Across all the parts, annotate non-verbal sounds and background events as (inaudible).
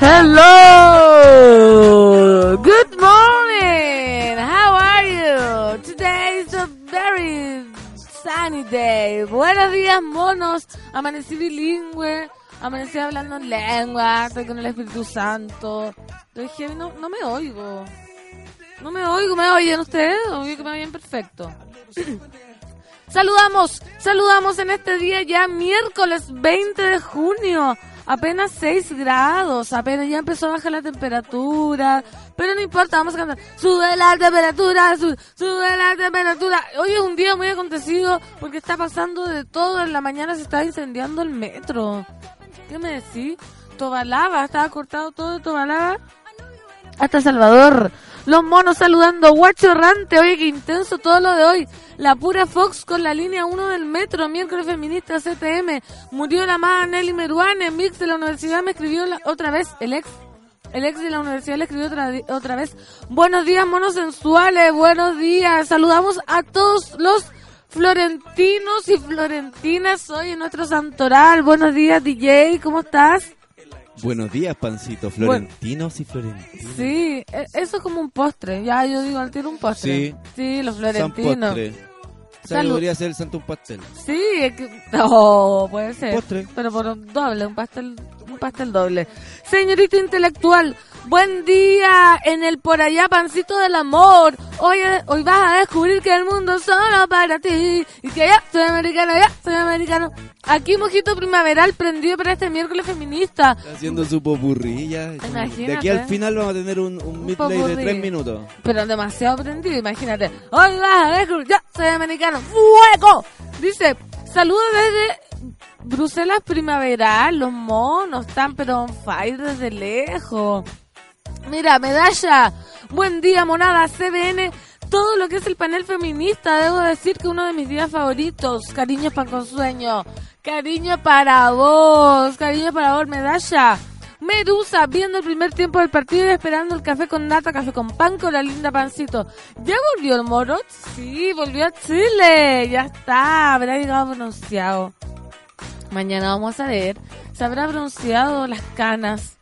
Hello! Good morning! How are you? Today is a very sunny day. Buenos días, monos. Amanecí bilingüe. Amanecí hablando en lengua. Estoy con el Espíritu Santo. Dije, no, no me oigo. No me oigo. ¿Me oyen ustedes? Obvio que me oyen perfecto. (clears throat) saludamos, saludamos en este día ya miércoles 20 de junio apenas 6 grados, apenas ya empezó a bajar la temperatura, pero no importa, vamos a cantar. Sube la temperatura, sube, la temperatura. Hoy es un día muy acontecido porque está pasando de todo. En la mañana se está incendiando el metro. ¿Qué me decís? Tobalaba, estaba cortado todo de Tobalaba hasta Salvador. Los monos saludando, guacho errante, oye, qué intenso todo lo de hoy. La pura Fox con la línea 1 del metro, miércoles feminista CTM. Murió la amada Nelly Meruane, mix de la universidad me escribió otra vez, el ex. El ex de la universidad le escribió otra, otra vez. Buenos días, monos sensuales, buenos días. Saludamos a todos los florentinos y florentinas hoy en nuestro santoral. Buenos días, DJ, ¿cómo estás? Buenos días, pancito. Florentinos y florentinos. Sí, e, eso es como un postre. Ya, yo digo, al tiro un postre. Sí. Sí, los florentinos. San podría ser el santo un pastel. Sí, es que... Oh, puede ser. Postre. Pero por un doble, un pastel, un pastel doble. Señorita intelectual, Buen día en el por allá pancito del amor. Hoy, hoy vas a descubrir que el mundo es solo para ti. Y que ya soy americano, ya soy americano. Aquí Mojito Primaveral prendido para este miércoles feminista. haciendo su popurrilla. Imagínate. De aquí al final vamos a tener un, un, midplay de tres minutos. Pero demasiado prendido, imagínate. Hoy vas a descubrir, ya soy americano. ¡Fuego! Dice, saludos desde Bruselas Primaveral. Los monos están pero on fire desde lejos. Mira, medalla. Buen día, monada CBN. Todo lo que es el panel feminista, debo decir que uno de mis días favoritos. Cariño para consueño. Cariño para vos. Cariño para vos, medalla. Medusa, viendo el primer tiempo del partido y esperando el café con nata, café con pan con la linda pancito. ¿Ya volvió el moro? Sí, volvió a Chile. Ya está, habrá llegado bronceado. Mañana vamos a ver. Se habrá bronceado las canas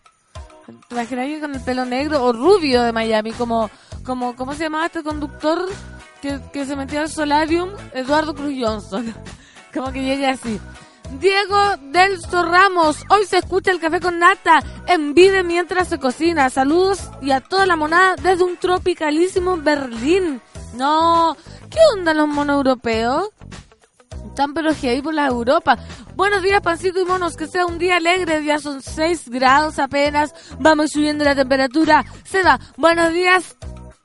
¿Te con el pelo negro o rubio de Miami? Como, como ¿Cómo se llamaba este conductor que, que se metía al solarium? Eduardo Cruz Johnson. (laughs) como que llegue así. Diego Delso Ramos, hoy se escucha el café con nata en vida mientras se cocina. Saludos y a toda la monada desde un tropicalísimo Berlín. No, ¿qué onda los monos europeos? Están pero ahí por la Europa. Buenos días, pancito y monos. Que sea un día alegre. Ya son 6 grados apenas. Vamos subiendo la temperatura. Seda, buenos días.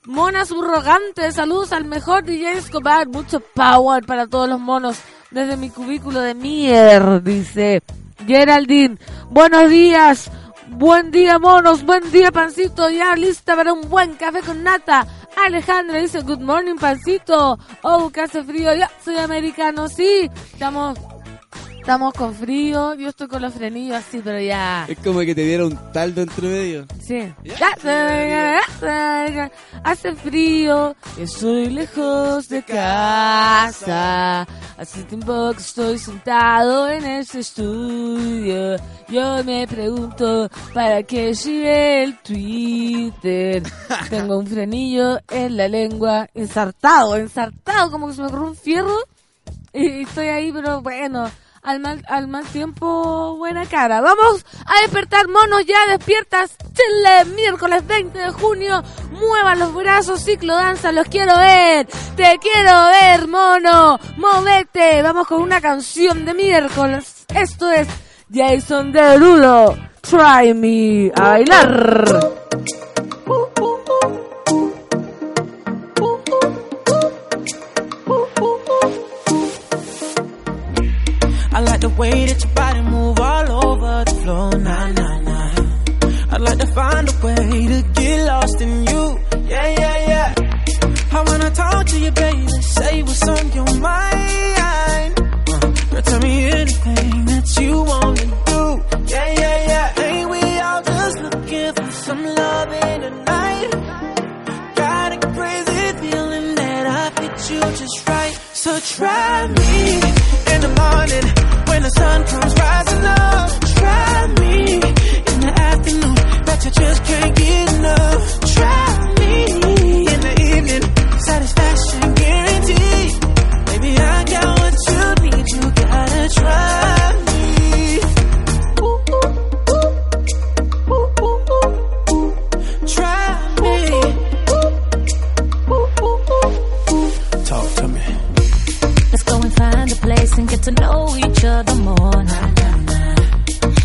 Monas surrogantes. Saludos al mejor DJ Escobar. Mucho power para todos los monos. Desde mi cubículo de mierda, dice Geraldine. Buenos días. Buen día, monos. Buen día, pancito. Ya lista para un buen café con nata. Alejandra dice, good morning, pancito. Oh, que hace frío. Ya, soy americano. Sí, estamos Estamos con frío, yo estoy con los frenillos así, pero ya. Es como que te diera un taldo entre medio. Sí. Hace frío, estoy lejos de casa. Hace tiempo que estoy sentado en este estudio. Yo me pregunto, ¿para qué sigue el Twitter? (laughs) Tengo un frenillo en la lengua, ensartado, ensartado, como que se me ocurrió un fierro. Y estoy ahí, pero bueno al mal, al mal tiempo buena cara. Vamos a despertar monos ya despiertas. Chile, miércoles 20 de junio. Muevan los brazos, ciclo danza, los quiero ver. Te quiero ver, mono. Movete. Vamos con una canción de miércoles. Esto es Jason Derulo. Try me a bailar. Way that your body move all over the floor, nah, nah, nah. I'd like to find a way to get lost in you, yeah, yeah, yeah. I wanna talk to you, baby, say what's on your mind. Girl, tell me anything that you wanna do, yeah, yeah, yeah. Ain't we all just looking for some love in the night? Got a crazy feeling that I fit you just right, so try me in the morning when the sun comes rising up. Try me in the afternoon, bet you just can't get enough. Try me in the evening, satisfaction guaranteed. Baby, I got what you need, you gotta try and get to know each other more. Nah, nah, nah.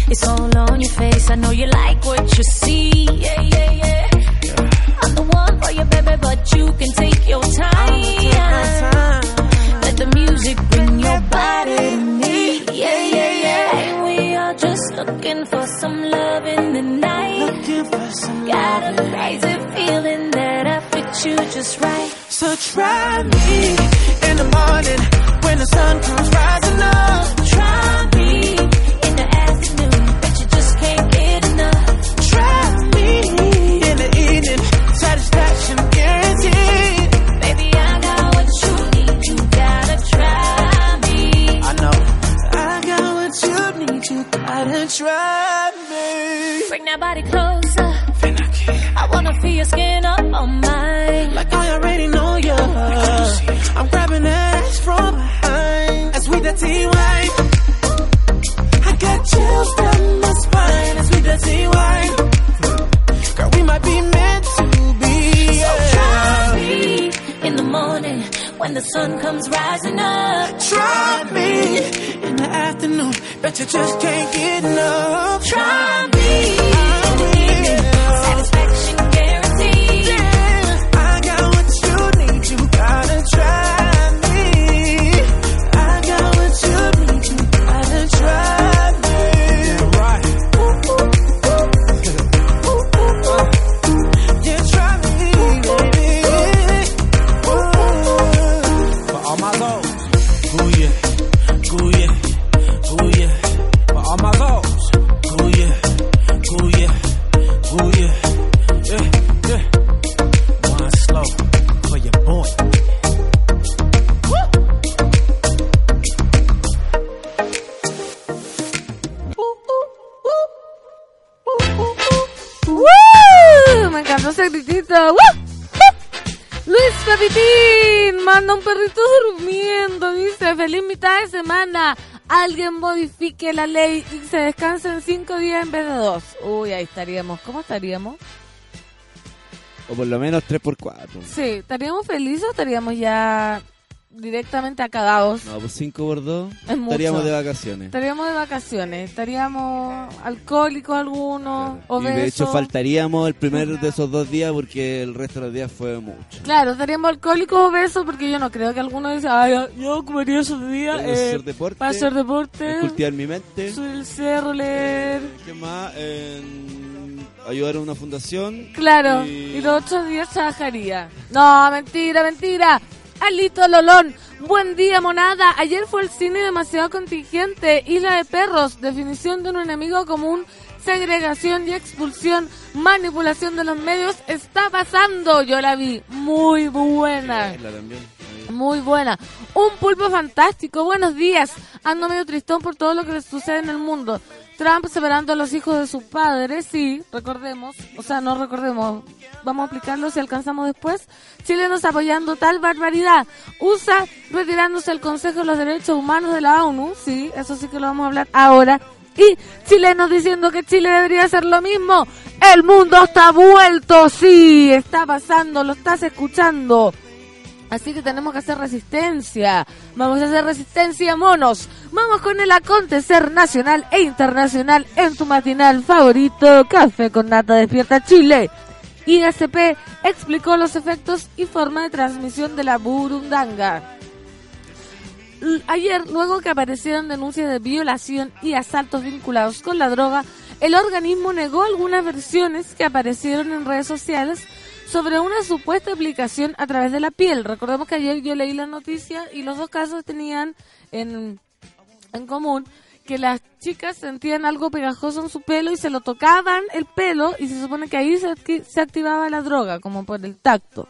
It's all on your face. I know you like what you see. Yeah, yeah, yeah. I'm the one for you, baby, but you can take your time. Let the music bring your body to me. Yeah, yeah, yeah. Ain't we all just looking for some love in the night? Looking for some Got a crazy feeling that I fit you just right. So try me in the morning when the sun comes rising up. Try me in the afternoon, but you just can't get enough. Try me in the evening, satisfaction guaranteed. Baby, I got what you need. You gotta try me. I know I got what you need. You gotta try me. Bring that body closer. I wanna feel your skin up on mine. Like I already know you. I'm grabbing ass from behind. As we the T-Wine. I got chills down my spine. As we the T-Wine. Girl, we might be meant to be. Try me in the morning when the sun comes rising up. Try me in the afternoon. Bet you just can't get enough. Try me Un perrito durmiendo. Dice: Feliz mitad de semana. Alguien modifique la ley y se descansa en cinco días en vez de dos. Uy, ahí estaríamos. ¿Cómo estaríamos? O por lo menos 3x4. Sí, ¿estaríamos felices o estaríamos ya directamente acabados? No, pues 5x2 Es mucho. estaríamos de vacaciones. Estaríamos de vacaciones, estaríamos alcohólicos algunos, Y obesos. de hecho faltaríamos el primer de esos dos días porque el resto de los días fue mucho. Claro, estaríamos alcohólicos obesos porque yo no creo que alguno dice, ay, yo comería esos días eh, hacer deporte, para hacer deporte, cultivar mi mente. subir el cerro, leer. ¿Qué más? Ayudar a una fundación. Claro, Y- y los otros días trabajaría. No, mentira, mentira. Alito Lolón, buen día, monada. Ayer fue el cine demasiado contingente. Isla de perros, definición de un enemigo común, segregación y expulsión, manipulación de los medios. Está pasando, yo la vi. Muy buena. Muy buena. Un pulpo fantástico. Buenos días. Ando medio tristón por todo lo que les sucede en el mundo. Trump separando a los hijos de sus padres, sí, recordemos, o sea, no recordemos, vamos a explicarlo si alcanzamos después. Chilenos apoyando tal barbaridad. USA retirándose el Consejo de los Derechos Humanos de la ONU, sí, eso sí que lo vamos a hablar ahora. Y chilenos diciendo que Chile debería hacer lo mismo. El mundo está vuelto, sí, está pasando, lo estás escuchando. Así que tenemos que hacer resistencia. Vamos a hacer resistencia, monos. Vamos con el acontecer nacional e internacional en tu matinal favorito, Café con Nata Despierta Chile. ISP explicó los efectos y forma de transmisión de la burundanga. Ayer, luego que aparecieron denuncias de violación y asaltos vinculados con la droga, el organismo negó algunas versiones que aparecieron en redes sociales sobre una supuesta aplicación a través de la piel. Recordemos que ayer yo leí la noticia y los dos casos tenían en, en común que las chicas sentían algo pegajoso en su pelo y se lo tocaban el pelo y se supone que ahí se, se activaba la droga, como por el tacto.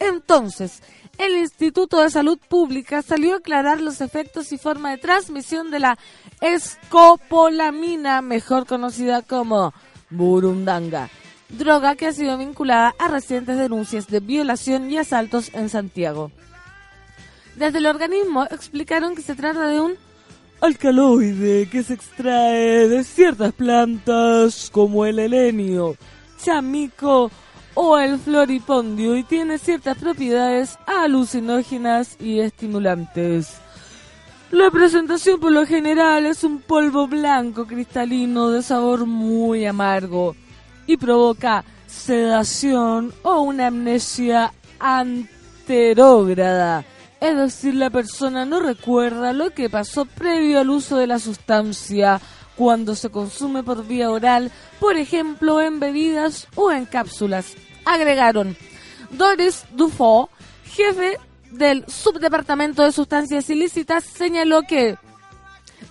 Entonces, el Instituto de Salud Pública salió a aclarar los efectos y forma de transmisión de la escopolamina, mejor conocida como burundanga droga que ha sido vinculada a recientes denuncias de violación y asaltos en Santiago. Desde el organismo explicaron que se trata de un alcaloide que se extrae de ciertas plantas como el helenio, chamico o el floripondio y tiene ciertas propiedades alucinógenas y estimulantes. La presentación por lo general es un polvo blanco cristalino de sabor muy amargo y provoca sedación o una amnesia anterógrada. Es decir, la persona no recuerda lo que pasó previo al uso de la sustancia cuando se consume por vía oral, por ejemplo en bebidas o en cápsulas. Agregaron Doris Dufo, jefe del subdepartamento de sustancias ilícitas, señaló que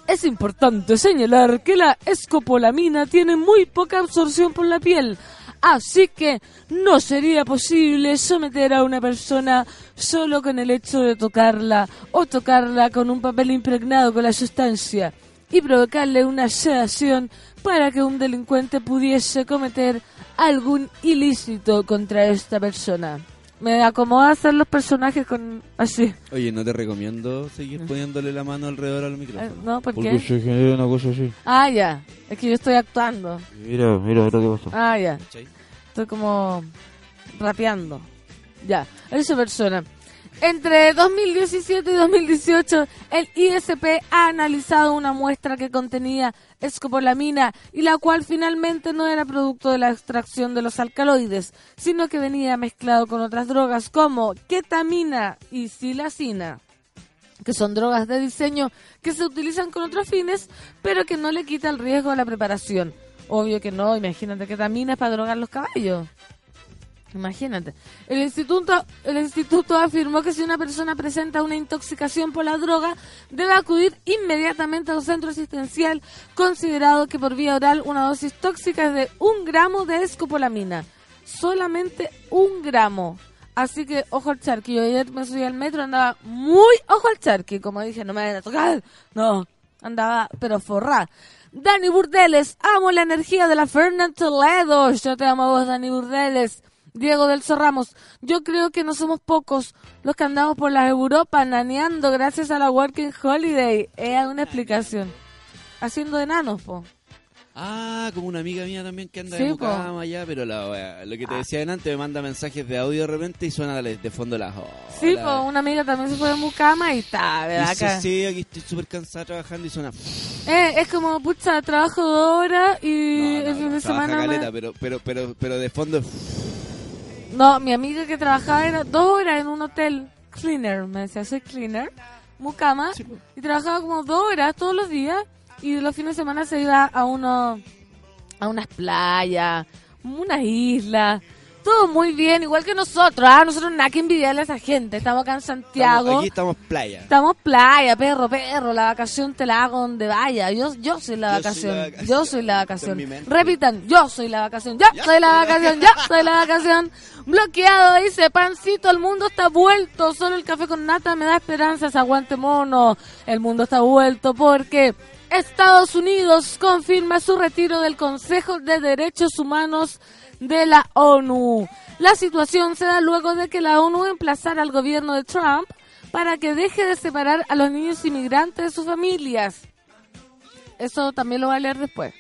es importante señalar que la escopolamina tiene muy poca absorción por la piel, así que no sería posible someter a una persona solo con el hecho de tocarla o tocarla con un papel impregnado con la sustancia y provocarle una sedación para que un delincuente pudiese cometer algún ilícito contra esta persona me acomoda hacer los personajes con así. Oye, no te recomiendo seguir poniéndole la mano alrededor al micrófono. Eh, no, ¿por Porque se genera una cosa así. Ah, ya. Es que yo estoy actuando. Mira, mira, mira qué pasa. Ah, ya. Estoy como rapeando. Ya, esa persona. Entre 2017 y 2018, el ISP ha analizado una muestra que contenía escopolamina y la cual finalmente no era producto de la extracción de los alcaloides, sino que venía mezclado con otras drogas como ketamina y silacina, que son drogas de diseño que se utilizan con otros fines, pero que no le quita el riesgo a la preparación. Obvio que no, imagínate ketamina es para drogar los caballos. Imagínate. El instituto, el instituto afirmó que si una persona presenta una intoxicación por la droga, debe acudir inmediatamente a un centro asistencial, considerado que por vía oral una dosis tóxica es de un gramo de escopolamina. Solamente un gramo. Así que ojo al charqui. Yo ayer me subí al metro, andaba muy ojo al charqui. Como dije, no me van a tocar. No, andaba pero forrá. Dani Burdeles, amo la energía de la Fernand Toledo. Yo te amo a vos, Dani Burdeles. Diego del Ramos, yo creo que no somos pocos los que andamos por la Europa naneando gracias a la Working Holiday. Es una explicación. Haciendo enanos, po. Ah, como una amiga mía también que anda en cama allá, pero lo que te ah. decía antes me manda mensajes de audio de repente y suena de, fondo la Sí, pues una amiga también se fue de Mucama y está, ¿verdad? Dice, sí, aquí estoy súper cansada trabajando y suena... Eh, es como, pucha, trabajo dos horas y el fin de semana... Caleta, pero, pero, pero, pero de fondo... No, mi amiga que trabajaba era dos horas en un hotel cleaner, me decía, soy cleaner, mucama, y trabajaba como dos horas todos los días y los fines de semana se iba a uno a unas playas, unas islas, todo muy bien, igual que nosotros. Ah, nosotros nada que envidiarle a esa gente. Estamos acá en Santiago. aquí estamos playa. Estamos playa, perro, perro. La vacación te la hago donde vaya. Yo, yo soy la vacación. Yo soy la vacación. Repitan, yo soy la vacación. Yo soy la vacación. Yo soy la vacación. Bloqueado, dice Pancito. El mundo está vuelto. Solo el café con nata me da esperanzas. Aguante mono. El mundo está vuelto porque Estados Unidos confirma su retiro del Consejo de Derechos Humanos de la ONU. La situación se da luego de que la ONU emplazara al gobierno de Trump para que deje de separar a los niños inmigrantes de sus familias. Eso también lo voy a leer después.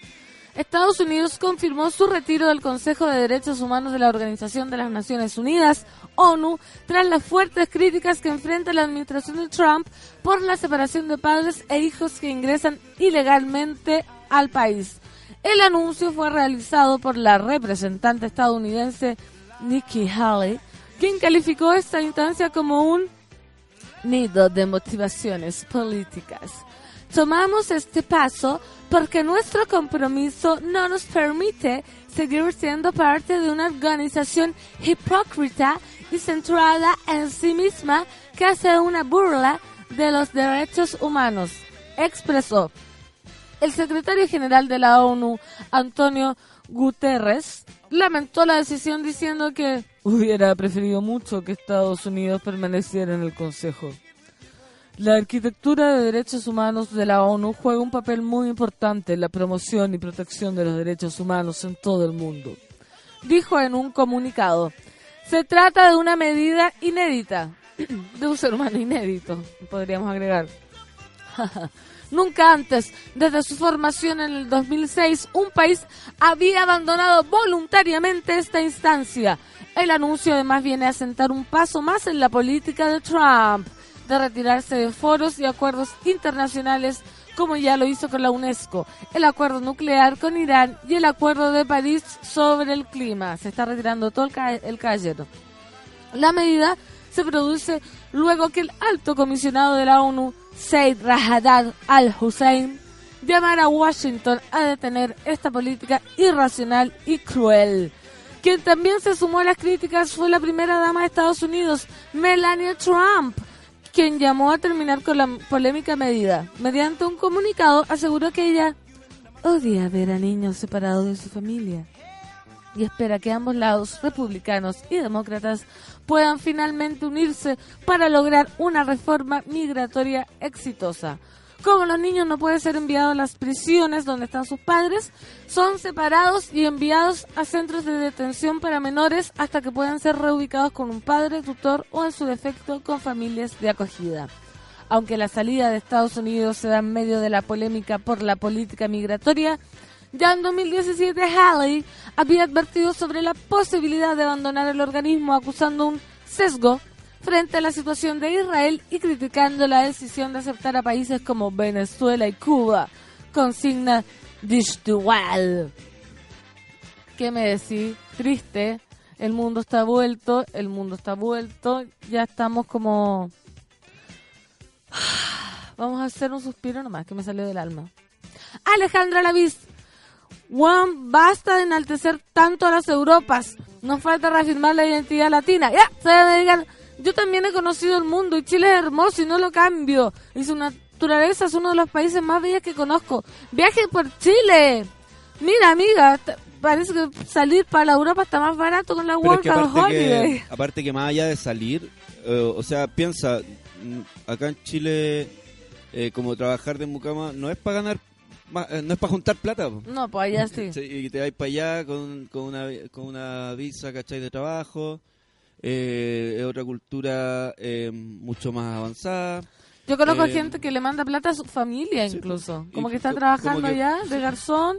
Estados Unidos confirmó su retiro del Consejo de Derechos Humanos de la Organización de las Naciones Unidas, ONU, tras las fuertes críticas que enfrenta la administración de Trump por la separación de padres e hijos que ingresan ilegalmente al país. El anuncio fue realizado por la representante estadounidense Nikki Haley, quien calificó esta instancia como un nido de motivaciones políticas. Tomamos este paso porque nuestro compromiso no nos permite seguir siendo parte de una organización hipócrita y centrada en sí misma que hace una burla de los derechos humanos, expresó. El secretario general de la ONU, Antonio Guterres, lamentó la decisión diciendo que hubiera preferido mucho que Estados Unidos permaneciera en el Consejo. La arquitectura de derechos humanos de la ONU juega un papel muy importante en la promoción y protección de los derechos humanos en todo el mundo. Dijo en un comunicado, se trata de una medida inédita, (clears throat) de un ser humano inédito, podríamos agregar. (laughs) Nunca antes, desde su formación en el 2006, un país había abandonado voluntariamente esta instancia. El anuncio además viene a sentar un paso más en la política de Trump de retirarse de foros y acuerdos internacionales como ya lo hizo con la UNESCO, el acuerdo nuclear con Irán y el acuerdo de París sobre el clima. Se está retirando todo el, ca. La medida se produce luego que el alto comisionado de la ONU, Said Rajadad al-Hussein, llamara a Washington a detener esta política irracional y cruel. Quien también se sumó a las críticas fue la primera dama de Estados Unidos, Melania Trump, quien llamó a terminar con la polémica medida. Mediante un comunicado aseguró que ella odia ver a niños separados de su familia y espera que ambos lados, republicanos y demócratas, puedan finalmente unirse para lograr una reforma migratoria exitosa. Como los niños no pueden ser enviados a las prisiones donde están sus padres, son separados y enviados a centros de detención para menores hasta que puedan ser reubicados con un padre, tutor o en su defecto con familias de acogida. Aunque la salida de Estados Unidos se da en medio de la polémica por la política migratoria, ya en 2017 Halley había advertido sobre la posibilidad de abandonar el organismo acusando un sesgo frente a la situación de Israel y criticando la decisión de aceptar a países como Venezuela y Cuba. Consigna Dishtual. ¿Qué me decís? Triste. El mundo está vuelto, el mundo está vuelto. Ya estamos como... (sighs) Vamos a hacer un suspiro nomás que me salió del alma. Alejandra Lavis. Juan, basta de enaltecer tanto a las Europas. Nos falta reafirmar la identidad latina. Ya, se dedican yo también he conocido el mundo y Chile es hermoso y no lo cambio. Y su naturaleza es uno de los países más bellos que conozco. Viaje por Chile. Mira, amiga, parece que salir para la Europa está más barato con la World Holiday. aparte que más allá de salir, eh, o sea, piensa, mm, acá en Chile, eh, como trabajar de mucama, no es para ganar no es para juntar plata. No, pues allá sí. Y te vas para allá con, con, una, con una visa, ¿cachai? De trabajo eh, es otra cultura eh, mucho más avanzada. Yo conozco eh, gente que le manda plata a su familia incluso, como que está trabajando allá de garzón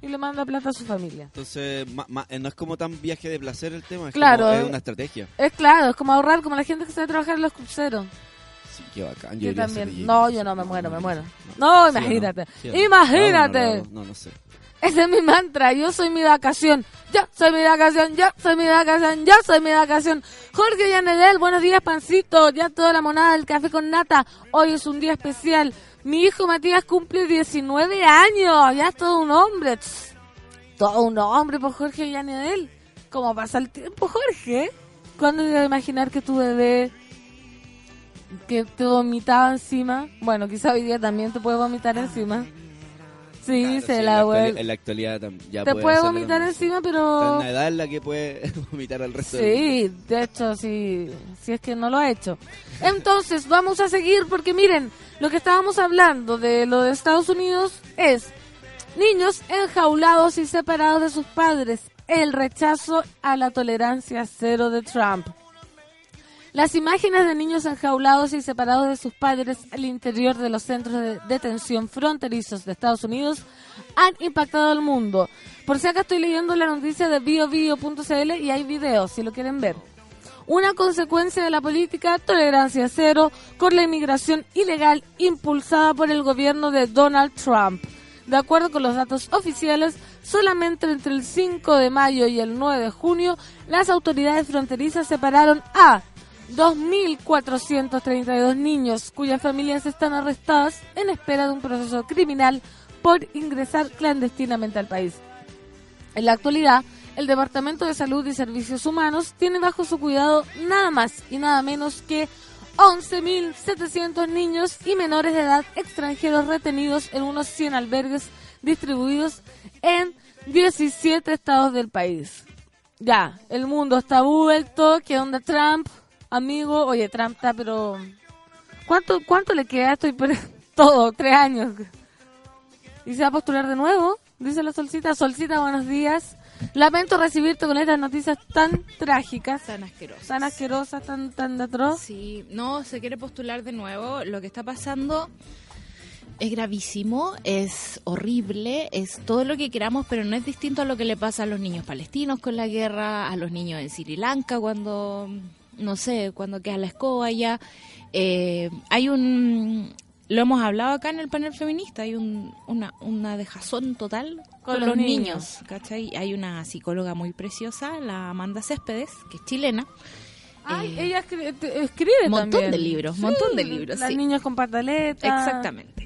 y le manda plata a su familia. Entonces, no es como tan viaje de placer el tema, es, claro, es una estrategia. Es claro, es como ahorrar, como la gente que sabe trabajar en los cruceros. Sí, qué bacán. Yo, también. No, yo no me muero, me muero. No, imagínate. imagínate. no, no sé. Ese es mi mantra. Yo soy mi vacación. Yo soy mi vacación. Yo soy mi vacación. Yo soy mi vacación. Jorge Yanedel, buenos días, pancito. Ya toda la monada del café con nata. Hoy es un día especial. Mi hijo Matías cumple 19 años. Ya es todo un hombre. todo un hombre por Jorge Yanedel. ¿Cómo pasa el tiempo, Jorge? ¿Cuándo iba a imaginar que tu bebé que te vomitaba encima? Bueno, quizá hoy día también te puede vomitar encima Sí, Claro, se sí, la vuelve. en la actualidad ya Te puede vomitar encima, pero... una edad en la que puede (laughs) vomitar al resto. Sí, de hecho, sí, si es que no lo ha hecho. Entonces, vamos a seguir porque miren, lo que estábamos hablando de lo de Estados Unidos es niños enjaulados y separados de sus padres, el rechazo a la tolerancia cero de Trump. Las imágenes de niños enjaulados y separados de sus padres al interior de los centros de detención fronterizos de Estados Unidos han impactado al mundo. Por si acá estoy leyendo la noticia de biobio.cl y hay videos si lo quieren ver. Una consecuencia de la política tolerancia cero con la inmigración ilegal impulsada por el gobierno de Donald Trump. De acuerdo con los datos oficiales, solamente entre el 5 de mayo y el 9 de junio, las autoridades fronterizas separaron a 2.432 niños cuyas familias están arrestadas en espera de un proceso criminal por ingresar clandestinamente al país. En la actualidad, el Departamento de Salud y Servicios Humanos tiene bajo su cuidado nada más y nada menos que 11.700 niños y menores de edad extranjeros retenidos en unos 100 albergues distribuidos en 17 estados del país. Ya, el mundo está vuelto. ¿Qué onda Trump? Amigo, oye, Trump está, pero... ¿Cuánto, cuánto le queda? Estoy por (laughs) todo, tres años. ¿Y se va a postular de nuevo? Dice la Solcita. Solcita, buenos días. Lamento recibirte con estas noticias tan trágicas, Tan asqueroso. tan asquerosas, tan, tan atroz. Sí, no, se quiere postular de nuevo. Lo que está pasando es gravísimo, es horrible, es todo lo que queramos, pero no es distinto a lo que le pasa a los niños palestinos con la guerra, a los niños en Sri Lanka cuando, no sé, cuando queda la escoba ya. Eh, hay un... Lo hemos hablado acá en el panel feminista, hay un, una, una dejazón total con, los los niños. niños, ¿cachai? Hay una psicóloga muy preciosa, la Amanda Céspedes, que es chilena, Ay, Eh, ella escri- te- escribe montón también. de libros, montón de libros, Las sí. niñas con pataletas. Exactamente.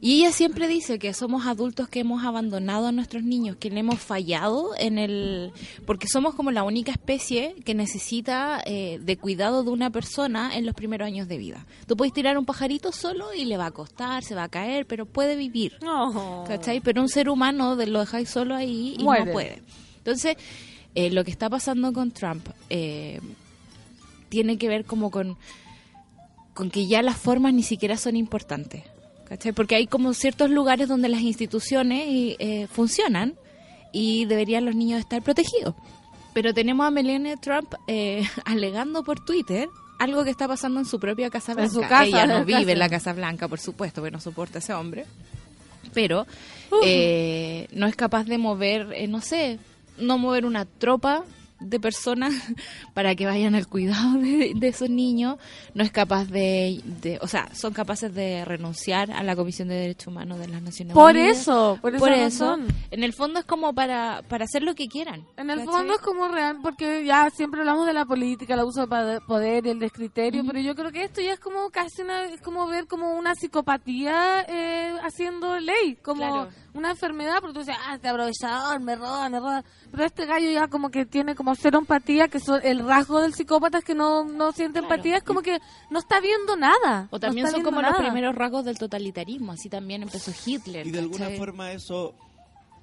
Y ella siempre dice que somos adultos que hemos abandonado a nuestros niños, que le hemos fallado en el... porque somos como la única especie que necesita eh, de cuidado de una persona en los primeros años de vida. Tú puedes tirar un pajarito solo y le va a costar, se va a caer, pero puede vivir. No. ¿Cachai? Pero un ser humano de- lo dejáis solo ahí y Muere. no puede. Entonces, eh, lo que está pasando con Trump eh, tiene que ver como con, con que ya las formas ni siquiera son importantes. ¿Cachai? Porque hay como ciertos lugares donde las instituciones y, eh, funcionan y deberían los niños estar protegidos. Pero tenemos a Melania Trump eh, (laughs) alegando por Twitter algo que está pasando en su propia Casa En Blanca. su casa, Ella en no vive casa. en la Casa Blanca, por supuesto, porque no soporta a ese hombre. Pero eh, no es capaz de mover, eh, no sé, no mover una tropa de personas (laughs) para que vayan al cuidado de, de esos niños. No es capaz de, de- o sea, son capaces de renunciar a la Comisión de Derechos Humanos de las Naciones Por Unidas. eso, por, Por esa eso, en el fondo es como para, para hacer lo que quieran. En el ¿cachai? fondo es como real, porque ya siempre hablamos de la política, el abuso de poder y el descriterio, pero yo creo que esto ya es como casi una, es como ver como una psicopatía eh, haciendo ley, como Claro. Una enfermedad, porque tú dices, ah, este aprovechador, me roba, me roba. Pero este gallo ya como que tiene como cero empatía, que son, el rasgo del psicópata es que no, no siente Claro. empatía, es como que no está viendo nada. O también son como los primeros rasgos del totalitarismo, así también empezó Hitler. Y de alguna forma eso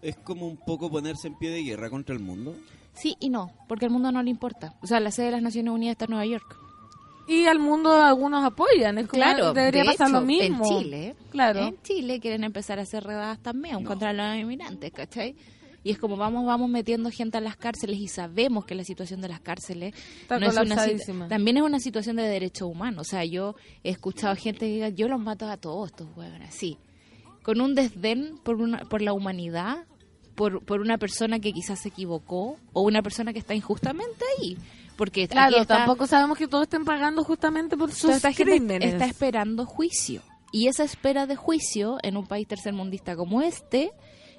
es como un poco ponerse en pie de guerra contra el mundo. Sí y no, porque al mundo no le importa. O sea, la sede de las Naciones Unidas está en Nueva York. Y al mundo algunos apoyan, es como, Claro, debería de pasar lo mismo. En Chile, Claro. en Chile quieren empezar a hacer redadas también contra los inmigrantes, ¿cachai? Y es como vamos vamos metiendo gente a las cárceles y sabemos que la situación de las cárceles Está no es una también es una situación de derechos humanos. O sea, yo he escuchado gente que diga, yo los mato a todos estos huevones, así. Con un desdén por, una, por la humanidad, por, por una persona que quizás se equivocó o una persona que está injustamente ahí. Porque aquí Claro, está- tampoco sabemos que todos estén pagando justamente por sus esta crímenes. está esperando juicio. Y esa espera de juicio en un país tercermundista como este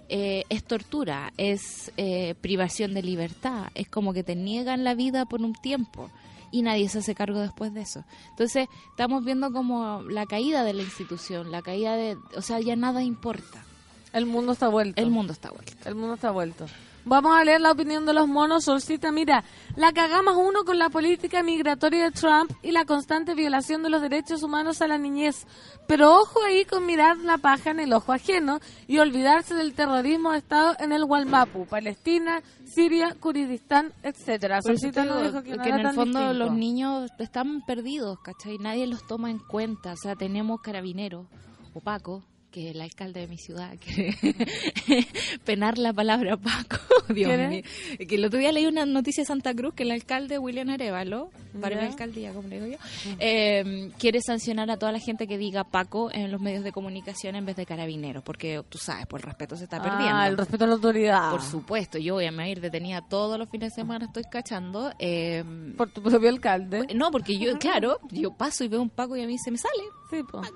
eh, es tortura, es eh, privación de libertad, es como que te niegan la vida por un tiempo y nadie se hace cargo después de eso. Entonces estamos viendo como la caída de la institución, la caída de... O sea, ya nada importa. El mundo está vuelto. El mundo está vuelto. El mundo está vuelto. Vamos a leer la opinión de los monos. Solcita, mira, la cagamos uno con la política migratoria de Trump y la constante violación de los derechos humanos a la niñez. Pero ojo ahí con mirar la paja en el ojo ajeno y olvidarse del terrorismo de Estado en el Walmapu, Palestina, Siria, Kurdistán, etcétera. Solcita nos dijo que, no que era en el fondo distinto. los niños están perdidos, ¿cachai? Nadie los toma en cuenta. O sea, tenemos carabineros, o Paco, que el alcalde de mi ciudad quiere (laughs) penar la palabra Paco. (laughs) Dios mío. Que el otro día leí una noticia de Santa Cruz que el alcalde William Arevalo, para Ya. alcaldía, como le digo yo, eh, quiere sancionar a toda la gente que diga Paco en los medios de comunicación en vez de carabineros, porque tú sabes, por el respeto se está perdiendo. Ah, el respeto a la autoridad. Por supuesto, yo voy a me ir detenida todos los fines de semana, estoy cachando. eh, Por tu propio alcalde. no, porque yo, claro, yo paso y veo un Paco y a mí se me sale. Sí, po. (laughs)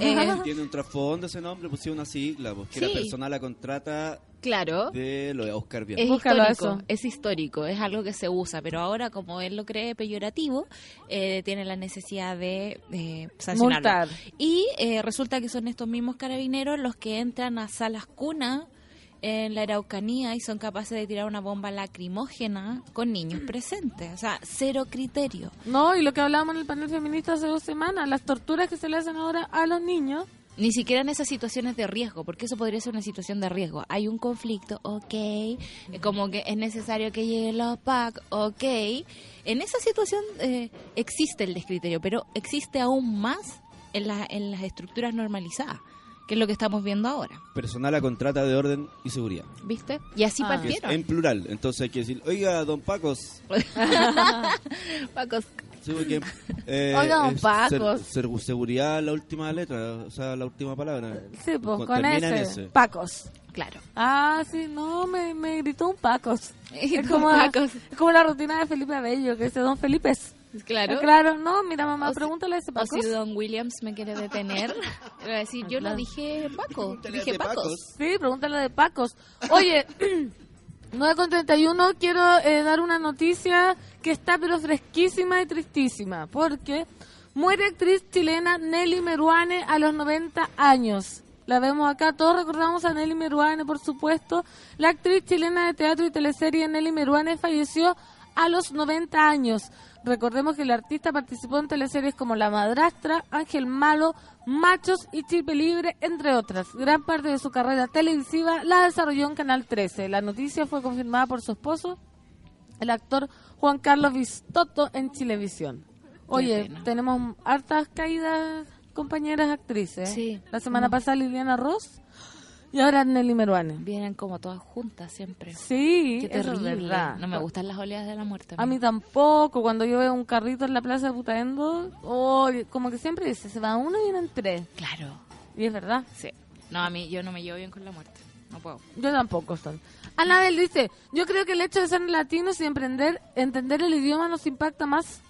Eh, Tiene un trasfondo ese nombre, pusieron una sigla, porque era Sí. personal a contrata claro. de lo de Oscar Bien. Es Búscalo histórico, eso. es histórico, es algo que se usa, pero ahora como él lo cree peyorativo, eh, tiene la necesidad de eh, sancionarlo. Multar. Y eh, resulta que son estos mismos carabineros los que entran a salas cuna en la Araucanía y son capaces de tirar una bomba lacrimógena con niños (clears throat) presentes. O sea, cero criterio. No, y lo que hablábamos en el panel feminista hace dos semanas, las torturas que se le hacen ahora a los niños. Ni siquiera en esas situaciones de riesgo, porque eso podría ser una situación de riesgo. Hay un conflicto, ok, eh, como que es necesario que lleguen los PAC, ok. En esa situación eh, existe el descriterio, pero existe aún más en, la- en las estructuras normalizadas, que es lo que estamos viendo ahora, Personal a contrata de orden y seguridad. ¿viste? Y así Ah. Es partieron. en plural, entonces hay que decir, oiga, don Pacos. (laughs) Pacos. Sí, porque, eh, Oiga, don es Pacos. ser- ser- seguridad la última letra, o sea, la última palabra. Sí, pues Con- con ese. ese. Pacos. Claro. Ah, sí, no, me, me gritó un Pacos. (laughs) Es como, Pacos. es como la rutina de Felipe Abello, que dice Don Felipe. (laughs) Claro. Claro, no, mira mamá, O pregúntale a ese O Pacos. si Don Williams me quiere detener, (laughs) le voy a decir, yo no dije Paco, Pregúntale dije. Pacos. Sí, pregúntale de Pacos. Oye, (clears throat) 9 con 31, quiero eh, dar una noticia que está pero fresquísima y tristísima, porque muere actriz chilena Nelly Meruane a los 90 años. La vemos acá, todos recordamos a Nelly Meruane, por supuesto. La actriz chilena de teatro y teleserie Nelly Meruane falleció a los 90 años. Recordemos que el artista participó en teleseries como La Madrastra, Ángel Malo, Machos y Chipe Libre, entre otras. Gran parte de su carrera televisiva la desarrolló en Canal 13. La noticia fue confirmada por su esposo, el actor Juan Carlos Vistoto, en Chilevisión. Oye, tenemos hartas caídas compañeras actrices. Sí. La semana pasada Liliana Ross y ahora Nelly Meruane. Vienen como todas juntas siempre. Sí, Qué es terrible. verdad. No me gustan las oleadas de la muerte. A mí tampoco, cuando yo veo un carrito en la plaza de Putaendo, oh, como que siempre dice, se va uno y vienen tres. Claro. Y es verdad, Sí. No, a mí yo no me llevo bien con la muerte. No puedo. yo tampoco son. Anabel dice, yo creo que el hecho de ser latinos y emprender, entender el idioma nos impacta más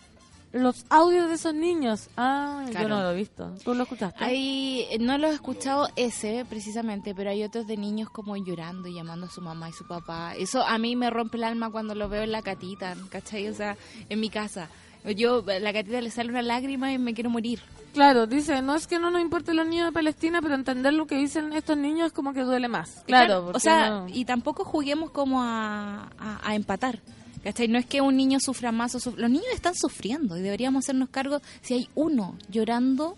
los audios de esos niños. Ah, yo Claro. no lo he visto. ¿Tú lo escuchaste? Hay, no lo he escuchado ese precisamente, pero hay otros de niños como llorando y llamando a su mamá y su papá. Eso a mí me rompe el alma cuando lo veo en la catita, ¿cachai? O sea, en mi casa. Yo, a la catita le sale una lágrima y me quiero morir. Claro, dice, no es que no nos importen los niños de Palestina, pero entender lo que dicen estos niños es como que duele más. Claro, o porque sea, no- y tampoco juguemos como a, a- a empatar. ¿Cachai? No es que un niño sufra más o suf- Los niños están sufriendo y deberíamos hacernos cargo. Si hay uno llorando,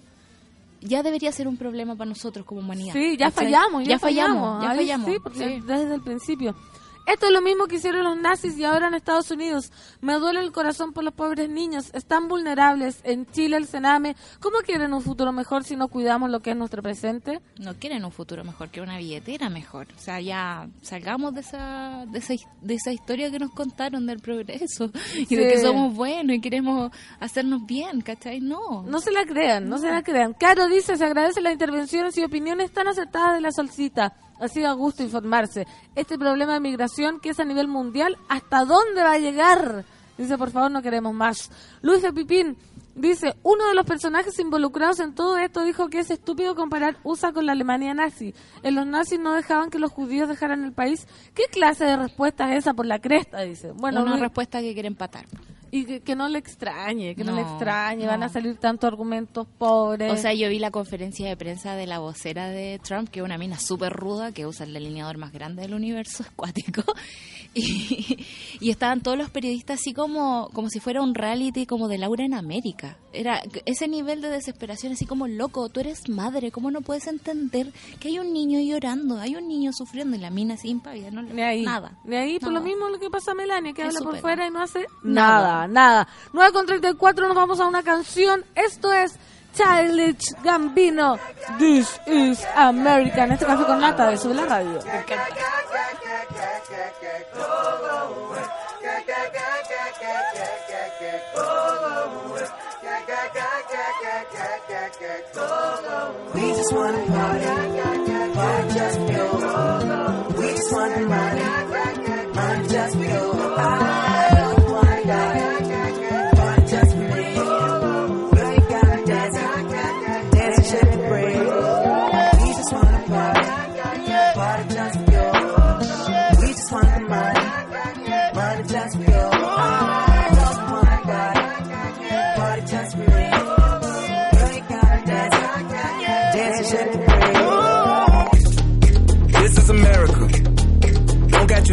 ya debería ser un problema para nosotros como humanidad. Sí, ya ¿cachai? fallamos, ya, ya fallamos, ya fallamos. Sí, porque Sí. desde el principio. Esto es lo mismo que hicieron los nazis y ahora en Estados Unidos. Me duele el corazón por los pobres niños. Están vulnerables. En Chile, el Sename. ¿Cómo quieren un futuro mejor si no cuidamos lo que es nuestro presente? no quieren un futuro mejor, que una billetera mejor. O sea, ya salgamos de esa, de esa, de esa historia que nos contaron del progreso y de que somos buenos y queremos hacernos bien, ¿cachai? No. No se la crean, no se la crean. Caro dice, se agradecen las intervenciones y opiniones tan acertadas de la solcita. Ha sido a gusto informarse. Este problema de migración que es a nivel mundial, ¿hasta dónde va a llegar? Dice, por favor, no queremos más. Luis de Pipín dice, uno de los personajes involucrados en todo esto dijo que es estúpido comparar USA con la Alemania nazi. En los nazis no dejaban que los judíos dejaran el país. ¿Qué clase de respuesta es esa por la cresta? Dice. Bueno, una Luis- respuesta que quiere empatar. Y que, que no le extrañe, que no, le No, extrañe, van a salir tantos argumentos pobres. O sea, yo vi la conferencia de prensa de la vocera de Trump, que es una mina súper ruda, que usa el delineador más grande del universo (laughs) acuático. Y, y estaban todos los periodistas así como, como si fuera un reality como de Laura en América. Era ese nivel de desesperación, así como loco, tú eres madre, ¿cómo no puedes entender que hay un niño llorando, hay un niño sufriendo y la mina así impávida? No, le- ahí. Nada. Ni ahí, por lo mismo lo que pasa a Melania, que Es habla por fuera y no hace nada, nada. 9 con 34 nos vamos a una canción. Esto es Childish Gambino. This is American. Este café con nata de Sube la Radio. We just wanna party, party just you. We just wanna money,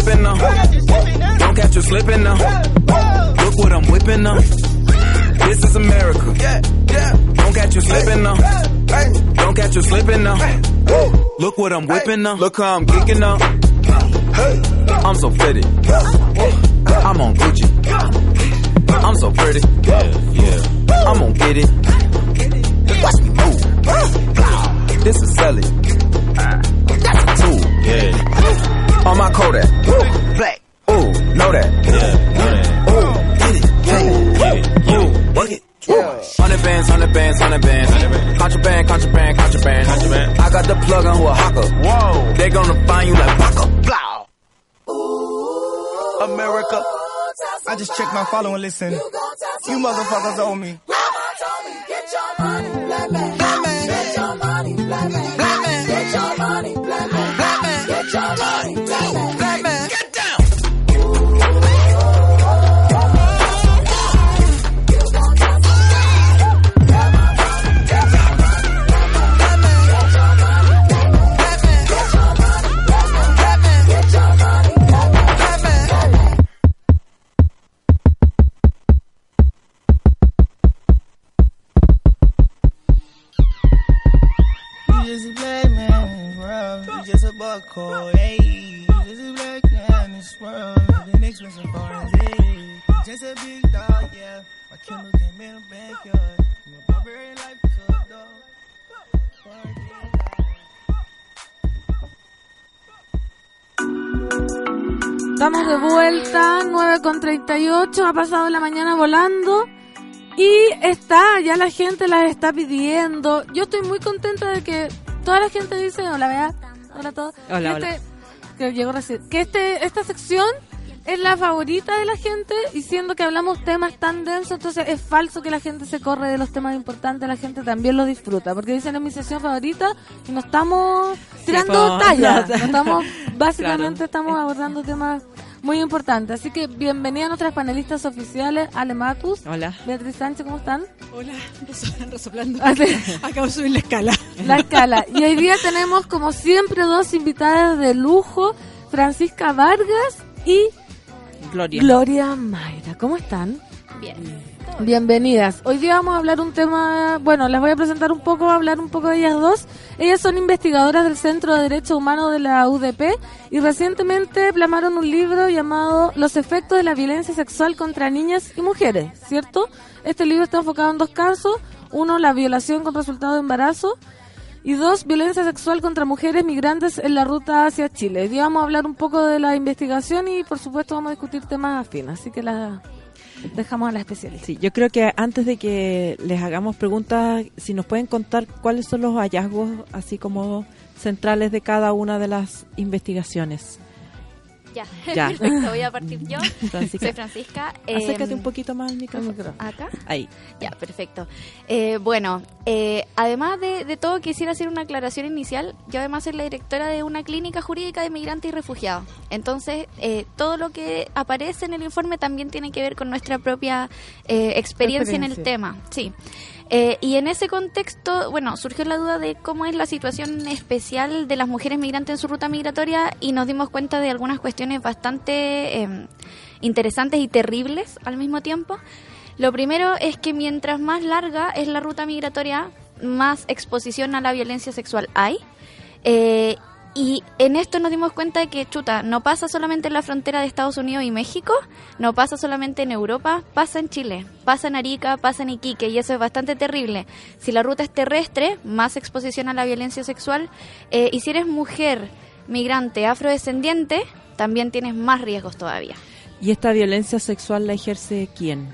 slipping now. Don't catch you slipping now. Look what I'm whipping now. This is America. Don't catch you slipping now. Don't catch you slipping now. Look what I'm whipping now. Look how I'm kicking now. I'm so pretty. I'm on Gucci. I'm so pretty. yeah I'm gonna get it. Watch me move. This is selling. That's a tool. Yeah. On my Kodak. Woo. Black. Ooh, know that. Yeah. Ooh, get it. Get it. Ooh, work it. Hundred bands, hundred bands, hundred bands. Contraband, contraband, contraband. Contraband. I got the plug on who a hawker. Whoa. They gonna find you like Baka. Blow. America. I just checked my follow and listen. You motherfuckers owe me. Get Cold. Hey, just a black man this world. A is. Estamos de vuelta, 9 con 38, ha pasado la mañana volando y está, ya la gente las está pidiendo. Yo estoy muy contenta de que toda la gente dice, hola Bea, hola a todos, Hola, que, este- que llegó recién, que este, esta sección es la favorita de la gente y siendo que hablamos temas tan densos, entonces es falso que la gente se corre de los temas importantes, la gente también lo disfruta, porque dicen es mi sesión favorita y no estamos tirando tallas, (laughs) no estamos, básicamente Claro. estamos abordando temas muy importantes, así que bienvenida a nuestras panelistas oficiales, Ale Matus, Hola. Beatriz Sánchez, ¿cómo están? Hola, resoplando. (laughs) Acabo de subir la escala. la escala. Y hoy día tenemos, como siempre, dos invitadas de lujo. Francisca Vargas y Gloria. Gloria Mayra. ¿Cómo están? Bien. Bienvenidas. Hoy día vamos a hablar un tema, bueno, les voy a presentar un poco, hablar un poco de ellas dos. Ellas son investigadoras del Centro de Derechos Humanos de la UDP y recientemente plamaron un libro llamado Los efectos de la violencia sexual contra niñas y mujeres, ¿cierto? Este libro está enfocado en dos casos. Uno, la violación con resultado de embarazo y dos, violencia sexual contra mujeres migrantes en la ruta hacia Chile. Hoy día vamos a hablar un poco de la investigación y por supuesto vamos a discutir temas afines, así que la dejamos a la especialista. Sí, yo creo que antes de que les hagamos preguntas, si nos pueden contar cuáles son los hallazgos, así como centrales de cada una de las investigaciones. Ya, Ya. (laughs) perfecto, voy a partir yo. (laughs) Francisca. Soy Francisca. Acércate em, un poquito más al micrófono. ¿Acá? Ahí. Ya, perfecto. Eh, bueno, eh, además de, de todo, quisiera hacer una aclaración inicial. Yo además soy la directora de una clínica jurídica de migrantes y refugiados. Entonces, eh, todo lo que aparece en el informe también tiene que ver con nuestra propia eh, experiencia en el Experiencia. tema. Sí. Eh, y en ese contexto, bueno, surgió la duda de cómo es la situación especial de las mujeres migrantes en su ruta migratoria y nos dimos cuenta de algunas cuestiones bastante eh, interesantes y terribles al mismo tiempo. Lo primero es que mientras más larga es la ruta migratoria, más exposición a la violencia sexual hay. Eh, y en esto nos dimos cuenta de que, chuta, no pasa solamente en la frontera de Estados Unidos y México, no pasa solamente en Europa, pasa en Chile, pasa en Arica, pasa en Iquique, y eso es bastante terrible. Si la ruta es terrestre, más exposición a la violencia sexual, eh, y si eres mujer, migrante, afrodescendiente, también tienes más riesgos todavía. ¿Y esta violencia sexual la ejerce quién?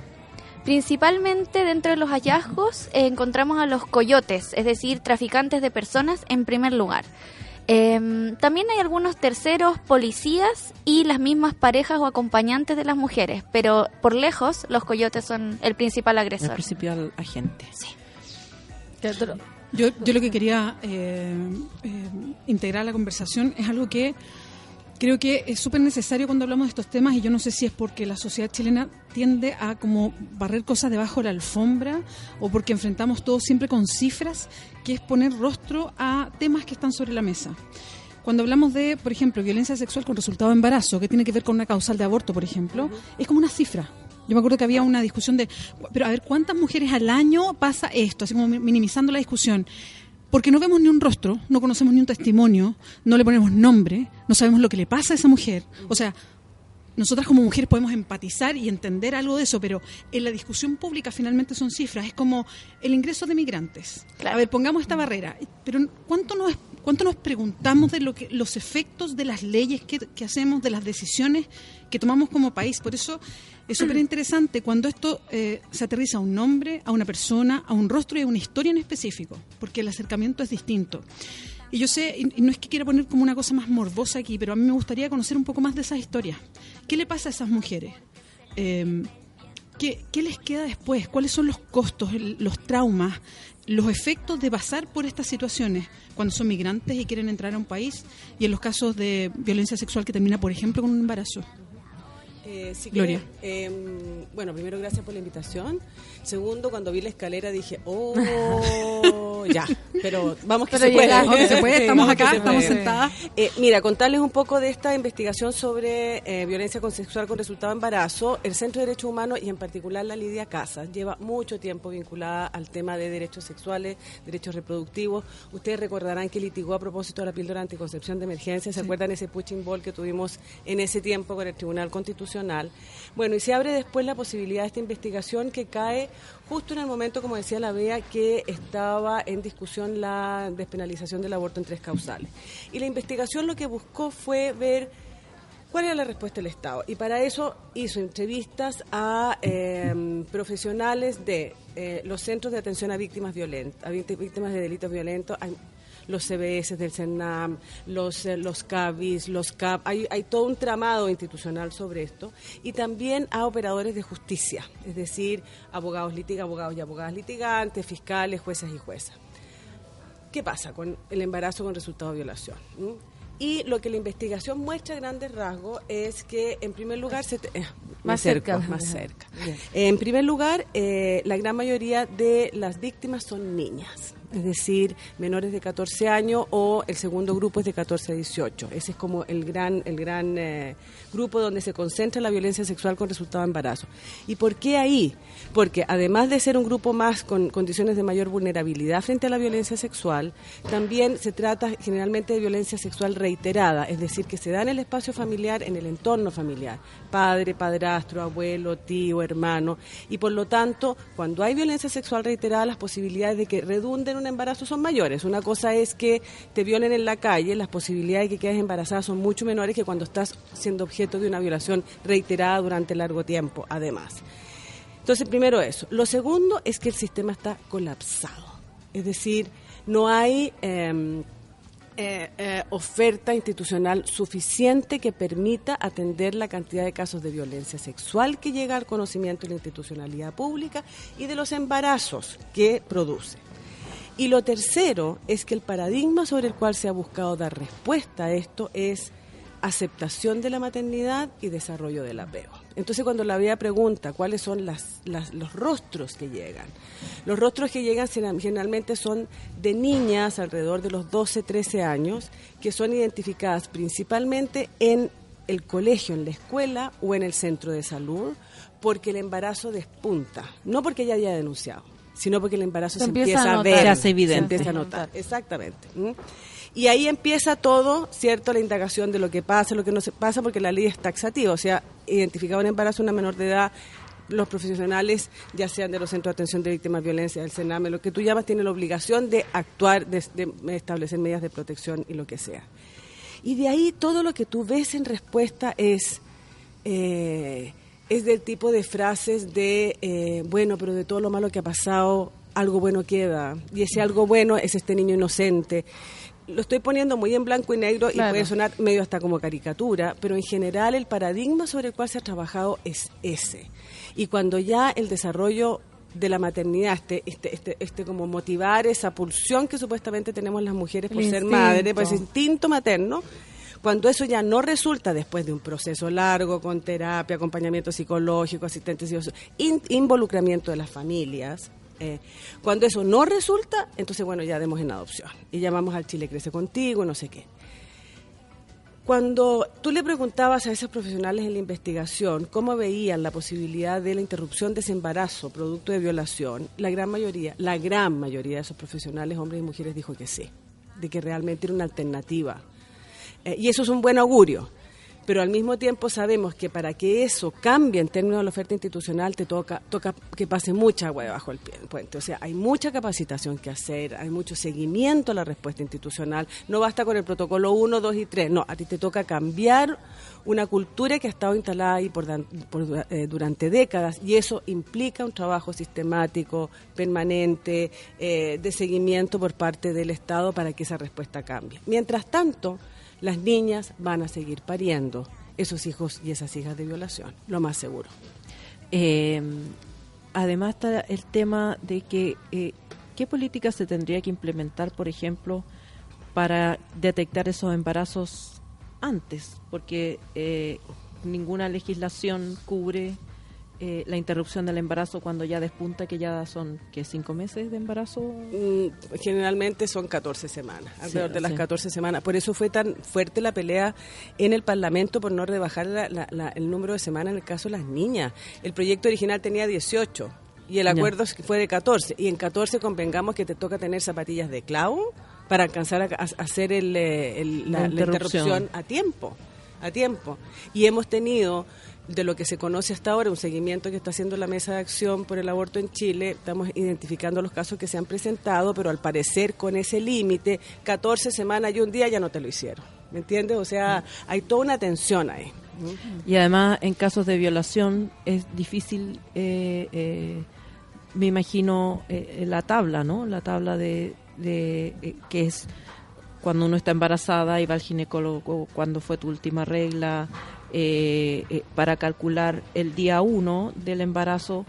Principalmente dentro de los hallazgos eh, encontramos a los coyotes, es decir, traficantes de personas en primer lugar. Em, también hay algunos terceros, policías y las mismas parejas o acompañantes de las mujeres, pero por lejos los coyotes son el principal El agresor. principal agente. Yo, yo lo que quería eh, eh, integrar a la conversación es algo que creo que es súper necesario cuando hablamos de estos temas y yo no sé si es porque la sociedad chilena tiende a como barrer cosas debajo de la alfombra o porque enfrentamos todo siempre con cifras, que es poner rostro a temas que están sobre la mesa. Cuando hablamos de, por ejemplo, violencia sexual con resultado de embarazo, que tiene que ver con una causal de aborto, por ejemplo, es como una cifra. Yo me acuerdo que había una discusión de, pero a ver, ¿cuántas mujeres al año pasa esto? Así como minimizando la discusión. Porque no vemos ni un rostro, no conocemos ni un testimonio, no le ponemos nombre, no sabemos lo que le pasa a esa mujer. O sea, nosotras como mujeres podemos empatizar y entender algo de eso, pero en la discusión pública finalmente son cifras. Es como el ingreso de migrantes. A ver, pongamos esta barrera. Pero ¿cuánto nos, cuánto nos preguntamos de lo que, los efectos de las leyes que, que hacemos, de las decisiones que tomamos como país? Por eso es súper interesante cuando esto eh, se aterriza a un nombre, a una persona, a un rostro y a una historia en específico, porque el acercamiento es distinto. Y yo sé, y no es que quiera poner como una cosa más morbosa aquí, pero a mí me gustaría conocer un poco más de esas historias. ¿Qué le pasa a esas mujeres? Eh, ¿qué, les queda después? ¿Cuáles son los costos, los traumas, los efectos de pasar por estas situaciones cuando son migrantes y quieren entrar a un país? Y en los casos de violencia sexual que termina, por ejemplo, con un embarazo. Eh, sí que, Gloria. eh, bueno, primero gracias por la invitación. Segundo, cuando vi la escalera dije, oh, (laughs) ya, pero vamos que Pero se puede. Vamos que se puede, (laughs) estamos acá, se estamos puede. sentadas. Eh, mira, contarles un poco de esta investigación sobre eh, violencia con sexual con resultado de embarazo. El Centro de Derechos Humanos y en particular la Lidia Casas lleva mucho tiempo vinculada al tema de derechos sexuales, derechos reproductivos. Ustedes recordarán que litigó a propósito de la píldora anticoncepción de emergencia. ¿Se acuerdan ese pushing ball que tuvimos en ese tiempo con el Tribunal Constitucional? Bueno, y se abre después la posibilidad de esta investigación que cae justo en el momento, como decía la Bea, que estaba en discusión la despenalización del aborto en tres causales. Y la investigación lo que buscó fue ver cuál era la respuesta del Estado. Y para eso hizo entrevistas a eh, profesionales de eh, los centros de atención a víctimas violentas, a víct- víctimas de delitos violentos. Los CBS del CENAM, los, eh, los CABIS, los CAP, hay, hay todo un tramado institucional sobre esto, y también a operadores de justicia, es decir, abogados litigantes, abogados y abogadas litigantes, fiscales, jueces y juezas. ¿Qué pasa con el embarazo con resultado de violación? ¿Mm? Y lo que la investigación muestra a grandes rasgos es que, en primer lugar, se te- eh, Más cerca. más cerca. Bien. En primer lugar, eh, la gran mayoría de las víctimas son niñas. Es decir, menores de 14 años o el segundo grupo es de 14 a 18. Ese es como el gran, el gran eh, grupo donde se concentra la violencia sexual con resultado de embarazo. ¿Y por qué ahí? Porque además de ser un grupo más con condiciones de mayor vulnerabilidad frente a la violencia sexual, también se trata generalmente de violencia sexual reiterada, es decir, que se da en el espacio familiar, en el entorno familiar, padre, padrastro, abuelo, tío, hermano, y por lo tanto, cuando hay violencia sexual reiterada, las posibilidades de que redunde un embarazo son mayores. Una cosa es que te violen en la calle, las posibilidades de que quedes embarazada son mucho menores que cuando estás siendo objeto de una violación reiterada durante largo tiempo, además. Entonces, primero eso. Lo segundo es que el sistema está colapsado. Es decir, no hay em, eh, eh, oferta institucional suficiente que permita atender la cantidad de casos de violencia sexual que llega al conocimiento de la institucionalidad pública y de los embarazos que produce. Y lo tercero es que el paradigma sobre el cual se ha buscado dar respuesta a esto es aceptación de la maternidad y desarrollo del apego. Entonces cuando la vida pregunta cuáles son los rostros que llegan, los rostros que llegan generalmente son de niñas alrededor de los 12, 13 años, que son identificadas principalmente en el colegio, en la escuela o en el centro de salud, porque el embarazo despunta, no porque ella haya denunciado, sino porque el embarazo Se se, empieza empieza a ver, Se hace evidente. empieza a notar, exactamente. Y ahí empieza todo, ¿cierto? La indagación de lo que pasa, lo que no se pasa, porque la ley es taxativa, o sea, identificado un embarazo una menor de edad, los profesionales, ya sean de los centros de atención de víctimas de violencia, del CENAME, lo que tú llamas, tienen la obligación de actuar, de, de establecer medidas de protección y lo que sea. Y de ahí todo lo que tú ves en respuesta es, eh, es del tipo de frases de, eh, bueno, pero de todo lo malo que ha pasado, algo bueno queda. Y ese algo bueno es este niño inocente. Lo estoy poniendo muy en blanco y negro Claro. y puede sonar medio hasta como caricatura, pero en general el paradigma sobre el cual se ha trabajado es ese. Y cuando ya el desarrollo de la maternidad, este, este, este, este como motivar esa pulsión que supuestamente tenemos las mujeres por El ser madre, instinto. por ese instinto materno, cuando eso ya no resulta después de un proceso largo con terapia, acompañamiento psicológico, asistentes in- involucramiento de las familias, eh, cuando eso no resulta, entonces bueno, ya demos en adopción y llamamos al Chile Crece Contigo, no sé qué. Cuando tú le preguntabas a esos profesionales en la investigación cómo veían la posibilidad de la interrupción de ese embarazo producto de violación, la gran mayoría, la gran mayoría de esos profesionales, hombres y mujeres, dijo que sí, de que realmente era una alternativa. Eh, y eso es un buen augurio. Pero al mismo tiempo sabemos que para que eso cambie en términos de la oferta institucional, te toca, toca que pase mucha agua debajo del puente. O sea, hay mucha capacitación que hacer, hay mucho seguimiento a la respuesta institucional. No basta con el protocolo 1, 2 y 3. No, a ti te toca cambiar una cultura que ha estado instalada ahí por, por, eh, durante décadas y eso implica un trabajo sistemático, permanente, eh, de seguimiento por parte del Estado para que esa respuesta cambie. Mientras tanto, las niñas van a seguir pariendo esos hijos y esas hijas de violación, lo más seguro. Eh, además está el tema de que eh, qué políticas se tendría que implementar, por ejemplo, para detectar esos embarazos antes, porque eh, ninguna legislación cubre eh, la interrupción del embarazo cuando ya despunta, que ya son que cinco meses de embarazo. Mm, Generalmente son 14 semanas, alrededor de las sí. 14 semanas. Por eso fue tan fuerte la pelea en el Parlamento por no rebajar la- la- la- el número de semanas en el caso de las niñas. El proyecto original tenía 18 y el acuerdo fue de 14. Y en 14 convengamos que te toca tener zapatillas de clavo para alcanzar a, a- hacer el, eh, el- la, La la interrupción. interrupción a tiempo, a tiempo. Y hemos tenido de lo que se conoce hasta ahora, un seguimiento que está haciendo la Mesa de Acción por el Aborto en Chile. Estamos identificando los casos que se han presentado, pero al parecer con ese límite, 14 semanas y un día ya no te lo hicieron. ¿Me entiendes? O sea, hay toda una tensión ahí. Y además, en casos de violación es difícil, eh, eh, me imagino, eh, la tabla, ¿no? La tabla de, de eh, que es cuando uno está embarazada y va al ginecólogo, cuando fue tu última regla, eh, eh, para calcular el día uno del embarazo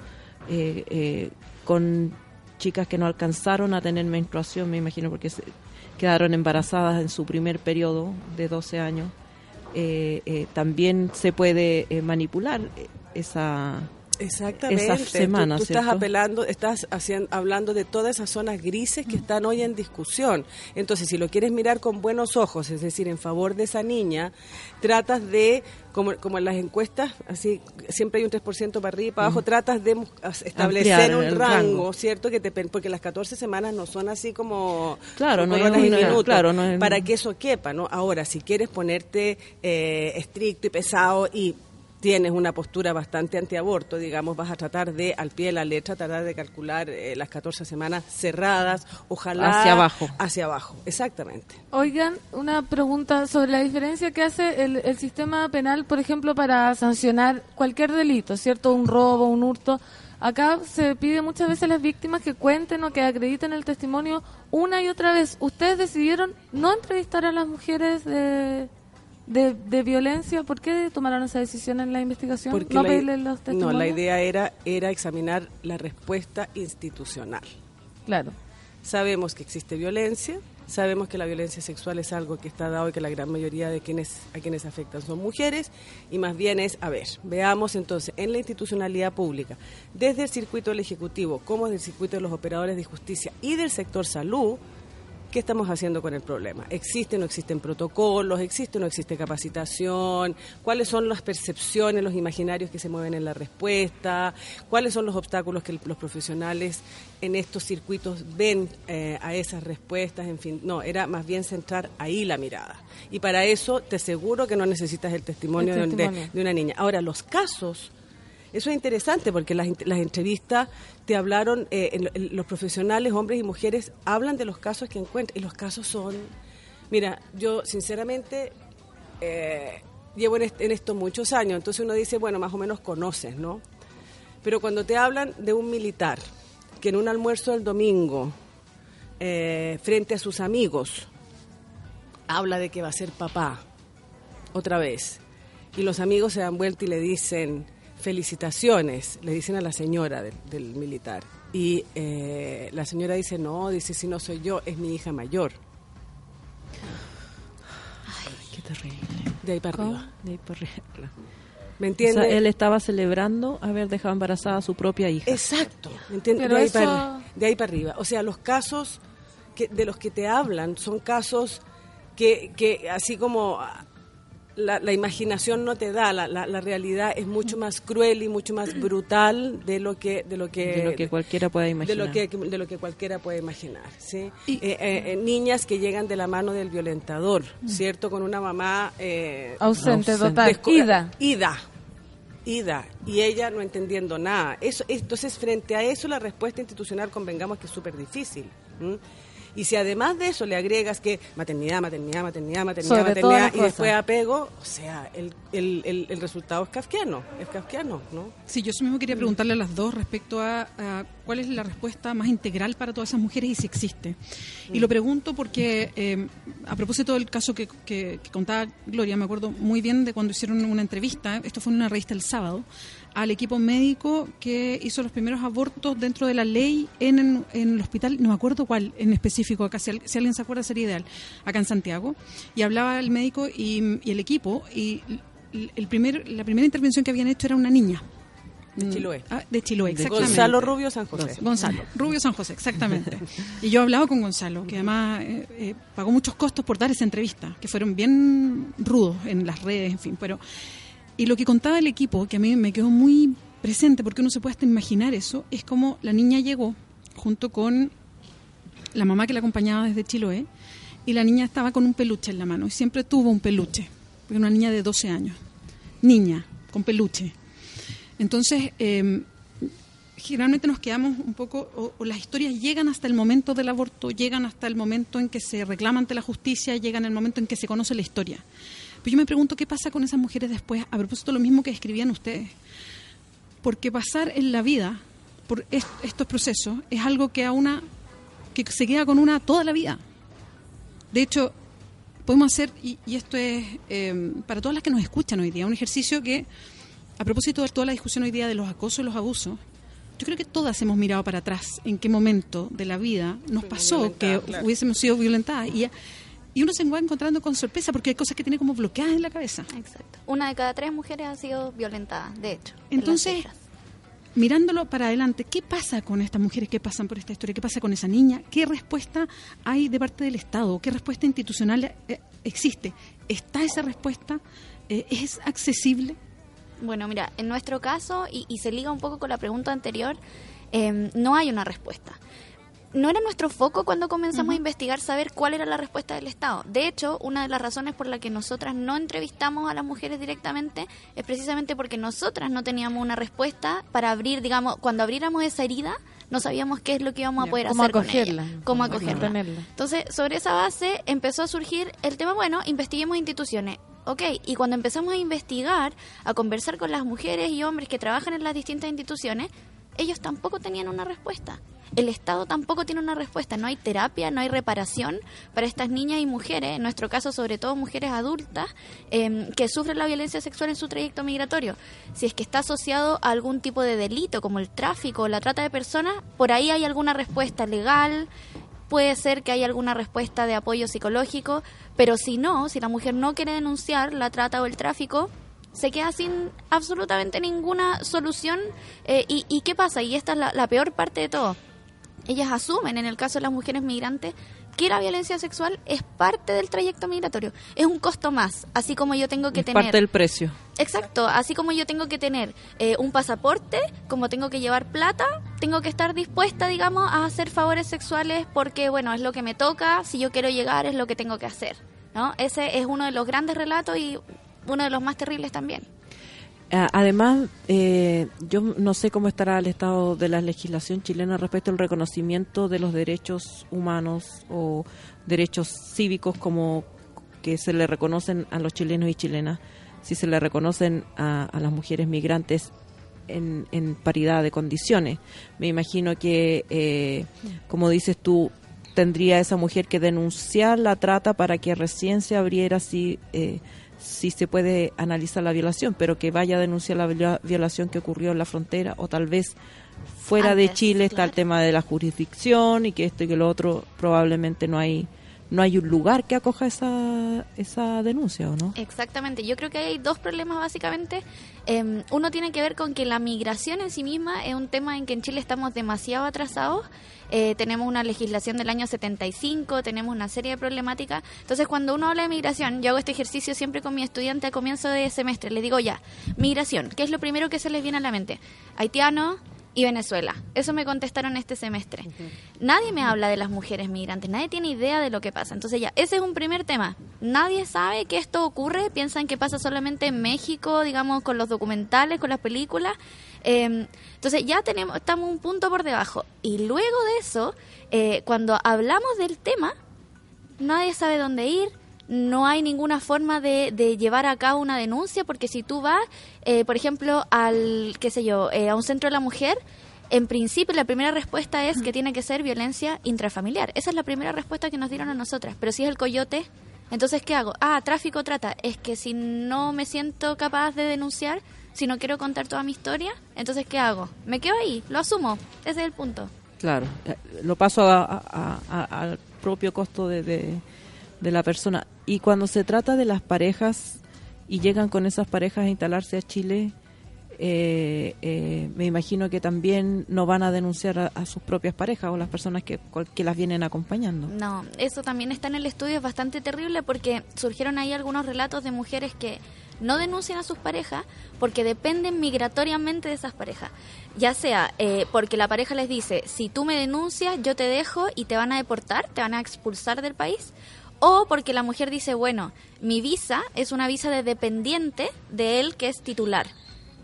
eh, eh, con chicas que no alcanzaron a tener menstruación, me imagino, porque se quedaron embarazadas en su primer periodo de 12 años eh, eh, también se puede eh, manipular esa Exactamente. esa Tú- semana, tú, estás ¿cierto? apelando, estás haciendo, hablando de todas esas zonas grises que están hoy en discusión. Entonces, si lo quieres mirar con buenos ojos, es decir, en favor de esa niña, tratas de, como, como en las encuestas, así siempre hay un 3% para arriba y para abajo, tratas de establecer Ampliar un rango, rango. ¿cierto? que te, Porque las 14 semanas no son así como Claro, no es horas y una- minutos, claro, no es- para que eso quepa, ¿no? Ahora, si quieres ponerte eh, estricto y pesado y tienes una postura bastante antiaborto, digamos, vas a tratar de, al pie de la letra, tratar de calcular eh, las 14 semanas cerradas, ojalá... Hacia abajo. Hacia abajo, exactamente. Oigan, una pregunta sobre la diferencia que hace el, el sistema penal, por ejemplo, para sancionar cualquier delito, ¿cierto? Un robo, un hurto. Acá se pide muchas veces a las víctimas que cuenten o que acrediten el testimonio una y otra vez. ¿Ustedes decidieron no entrevistar a las mujeres de, de, de violencia? ¿Por qué tomaron esa decisión en la investigación? Porque no la, los no, la idea era, era examinar la respuesta institucional. Claro. Sabemos que existe violencia, sabemos que la violencia sexual es algo que está dado y que la gran mayoría de quienes a quienes afectan son mujeres y más bien es, a ver, veamos entonces en la institucionalidad pública, desde el circuito del Ejecutivo como desde el circuito de los operadores de justicia y del sector salud, ¿Qué estamos haciendo con el problema? ¿Existen o no existen protocolos? ¿Existe o no existe capacitación? ¿Cuáles son las percepciones, los imaginarios que se mueven en la respuesta? ¿Cuáles son los obstáculos que los profesionales en estos circuitos ven eh, a esas respuestas? En fin, no, era más bien centrar ahí la mirada. Y para eso te aseguro que no necesitas el testimonio, El de- testimonio. de una niña. Ahora, los casos eso es interesante porque las, las entrevistas te hablaron, eh, los profesionales, hombres y mujeres, hablan de los casos que encuentran. Y los casos son. Mira, yo sinceramente eh, llevo en esto muchos años, entonces uno dice, bueno, más o menos conoces, ¿no? Pero cuando te hablan de un militar que en un almuerzo del domingo, eh, frente a sus amigos, habla de que va a ser papá, otra vez, y los amigos se dan vuelta y le dicen felicitaciones, le dicen a la señora del, del militar. Y eh, la señora dice, no, dice, si no soy yo, es mi hija mayor. Qué terrible. De ahí para ¿Cómo? arriba. De ahí para arriba. ¿Me O entiendes? sea, él estaba celebrando haber dejado embarazada a su propia hija. Exacto, ¿me entiendes? Pero de, ahí eso- para, de ahí para arriba. O sea, los casos que, de los que te hablan son casos que, que así como la, la imaginación no te da, la, la, la realidad es mucho más cruel y mucho más brutal de lo que de lo que, De lo que cualquiera pueda de imaginar. lo que de lo que cualquiera puede imaginar ¿sí? Eh, eh, eh, niñas que llegan de la mano del violentador cierto con una mamá eh, Ausente, Ausente. total. Ida. Ida. Ida. Y ella no entendiendo nada. Eso, entonces, frente a eso, la respuesta institucional, convengamos que es súper difícil. ¿m? Y si además de eso le agregas que maternidad, maternidad, maternidad, maternidad, Sobre maternidad, y después apego, o sea, el, el, el, el resultado es kafkiano. Es kafkiano, ¿no? Sí, yo mismo quería preguntarle a las dos respecto a, a cuál es la respuesta más integral para todas esas mujeres y si existe. Y lo pregunto porque, eh, a propósito del caso que, que- que contaba Gloria, me acuerdo muy bien de cuando hicieron una entrevista, esto fue en una revista el sábado, al equipo médico que hizo los primeros abortos dentro de la ley en, en- en el hospital, no me acuerdo cuál en específico, acá si, al- si alguien se acuerda sería ideal, acá en Santiago, y hablaba el médico y, y el equipo, y el- primer, la primera intervención que habían hecho era una niña. De Chiloé. Ah, de Chiloé, De exactamente. Gonzalo Rubio San José. Gonzalo, (laughs) Rubio San José, exactamente. Y yo hablaba con Gonzalo, que además eh, eh, pagó muchos costos por dar esa entrevista, que fueron bien rudos en las redes, en fin. Pero y lo que contaba el equipo, que a mí me quedó muy presente, porque uno se puede hasta imaginar eso, es como la niña llegó junto con la mamá que la acompañaba desde Chiloé, y la niña estaba con un peluche en la mano, y siempre tuvo un peluche, porque una niña de 12 años, niña, con peluche. Entonces, eh, generalmente nos quedamos un poco, o, o las historias llegan hasta el momento del aborto, llegan hasta el momento en que se reclama ante la justicia, llegan el momento en que se conoce la historia. Pero yo me pregunto qué pasa con esas mujeres después, a propósito de lo mismo que escribían ustedes. Porque pasar en la vida por est- estos procesos es algo que a una que se queda con una toda la vida. De hecho, podemos hacer, y, y esto es eh, para todas las que nos escuchan hoy día, un ejercicio que, a propósito de toda la discusión hoy día de los acosos y los abusos, yo creo que todas hemos mirado para atrás en qué momento de la vida nos pasó que claro. hubiésemos sido violentadas. Y, y uno se va encontrando con sorpresa porque hay cosas que tiene como bloqueadas en la cabeza. Exacto. Una de cada tres mujeres ha sido violentada, de hecho. Entonces, mirándolo para adelante, ¿qué pasa con estas mujeres que pasan por esta historia? ¿Qué pasa con esa niña? ¿Qué respuesta hay de parte del Estado? ¿Qué respuesta institucional eh, existe? ¿Está esa respuesta? Eh, ¿Es accesible? Bueno, mira, en nuestro caso, y, y se liga un poco con la pregunta anterior, eh, no hay una respuesta. No era nuestro foco cuando comenzamos a investigar saber cuál era la respuesta del Estado. De hecho, una de las razones por la que nosotras no entrevistamos a las mujeres directamente es precisamente porque nosotras no teníamos una respuesta para abrir, digamos, cuando abriéramos esa herida, no sabíamos qué es lo que íbamos a poder cómo hacer acogerla, con ella, cómo cómo acogerla. Entonces, sobre esa base empezó a surgir el tema, bueno, investiguemos instituciones. Ok, y cuando empezamos a investigar, a conversar con las mujeres y hombres que trabajan en las distintas instituciones, ellos tampoco tenían una respuesta. El Estado tampoco tiene una respuesta. No hay terapia, no hay reparación para estas niñas y mujeres, en nuestro caso sobre todo mujeres adultas, eh, que sufren la violencia sexual en su trayecto migratorio. Si es que está asociado a algún tipo de delito, como el tráfico o la trata de personas, por ahí hay alguna respuesta legal, puede ser que haya alguna respuesta de apoyo psicológico, pero si no, si la mujer no quiere denunciar la trata o el tráfico, se queda sin absolutamente ninguna solución. Eh, y, ¿Y qué pasa? Y esta es la, la peor parte de todo. Ellas asumen, en el caso de las mujeres migrantes, que la violencia sexual es parte del trayecto migratorio. Es un costo más, así como yo tengo que Es tener... parte del precio. Exacto, así como yo tengo que tener eh, un pasaporte, como tengo que llevar plata, tengo que estar dispuesta, digamos, a hacer favores sexuales porque, bueno, es lo que me toca, si yo quiero llegar es lo que tengo que hacer, ¿no? Ese es uno de los grandes relatos y uno de los más terribles también. A- Además, eh, yo no sé cómo estará el estado de la legislación chilena respecto al reconocimiento de los derechos humanos o derechos cívicos como que se le reconocen a los chilenos y chilenas, si se le reconocen a, a las mujeres migrantes en, en paridad de condiciones. Me imagino que, eh, como dices tú, tendría esa mujer que denunciar la trata para que recién se abriera si, eh, si se puede analizar la violación, pero que vaya a denunciar la viola- violación que ocurrió en la frontera o tal vez fuera de Chile está el tema de la jurisdicción y que esto y que lo otro probablemente no hay no hay un lugar que acoja esa esa denuncia o no Exactamente, yo creo que hay dos problemas básicamente. Eh, uno tiene que ver con que la migración en sí misma es un tema en que en Chile estamos demasiado atrasados. Eh, tenemos una legislación del año 75, tenemos una serie de problemáticas. Entonces, cuando uno habla de migración, yo hago este ejercicio siempre con mi estudiante a comienzo de semestre. Le digo ya, migración, ¿qué es lo primero que se les viene a la mente? Haitiano y Venezuela. Eso me contestaron este semestre. Nadie me habla de las mujeres migrantes, nadie tiene idea de lo que pasa. Entonces ya, ese es un primer tema. Nadie sabe que esto ocurre, piensan que pasa solamente en México, digamos, con los documentales, con las películas. Eh, entonces ya tenemos, estamos un punto por debajo. Y luego de eso, eh, cuando hablamos del tema, nadie sabe dónde ir, no hay ninguna forma de, de llevar a cabo una denuncia, porque si tú vas, eh, por ejemplo, al, qué sé yo, eh, a un centro de la mujer, en principio la primera respuesta es que tiene que ser violencia intrafamiliar. Esa es la primera respuesta que nos dieron a nosotras. Pero si es el coyote, entonces ¿qué hago? Ah, tráfico trata. Es que si no me siento capaz de denunciar, si no quiero contar toda mi historia, entonces ¿qué hago? Me quedo ahí, lo asumo. Ese es el punto. Claro, eh, lo paso a- a- al propio costo de- de la persona. Y cuando se trata de las parejas y llegan con esas parejas a instalarse a Chile, eh, eh, me imagino que también no van a denunciar a, sus propias parejas o las personas que, que las vienen acompañando. No, eso también está en el estudio, es bastante terrible porque surgieron ahí algunos relatos de mujeres que no denuncian a sus parejas porque dependen migratoriamente de esas parejas. Ya sea eh, porque la pareja les dice, si tú me denuncias, yo te dejo y te van a deportar, te van a expulsar del país. O porque la mujer dice, bueno, mi visa es una visa de dependiente de él que es titular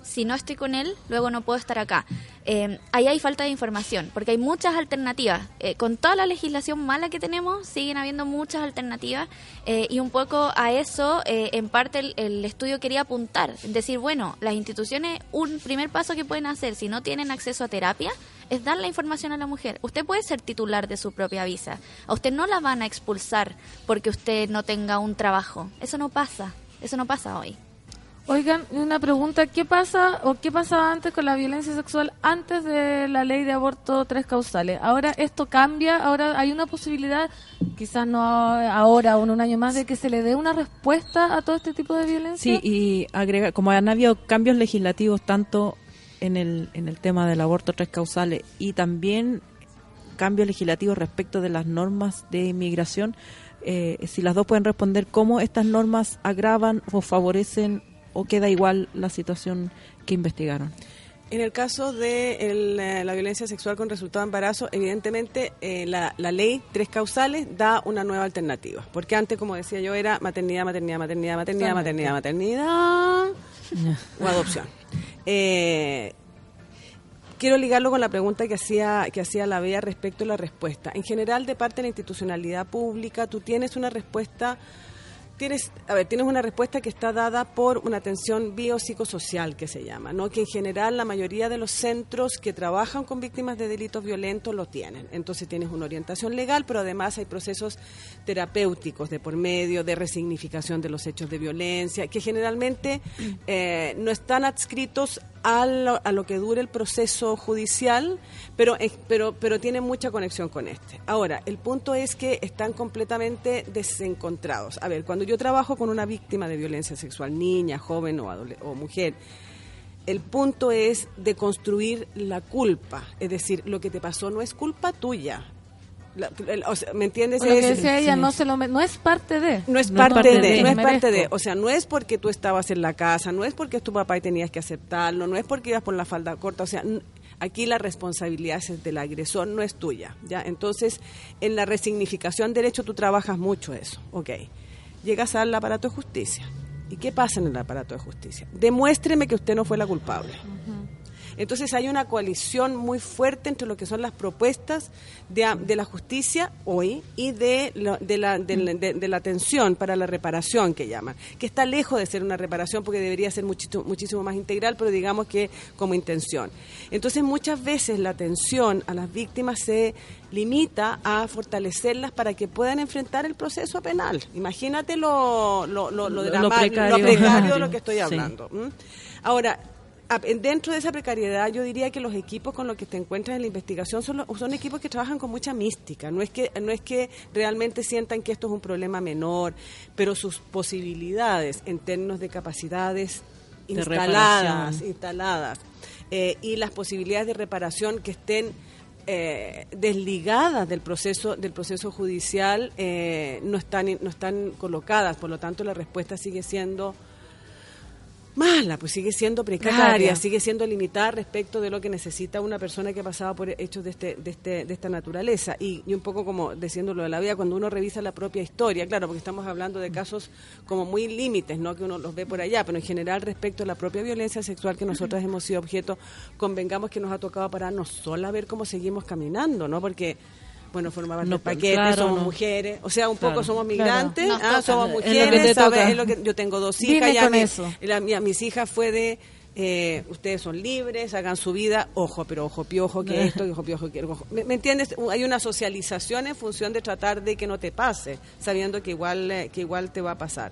si no estoy con él, luego no puedo estar acá. Eh, ahí hay falta de información, porque hay muchas alternativas. Eh, con toda la legislación mala que tenemos, siguen habiendo muchas alternativas eh, y un poco a eso, eh, en parte, el, el estudio quería apuntar. Decir, bueno, las instituciones, un primer paso que pueden hacer si no tienen acceso a terapia es dar la información a la mujer. Usted puede ser titular de su propia visa. A usted no la van a expulsar porque usted no tenga un trabajo. Eso no pasa. Eso no pasa hoy. Oigan, una pregunta, ¿qué pasa o qué pasaba antes con la violencia sexual antes de la ley de aborto tres causales? Ahora esto cambia, ahora hay una posibilidad, quizás no ahora o en un año más, de que se le dé una respuesta a todo este tipo de violencia. Sí, y agrega, como han habido cambios legislativos tanto en el, en el tema del aborto tres causales y también cambio legislativo respecto de las normas de inmigración, eh, si las dos pueden responder cómo estas normas agravan o favorecen o queda igual la situación que investigaron. En el caso de el, eh, la violencia sexual con resultado de embarazo, evidentemente eh, la, la ley tres causales da una nueva alternativa. Porque antes, como decía yo, era maternidad, maternidad, maternidad, maternidad, maternidad, maternidad o adopción. Eh, quiero ligarlo con la pregunta que hacía que hacía la Bea respecto a la respuesta. En general, de parte de la institucionalidad pública, tú tienes una respuesta tienes, a ver, tienes una respuesta que está dada por una atención biopsicosocial que se llama, ¿no? Que en general la mayoría de los centros que trabajan con víctimas de delitos violentos lo tienen. Entonces tienes una orientación legal, pero además hay procesos terapéuticos de por medio, de resignificación de los hechos de violencia, que generalmente eh, no están adscritos a lo, a lo que dure el proceso judicial, pero, pero, pero tiene mucha conexión con este. Ahora, el punto es que están completamente desencontrados. A ver, cuando yo trabajo con una víctima de violencia sexual, niña, joven o, o mujer, el punto es de construir la culpa, es decir, lo que te pasó no es culpa tuya. La- el- o sea, ¿Me entiendes? Lo que Es- decía ella, no, se lo no es parte de. no es No parte, de, no es parte de, o sea, no es porque tú estabas en la casa, no es porque es tu papá y tenías que aceptarlo, no es porque ibas por la falda corta, o sea, aquí la responsabilidad es del agresor, no es tuya, ¿ya? Entonces, en la resignificación de derecho tú trabajas mucho eso, ok. Llegas al aparato de justicia. ¿Y qué pasa en el aparato de justicia? Demuéstreme que usted no fue la culpable. Entonces hay una coalición muy fuerte entre lo que son las propuestas de, la justicia hoy y de, lo- de, la, de, de- de la atención para la reparación que llaman, que está lejos de ser una reparación porque debería ser muchito- muchísimo más integral, pero digamos que como intención. Entonces muchas veces la atención a las víctimas se limita a fortalecerlas para que puedan enfrentar el proceso penal. Imagínate lo, lo, lo, lo, Lo- precario. lo precario de lo (laughs) que estoy hablando. Ahora, dentro de esa precariedad, yo diría que los equipos con los que te encuentras en la investigación son, lo- son equipos que trabajan con mucha mística. No es que no es que realmente sientan que esto es un problema menor, pero sus posibilidades en términos de capacidades De instaladas, reparación. instaladas eh, y las posibilidades de reparación que estén eh, desligadas del proceso del proceso judicial eh, no están no están colocadas por lo tanto la respuesta sigue siendo mala, pues sigue siendo precaria, sigue siendo limitada respecto de lo que necesita una persona que ha pasado por hechos de este, de este, de esta naturaleza. Y, y un poco como diciendo lo de la vida, cuando uno revisa la propia historia, claro, porque estamos hablando de casos como muy límites, ¿no? Que uno los ve por allá, pero en general respecto a la propia violencia sexual que nosotras hemos sido objeto, convengamos que nos ha tocado pararnos sola a ver cómo seguimos caminando, ¿no? Porque bueno, formamos No, parte del paquete, claro, somos no. mujeres, o sea, un Claro, poco somos migrantes, ah, somos mujeres, te ¿sabes? toca. Es lo que yo tengo dos Dime hijas, ya con mi- eso. la- mi- a mis hijas fue de eh, ustedes son libres, hagan su vida, ojo, pero ojo piojo que esto, que ojo piojo que ojo. ¿Me, me entiendes? Hay una socialización en función de tratar de que no te pase, sabiendo que igual eh, que igual te va a pasar.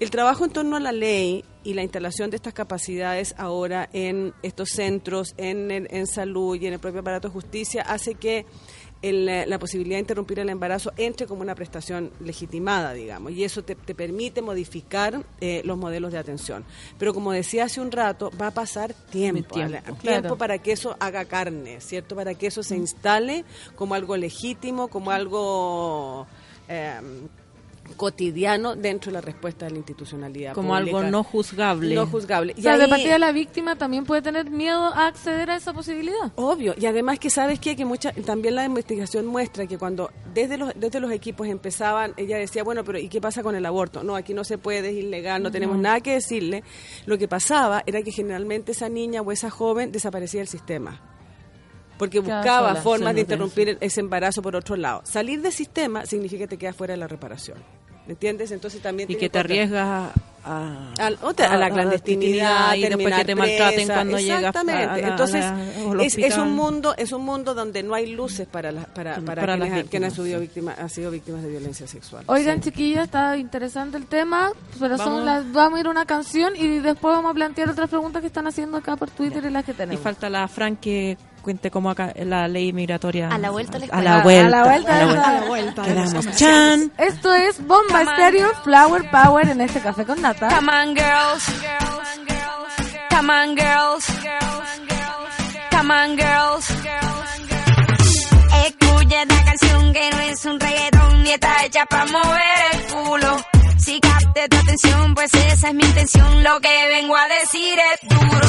El trabajo en torno a la ley y la instalación de estas capacidades ahora en estos centros, en, el- en salud y en el propio aparato de justicia, hace que el, la posibilidad de interrumpir el embarazo entre como una prestación legitimada, digamos, y eso te, te permite modificar eh, los modelos de atención. Pero como decía hace un rato, va a pasar tiempo, Tiempo, claro. tiempo para que eso haga carne, ¿cierto? Para que eso se instale como algo legítimo, como algo... eh, cotidiano dentro de la respuesta de la institucionalidad Como algo no juzgable. no juzgable O Y sea, de ahí- partida la víctima también puede tener miedo a acceder a esa posibilidad. Obvio, y además que sabes qué? que mucha, también la investigación muestra que cuando desde los, desde los equipos empezaban, ella decía, bueno, pero ¿y qué pasa con el aborto? No, aquí no se puede, es ilegal, no tenemos nada que decirle. Lo que pasaba era que generalmente esa niña o esa joven desaparecía del sistema. Porque buscaba sola. formas de interrumpir ese embarazo por otro lado. Salir del sistema significa que te quedas fuera de la reparación. ¿Me entiendes? Entonces también y que te arriesgas a, al- otra- a la clandestinidad y después que te maltraten presa. cuando llegas Exactamente. a la- a entonces es, es un mundo es un mundo donde no hay luces para las para, para, Para quienes, las han- quienes víctimas, han sido sí. víctimas han sido víctimas de violencia sexual Oigan, Sí. chiquillas, está interesante el tema, pero son Vamos. las, vamos a ir a una canción y después vamos a plantear otras preguntas que están haciendo acá por Twitter y las que Y tenemos. falta la Fran que cuente cómo acá la ley migratoria. A la vuelta les A la cuento. vuelta. A la vuelta, a la a vuelta. la vuelta. Quedamos. Chan. Esto es Bomba Estéreo Flower Power en este café con nata. Come on, girls. Come on, girls. Come on, girls. Escucha esta canción que no es un reggaetón ni está hecha para mover el culo. Si capte tu atención, pues esa es mi intención. Lo que vengo a decir es duro.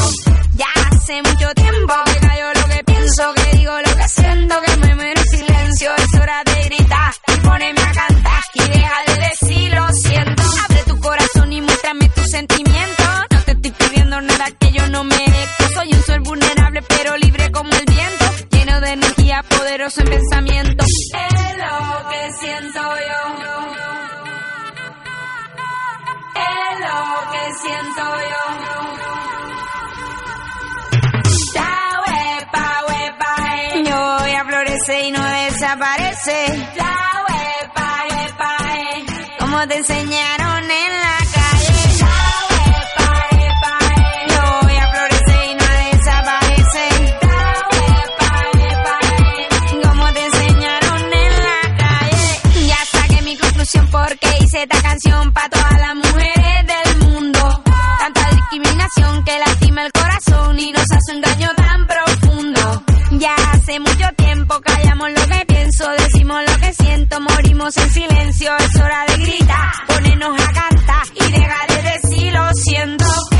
Ya hace mucho tiempo que callo lo que pienso, que digo lo que siento, que me muero en silencio. Es hora de gritar y ponerme a cantar y deja de decir lo siento. Abre tu corazón y muéstrame tus sentimientos. No te estoy pidiendo nada que yo no merezco. Soy un ser vulnerable pero libre como el viento, lleno de energía, poderoso en pensamiento. Es lo que siento yo. Es lo que siento yo. La huepa, huepa, eh. Yo voy a florecer y no desaparece. La huepa, huepa, eh. Como te enseñaron en la calle. La huepa, huepa, eh. Yo voy a florecer y no desaparece. La huepa, huepa, eh. Como te enseñaron en la calle. Ya saqué mi conclusión porque hice esta canción para todas las que lastima el corazón y nos hace un daño tan profundo. Ya hace mucho tiempo callamos lo que pienso, decimos lo que siento, morimos en silencio. Es hora de gritar, ponernos a cantar y dejar de decir lo siento.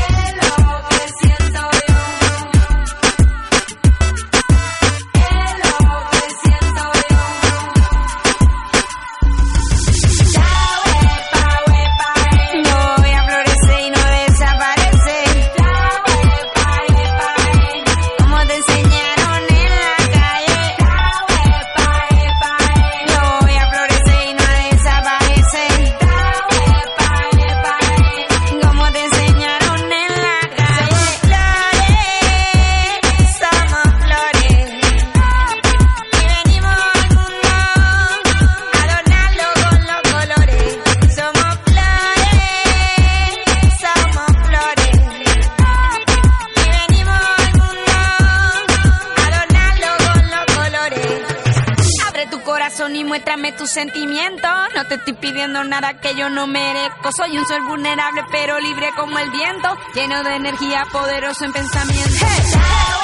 Sentimientos. No te estoy pidiendo nada que yo no merezco. Soy un ser vulnerable pero libre como el viento. Lleno de energía, poderoso en pensamiento. La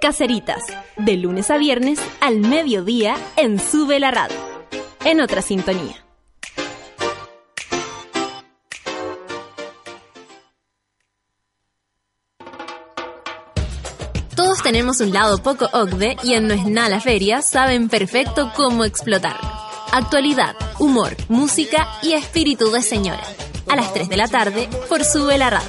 Caseritas, de lunes a viernes al mediodía en Sube la Radio. En otra sintonía. Todos tenemos un lado poco OCDE y en No es nada feria saben perfecto cómo explotarlo. Actualidad, humor, música y espíritu de señora. A las 3 de la tarde por Sube la Radio.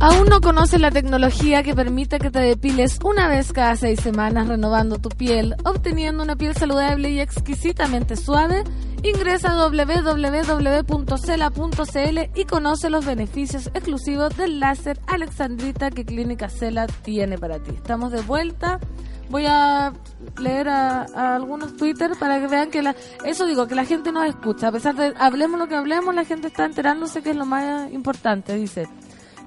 ¿Aún no conoces la tecnología que permite que te depiles una vez cada seis semanas renovando tu piel, obteniendo una piel saludable y exquisitamente suave? Ingresa a www.cela.cl y conoce los beneficios exclusivos del láser Alexandrita que Clínica Cela tiene para ti. Estamos de vuelta. Voy a leer a, algunos Twitter para que vean que la, eso digo, que la gente nos escucha. A pesar de hablemos lo que hablemos, la gente está enterándose que es lo más importante, dice.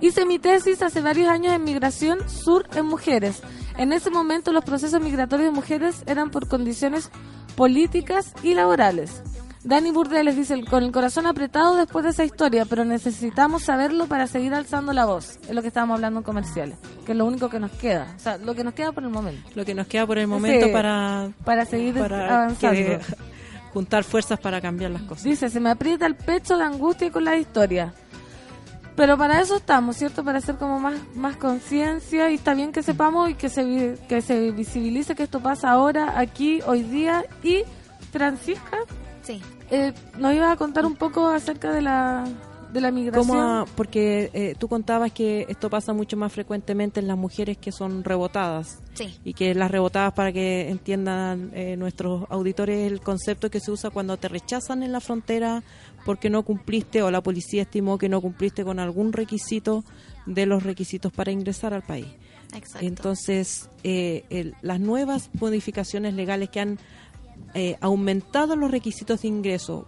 Hice mi tesis hace varios años en migración sur en mujeres. En ese momento los procesos migratorios de mujeres eran por condiciones políticas y laborales. Dani Burdeles dice, con el corazón apretado después de esa historia, pero necesitamos saberlo para seguir alzando la voz. Es lo que estábamos hablando en comerciales, que es lo único que nos queda. O sea, lo que nos queda por el momento. Lo que nos queda por el momento Sí, para, para seguir para avanzando. que- (laughs) juntar fuerzas para cambiar las cosas. Dice, se me aprieta el pecho de angustia con la historia. Pero para eso estamos, ¿cierto? Para hacer como más, más conciencia y está bien que sepamos y que se, que se visibilice que esto pasa ahora, aquí, hoy día. Y Francisca, Sí. eh, nos ibas a contar un poco acerca de la, de la migración. ¿Cómo a- porque eh, tú contabas que esto pasa mucho más frecuentemente en las mujeres que son rebotadas. Sí. Y que las rebotadas, para que entiendan eh, nuestros auditores, el concepto que se usa cuando te rechazan en la frontera porque no cumpliste o la policía estimó que no cumpliste con algún requisito de los requisitos para ingresar al país. Exacto. Entonces, eh, el- las nuevas modificaciones legales que han eh, aumentado los requisitos de ingreso,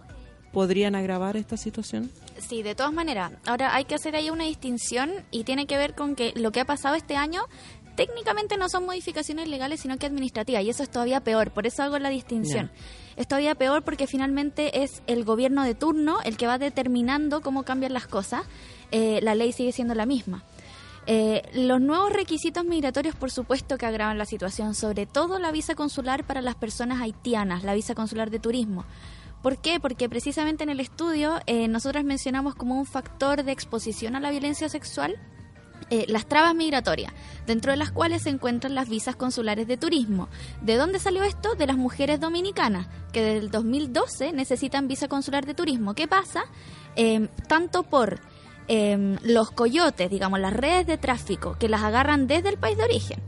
¿podrían agravar esta situación? Sí, de todas maneras. Ahora hay que hacer ahí una distinción y tiene que ver con que lo que ha pasado este año técnicamente no son modificaciones legales, sino que administrativas. Y eso es todavía peor. Por eso hago la distinción. Es todavía peor porque finalmente es el gobierno de turno el que va determinando cómo cambian las cosas. Eh, la ley sigue siendo la misma. Eh, los nuevos requisitos migratorios, por supuesto, que agravan la situación, sobre todo la visa consular para las personas haitianas, la visa consular de turismo. ¿Por qué? Porque precisamente en el estudio eh, nosotros mencionamos como un factor de exposición a la violencia sexual eh, las trabas migratorias, dentro de las cuales se encuentran las visas consulares de turismo. ¿De dónde salió esto? De las mujeres dominicanas, que desde el 2012 necesitan visa consular de turismo. ¿Qué pasa? Eh, tanto por eh, los coyotes, digamos, las redes de tráfico que las agarran desde el país de origen,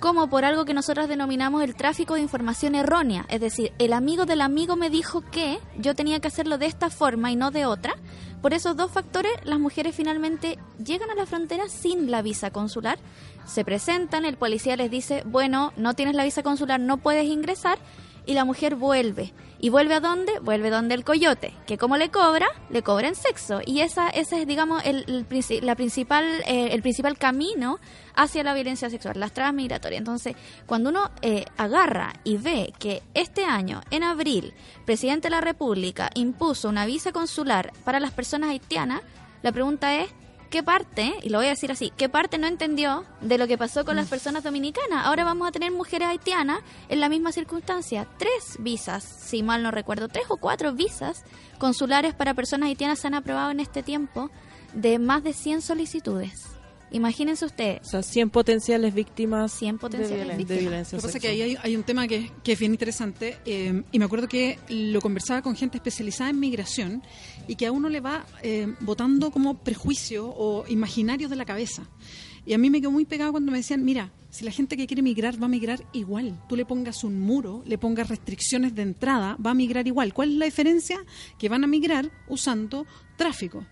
como por algo que nosotros denominamos el tráfico de información errónea. Es decir, el amigo del amigo me dijo que yo tenía que hacerlo de esta forma y no de otra. Por esos dos factores, las mujeres finalmente llegan a la frontera sin la visa consular, se presentan, el policía les dice, bueno, no tienes la visa consular, no puedes ingresar, y la mujer vuelve. ¿Y vuelve a dónde? Vuelve donde el coyote, que como le cobra, le cobra en sexo. Y esa, ese es, digamos, el, el la principal, eh, el principal camino hacia la violencia sexual, las trabas migratorias. Entonces, cuando uno eh, agarra y ve que este año, en abril, el presidente de la República impuso una visa consular para las personas haitianas, la pregunta es, ¿qué parte, y lo voy a decir así, qué parte no entendió de lo que pasó con las personas dominicanas? Ahora vamos a tener mujeres haitianas en la misma circunstancia. Tres visas, si mal no recuerdo, tres o cuatro visas consulares para personas haitianas se han aprobado en este tiempo de más de 100 solicitudes. Imagínense ustedes. O sea, 100 potenciales víctimas 100 potenciales de, violen- víctimas. de violencia Lo que pasa es que ahí hay, hay un tema que, que es bien interesante eh, y me acuerdo que lo conversaba con gente especializada en migración y que a uno le va eh, botando como prejuicios o imaginarios de la cabeza. Y a mí me quedó muy pegado cuando me decían, mira, si la gente que quiere migrar va a migrar igual, tú le pongas un muro, le pongas restricciones de entrada, va a migrar igual. ¿Cuál es la diferencia? Que van a migrar usando tráfico.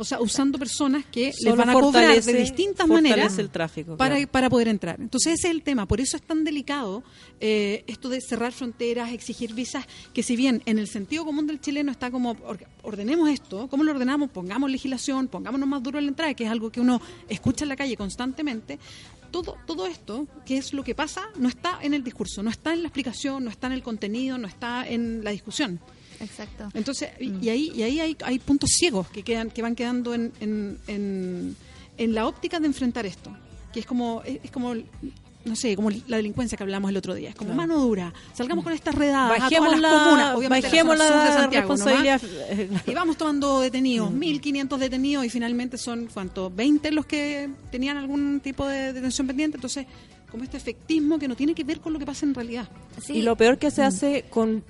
O sea, usando personas que les van a cobrar de distintas maneras el tráfico, para, claro. para poder entrar. Entonces ese es el tema, por eso es tan delicado eh, esto de cerrar fronteras, exigir visas, que si bien en el sentido común del chileno está como or- ordenemos esto, ¿cómo lo ordenamos? Pongamos legislación, pongámonos más duro en la entrada, que es algo que uno escucha en la calle constantemente. Todo, todo esto, que es lo que pasa, no está en el discurso, no está en la explicación, no está en el contenido, no está en la discusión. Exacto. Entonces, y, y ahí, y ahí hay, hay puntos ciegos que quedan, que van quedando en, en, en, en la óptica de enfrentar esto, que es como, es, es como, no sé, como la delincuencia que hablamos el otro día, es como Claro. mano dura, salgamos con estas redadas Bajemos a todas las la- comunas, obviamente bajemos la, sur de la Santiago, ¿no? responsabilidad. y vamos tomando detenidos, Mm. 1.500 detenidos y finalmente son, ¿cuánto? 20 los que tenían algún tipo de detención pendiente, entonces, como este efectismo que no tiene que ver con lo que pasa en realidad. Y lo peor que se hace con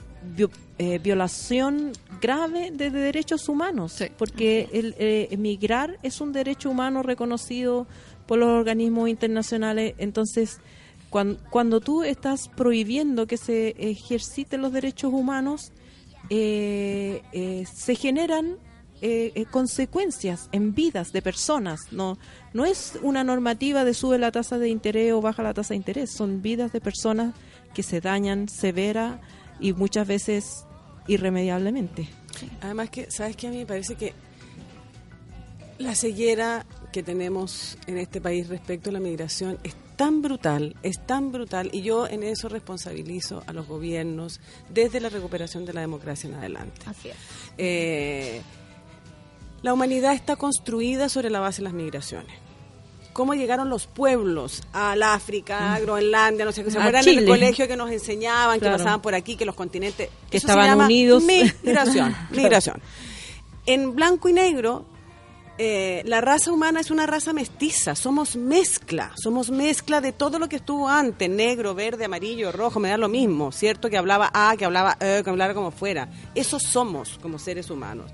eh, violación grave de, de derechos humanos, porque el eh, emigrar es un derecho humano reconocido por los organismos internacionales. Entonces, cuan- cuando, tú estás prohibiendo que se ejerciten los derechos humanos, eh, eh, se generan eh, consecuencias en vidas de personas. No, no es una normativa de sube la tasa de interés o baja la tasa de interés, son vidas de personas que se dañan severa y muchas veces irremediablemente. Además que, ¿sabes qué? A mí me parece que la ceguera que tenemos en este país respecto a la migración es tan brutal, es tan brutal, y yo en eso responsabilizo a los gobiernos desde la recuperación de la democracia en adelante. Así es. Eh, la humanidad está construida sobre la base de las migraciones. ¿Cómo llegaron los pueblos al África, a Groenlandia? No sé, que se acuerdan en el Chile. colegio que nos enseñaban, Claro. que pasaban por aquí, que los continentes... Que Eso se estaban llama unidos. Migración, (laughs) Claro. migración. En blanco y negro, eh, la raza humana es una raza mestiza, somos mezcla, somos mezcla de todo lo que estuvo antes, negro, verde, amarillo, rojo, me da lo mismo, ¿cierto? Que hablaba A, que hablaba E, que hablara como fuera. Eso somos como seres humanos.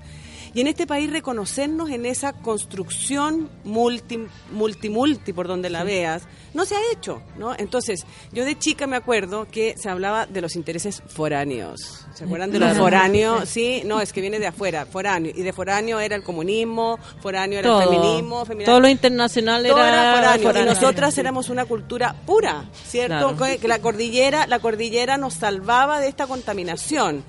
Y en este país reconocernos en esa construcción multi, multi, multi, por donde la veas, no se ha hecho, ¿no? Entonces, yo de chica me acuerdo que se hablaba de los intereses foráneos. ¿Se acuerdan de los foráneos? (laughs) Sí, no, es que viene de afuera, foráneo. Y de foráneo era el comunismo, foráneo era Todo. el feminismo. Todo lo internacional Todo era foráneo. foráneo. Y nosotras éramos una cultura pura, ¿cierto? Claro. Que la cordillera, la cordillera nos salvaba de esta contaminación.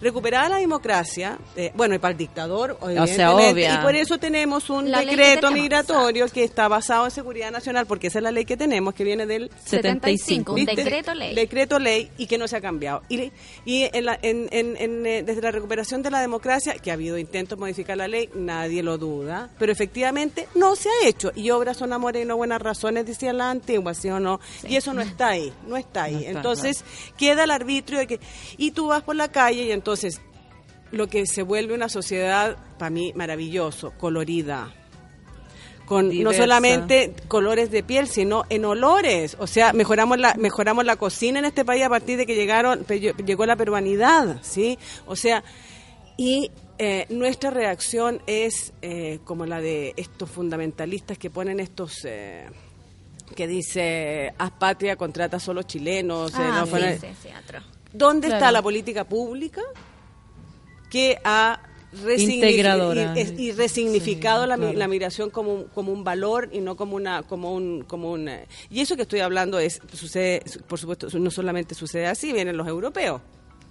Recuperada la democracia, eh, bueno, y para el dictador, evidentemente, obvia. y por eso tenemos un La ley que decreto tenemos, migratorio que está basado en seguridad nacional, porque esa es la ley que tenemos, que viene del 75, un ¿Viste? decreto ley. Decreto ley y que no se ha cambiado. Y, y en la- en- en- en, eh, desde la recuperación de la democracia, que ha habido intentos de modificar la ley, nadie lo duda, pero efectivamente no se ha hecho. Y obras son amores y no buenas razones, decía la antigua, ¿sí o no? Y eso no está ahí, no está ahí. No está, entonces queda el arbitrio de que... Y tú vas por la calle y entonces lo que se vuelve una sociedad, para mí, maravilloso, colorida con no solamente colores de piel, sino en olores. O sea, mejoramos la mejoramos la cocina en este país a partir de que llegaron llegó la peruanidad, ¿sí? O sea, y eh, nuestra reacción es eh, como la de estos fundamentalistas que ponen estos eh, que dice haz patria contrata solo chilenos. eh, Ah, no sí, sí. ¿Dónde Claro. está la política pública que ha Integradora. y, es- y resignificado Sí, la, claro. la migración como un, como un valor y no como una como un como un eh, y eso que estoy hablando es sucede por supuesto no solamente sucede así vienen los europeos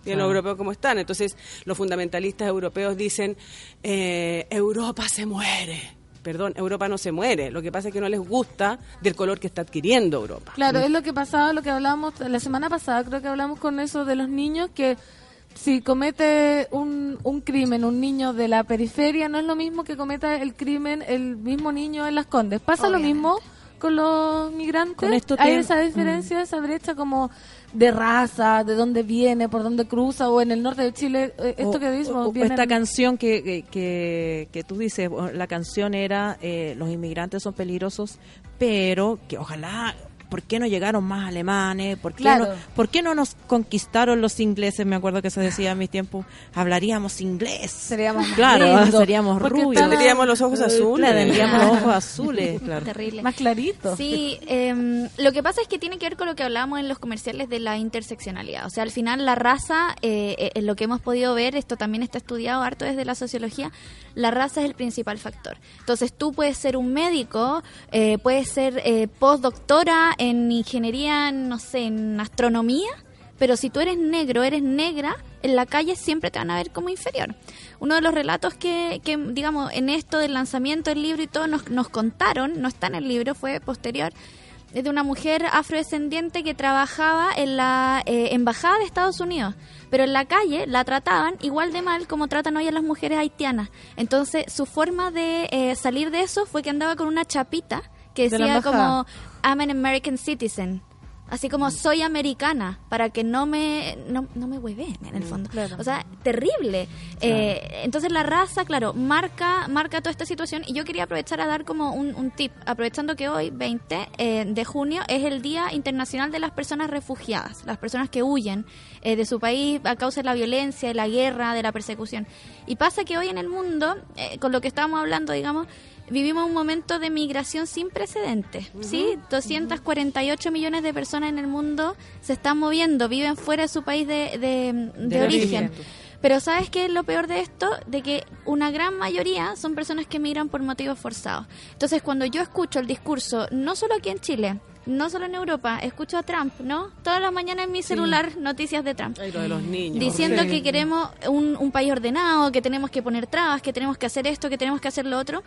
Vienen los europeos como están entonces los fundamentalistas europeos dicen eh, Europa se muere perdón Europa no se muere. Lo que pasa es que no les gusta del color que está adquiriendo Europa. Claro, es lo que pasaba, lo que hablábamos la semana pasada, creo que hablamos con eso de los niños que si comete un, un crimen un niño de la periferia no es lo mismo que cometa el crimen el mismo niño en las Condes. Pasa lo mismo con los migrantes. Con esto Hay esa diferencia, esa brecha como de raza, de dónde viene, por dónde cruza o en el norte de Chile. eh, Esto O- que decimos, esta canción que, que, que, tú dices, la canción era eh, Los inmigrantes son peligrosos, pero que ojalá, ¿por qué no llegaron más alemanes? ¿Por qué, Claro. no, ¿por qué no nos conquistaron los ingleses? Me acuerdo que se decía en mis tiempos, hablaríamos inglés. Seríamos Claro, seríamos rubios. estaba- Tendríamos los ojos Eh, azules. Claro, tendríamos los ojos azules, (laughs) claro. Terrible. más clarito. Sí, em, lo que pasa es que tiene que ver con lo que hablábamos en los comerciales de la interseccionalidad. O sea, al final la raza, eh, eh, en lo que hemos podido ver, esto también está estudiado harto desde la sociología, la raza es el principal factor. Entonces tú puedes ser un médico, eh, puedes ser eh, postdoctora en ingeniería, no sé, en astronomía, pero si tú eres negro, eres negra, en la calle siempre te van a ver como inferior. Uno de los relatos que, que digamos, en esto del lanzamiento del libro y todo nos, nos contaron, no está en el libro, fue posterior, es de una mujer afrodescendiente que trabajaba en la eh, embajada de Estados Unidos, pero en la calle la trataban igual de mal como tratan hoy a las mujeres haitianas. Entonces, su forma de eh, salir de eso fue que andaba con una chapita que decía como I'm an American citizen. Así como soy americana, para que no me no, no me hueveen en el fondo. O sea, terrible. Eh, entonces la raza, claro, marca marca toda esta situación. Y yo quería aprovechar a dar como un, un tip, aprovechando que hoy, 20 eh, de junio, es el Día Internacional de las Personas Refugiadas, las personas que huyen eh, de su país a causa de la violencia, de la guerra, de la persecución. Y pasa que hoy en el mundo, eh, con lo que estábamos hablando, digamos, vivimos un momento de migración sin precedentes, ¿sí? 248 millones de personas en el mundo se están moviendo, viven fuera de su país de, de- de De origen. origen. Pero ¿sabes qué es lo peor de esto? De que una gran mayoría son personas que migran por motivos forzados. Entonces, cuando yo escucho el discurso, no solo aquí en Chile, no solo en Europa, escucho a Trump, ¿no? Todas las mañanas en mi celular noticias de Trump Ay, lo de los niños. diciendo que queremos un, un país ordenado, que tenemos que poner trabas, que tenemos que hacer esto, que tenemos que hacer lo otro,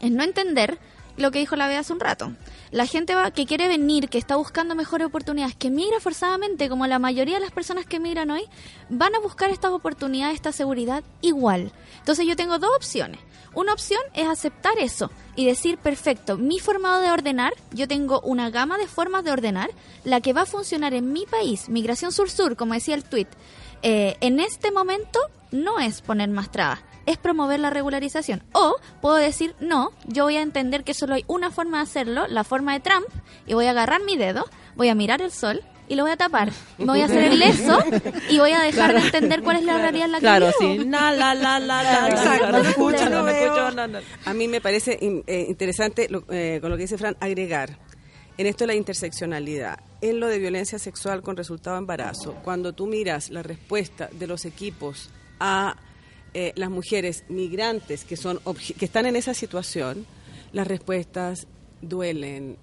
es no entender lo que dijo la Bea hace un rato. La gente va, que quiere venir, que está buscando mejores oportunidades, que migra forzadamente, como la mayoría de las personas que migran hoy, van a buscar estas oportunidades, esta seguridad igual. Entonces yo tengo dos opciones. Una opción es aceptar eso y decir, perfecto, mi forma de ordenar, yo tengo una gama de formas de ordenar, la que va a funcionar en mi país, Migración Sur-Sur, como decía el tweet, eh, en este momento no es poner más trabas, es promover la regularización. O puedo decir, no, yo voy a entender que solo hay una forma de hacerlo, la forma de Trump, y voy a agarrar mi dedo, voy a mirar el sol y lo voy a tapar. Me voy a hacer el leso y voy a dejar de entender cuál es la realidad en la que Claro, vivo. sí. Na, la, la, Exacto, no escucho, no escucho, na, na. A mí me parece in- eh, interesante lo- eh, con lo que dice Fran agregar en esto la interseccionalidad, en lo de violencia sexual con resultado de embarazo. Cuando tú miras la respuesta de los equipos a eh, las mujeres migrantes que son que están en esa situación, las respuestas duelen.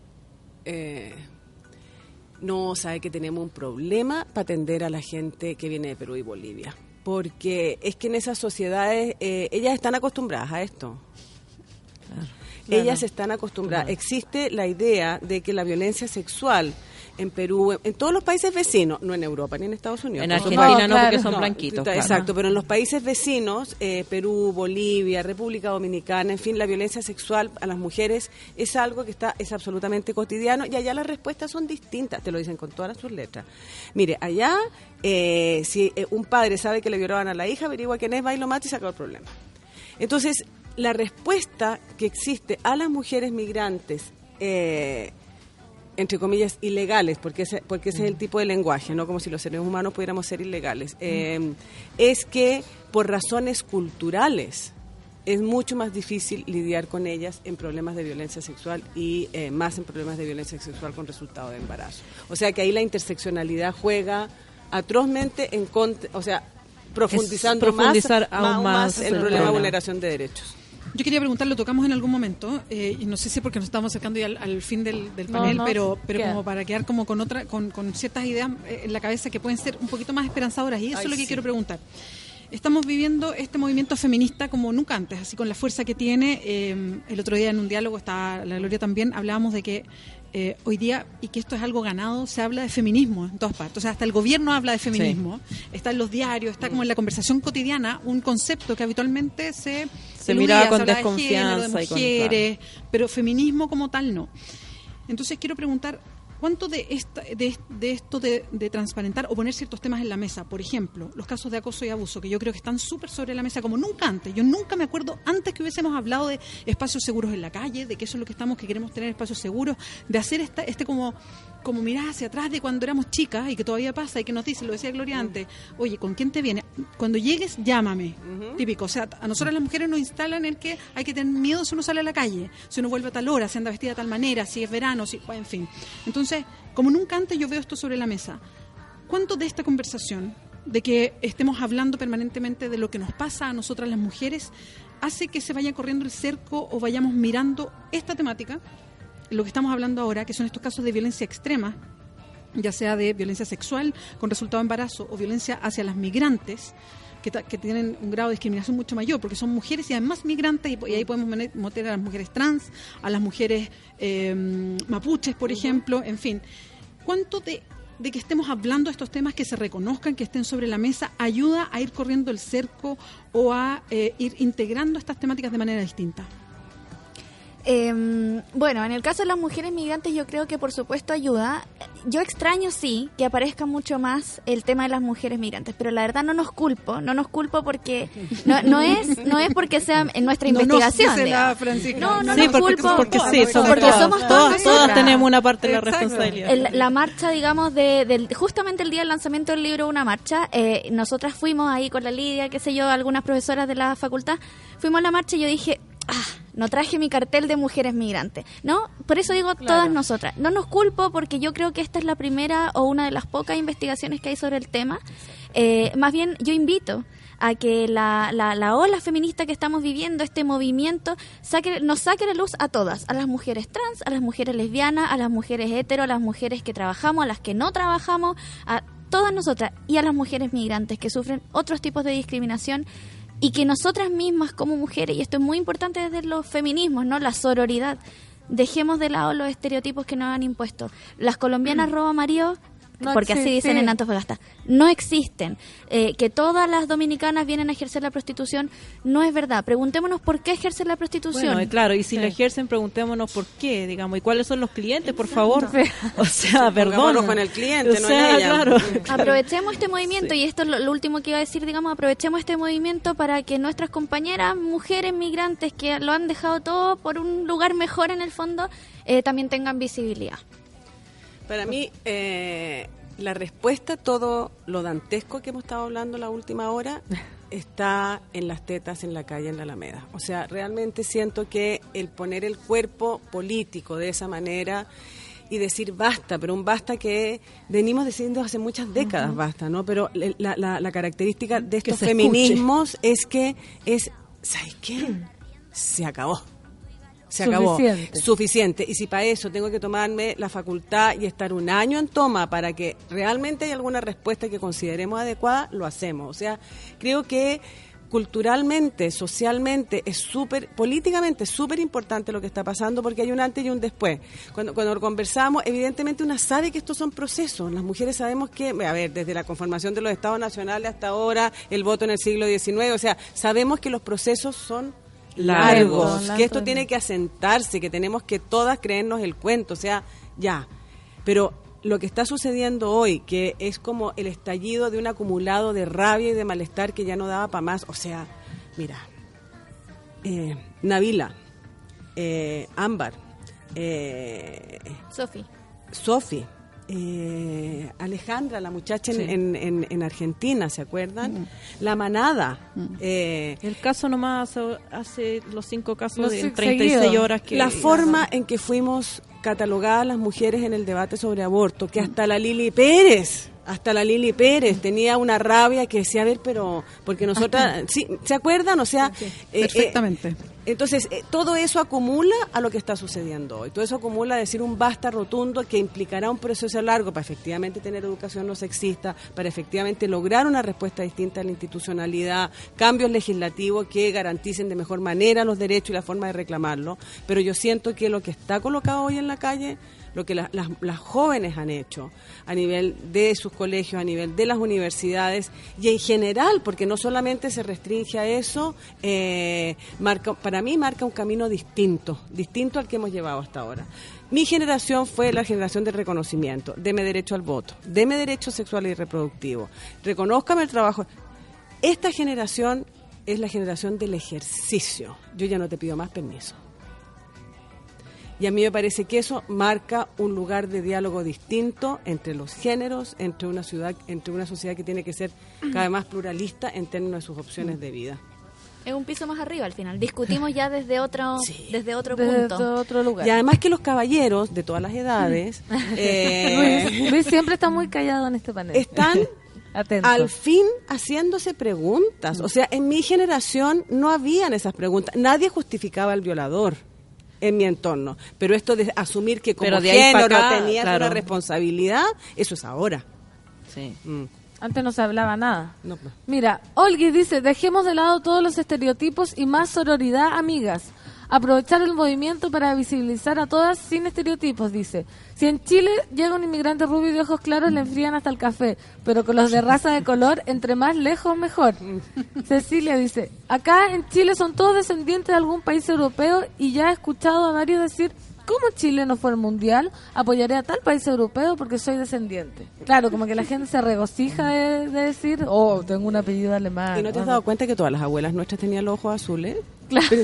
eh, no sabe que tenemos un problema para atender a la gente que viene de Perú y Bolivia. Porque es que en esas sociedades, eh, ellas están acostumbradas a esto. Ellas están acostumbradas. Existe la idea de que la violencia sexual en Perú, en todos los países vecinos, no en Europa ni en Estados Unidos. En Argentina no, porque son blanquitos, claro. Exacto, pero en los países vecinos, eh, Perú, Bolivia, República Dominicana, en fin, la violencia sexual a las mujeres es algo que está es absolutamente cotidiano y allá las respuestas son distintas, te lo dicen con todas sus letras. Mire, allá, eh, si eh, un padre sabe que le violaban a la hija, averigua quién es, va y lo mata y se acaba el problema. Entonces, la respuesta que existe a las mujeres migrantes, eh, entre comillas, ilegales, porque ese, porque ese es el tipo de lenguaje, no como si los seres humanos pudiéramos ser ilegales, eh, es que por razones culturales es mucho más difícil lidiar con ellas en problemas de violencia sexual y eh, más en problemas de violencia sexual con resultado de embarazo. O sea que ahí la interseccionalidad juega atrozmente en contra, o sea, profundizando Es profundizar más, aún más más el problema de vulneración de derechos. Yo quería preguntar, lo tocamos en algún momento, eh, y no sé si porque nos estamos acercando ya al, al fin del, panel, no, pero, pero como para quedar como con otra, con, con ciertas ideas eh, en la cabeza que pueden ser un poquito más esperanzadoras, y eso Ay, es lo que sí. quiero preguntar. Estamos viviendo este movimiento feminista como nunca antes, así con la fuerza que tiene. eh, el otro día en un diálogo, está la Gloria también, hablábamos de que eh, hoy día, y que esto es algo ganado, se habla de feminismo en todas partes. O sea, hasta el gobierno habla de feminismo, está en los diarios, está como en la conversación cotidiana, un concepto que habitualmente se, Se eludía, miraba con de género, desconfianza de y con- mujeres, pero feminismo como tal no. Entonces quiero preguntar, ¿cuánto de, esta, de, de esto de, de transparentar o poner ciertos temas en la mesa, por ejemplo, los casos de acoso y abuso, que yo creo que están súper sobre la mesa como nunca antes? Yo nunca me acuerdo antes que hubiésemos hablado de espacios seguros en la calle, de que eso es lo que estamos, que queremos tener espacios seguros, de hacer esta, este como como mirar hacia atrás de cuando éramos chicas y que todavía pasa y que nos dice, lo decía Gloria antes, oye, ¿con quién te viene? Cuando llegues, llámame. Típico. O sea, a nosotros las mujeres nos instalan el que hay que tener miedo si uno sale a la calle, si uno vuelve a tal hora, si anda vestida de tal manera, si es verano, si, en fin. Entonces, como nunca antes yo veo esto sobre la mesa, ¿cuánto de esta conversación, de que estemos hablando permanentemente de lo que nos pasa a nosotras las mujeres, hace que se vaya corriendo el cerco o vayamos mirando esta temática? Lo que estamos hablando ahora, que son estos casos de violencia extrema, ya sea de violencia sexual con resultado de embarazo o violencia hacia las migrantes, que, tienen un grado de discriminación mucho mayor, porque son mujeres y además migrantes, y, ahí podemos meter a las mujeres trans, a las mujeres eh, mapuches, por ejemplo, en fin. ¿Cuánto de, de que estemos hablando de estos temas, que se reconozcan, que estén sobre la mesa, ayuda a ir corriendo el cerco o a eh, ir integrando estas temáticas de manera distinta? Eh, bueno, en el caso de las mujeres migrantes yo creo que por supuesto ayuda. Yo extraño sí que aparezca mucho más el tema de las mujeres migrantes, pero la verdad no nos culpo, no nos culpo porque no, no es no es porque sea en nuestra No investigación. No, no sí, nos porque, culpo porque sí, somos porque todas, somos todas todas, tenemos una parte de la Exacto. responsabilidad. El- la marcha, digamos, de, del- justamente el día del lanzamiento del libro Una Marcha, eh, nosotras fuimos ahí con la Lidia, qué sé yo, algunas profesoras de la facultad, fuimos a la marcha y yo dije, ah, no traje mi cartel de mujeres migrantes, ¿no? Por eso digo todas nosotras. No nos culpo porque yo creo que esta es la primera o una de las pocas investigaciones que hay sobre el tema. Eh, más bien, yo invito a que la, la, la ola feminista que estamos viviendo, este movimiento, saque, nos saque la luz a todas, a las mujeres trans, a las mujeres lesbianas, a las mujeres hetero, a las mujeres que trabajamos, a las que no trabajamos, a todas nosotras y a las mujeres migrantes que sufren otros tipos de discriminación y que nosotras mismas como mujeres, y esto es muy importante desde los feminismos, ¿no? La sororidad. Dejemos de lado los estereotipos que nos han impuesto. Las colombianas robo marido, No porque así dicen en Antofagasta, no existen. Eh, que todas las dominicanas vienen a ejercer la prostitución, no es verdad. Preguntémonos por qué ejercen la prostitución. Bueno, y claro, y si Sí. la ejercen, preguntémonos por qué, digamos, y cuáles son los clientes, por favor. (laughs) O sea, perdón. con el cliente, o no en sea, ella. claro. (laughs) Aprovechemos este movimiento, y esto es lo, lo último que iba a decir, digamos, aprovechemos este movimiento para que nuestras compañeras, mujeres migrantes que lo han dejado todo por un lugar mejor en el fondo, eh, también tengan visibilidad. Para mí, eh, la respuesta a todo lo dantesco que hemos estado hablando la última hora (laughs) está en las tetas en la calle, en la Alameda. O sea, realmente siento que el poner el cuerpo político de esa manera y decir basta, pero un basta que venimos diciendo hace muchas décadas basta, ¿no? Pero la, la- la característica de estos feminismos es que es, ¿sabes qué? (clears throat) Se acabó. Se acabó. Suficiente. Suficiente. Y si para eso tengo que tomarme la facultad y estar un año en toma para que realmente haya alguna respuesta que consideremos adecuada, lo hacemos. O sea, creo que culturalmente, socialmente, es súper, políticamente es súper importante lo que está pasando porque hay un antes y un después. Cuando, cuando conversamos, evidentemente una sabe que estos son procesos. Las mujeres sabemos que, a ver, desde la conformación de los estados nacionales hasta ahora, el voto en el siglo XIX, o sea, sabemos que los procesos son largos, Largos. que esto tiene que asentarse, que tenemos que todas creernos el cuento, o sea, ya. Pero lo que está sucediendo hoy, que es como el estallido de un acumulado de rabia y de malestar que ya no daba para más, o sea, mira, eh, Navila, eh, Ámbar, eh, Sofi. Sofi, eh, Alejandra, la muchacha en, en- en- en Argentina, ¿se acuerdan? La manada. eh, El caso nomás hace, hace los cinco casos Los de cinco 36 seguidos. horas que... la forma en que fuimos catalogadas las mujeres en el debate sobre aborto, que hasta la Lili Pérez, hasta la Lili Pérez tenía una rabia que decía, a ver, pero, porque nosotras, sí, ¿se acuerdan? O sea, eh, eh, Perfectamente. Entonces, eh, todo eso acumula a lo que está sucediendo hoy. Todo eso acumula a decir un basta rotundo que implicará un proceso largo para efectivamente tener educación no sexista, para efectivamente lograr una respuesta distinta a la institucionalidad, cambios legislativos que garanticen de mejor manera los derechos y la forma de reclamarlo. Pero yo siento que lo que está colocado hoy en la calle lo que la- las, las jóvenes han hecho a nivel de sus colegios, a nivel de las universidades y en general, porque no solamente se restringe a eso, eh, marca, para mí marca un camino distinto, distinto al que hemos llevado hasta ahora. Mi generación fue la generación del reconocimiento, deme derecho al voto, deme derecho sexual y reproductivo, reconózcame el trabajo. Esta generación es la generación del ejercicio. Yo ya no te pido más permiso. Y a mí me parece que eso marca un lugar de diálogo distinto entre los géneros, entre una ciudad, entre una sociedad que tiene que ser cada vez más pluralista en términos de sus opciones de vida. Es un piso más arriba al final. Discutimos ya desde otro, (laughs) desde otro Desde punto. otro lugar. Y además que los caballeros de todas las edades (laughs) eh, Luis, Luis siempre está muy callado en este panel. están (laughs) Atento. al fin haciéndose preguntas. O sea, en mi generación no habían esas preguntas. Nadie justificaba al violador en mi entorno. Pero esto de asumir que como Pero de ahí pa' género acá, tenías claro. una responsabilidad, eso es ahora. Sí. Mm. Antes no se hablaba nada. No, pues. Mira, Olgi dice, dejemos de lado todos los estereotipos y más sororidad, amigas. Aprovechar el movimiento para visibilizar a todas sin estereotipos, dice. Si en Chile llega un inmigrante rubio y de ojos claros, le enfrían hasta el café, pero con los de raza de color, entre más lejos, mejor. (laughs) Cecilia dice, acá en Chile son todos descendientes de algún país europeo y ya he escuchado a varios decir, ¿cómo Chile no fue al mundial? Apoyaré a tal país europeo porque soy descendiente. Claro, como que la gente se regocija de, de decir, oh, tengo un apellido alemán. ¿Y no te has dado cuenta que todas las abuelas nuestras tenían los ojos azules?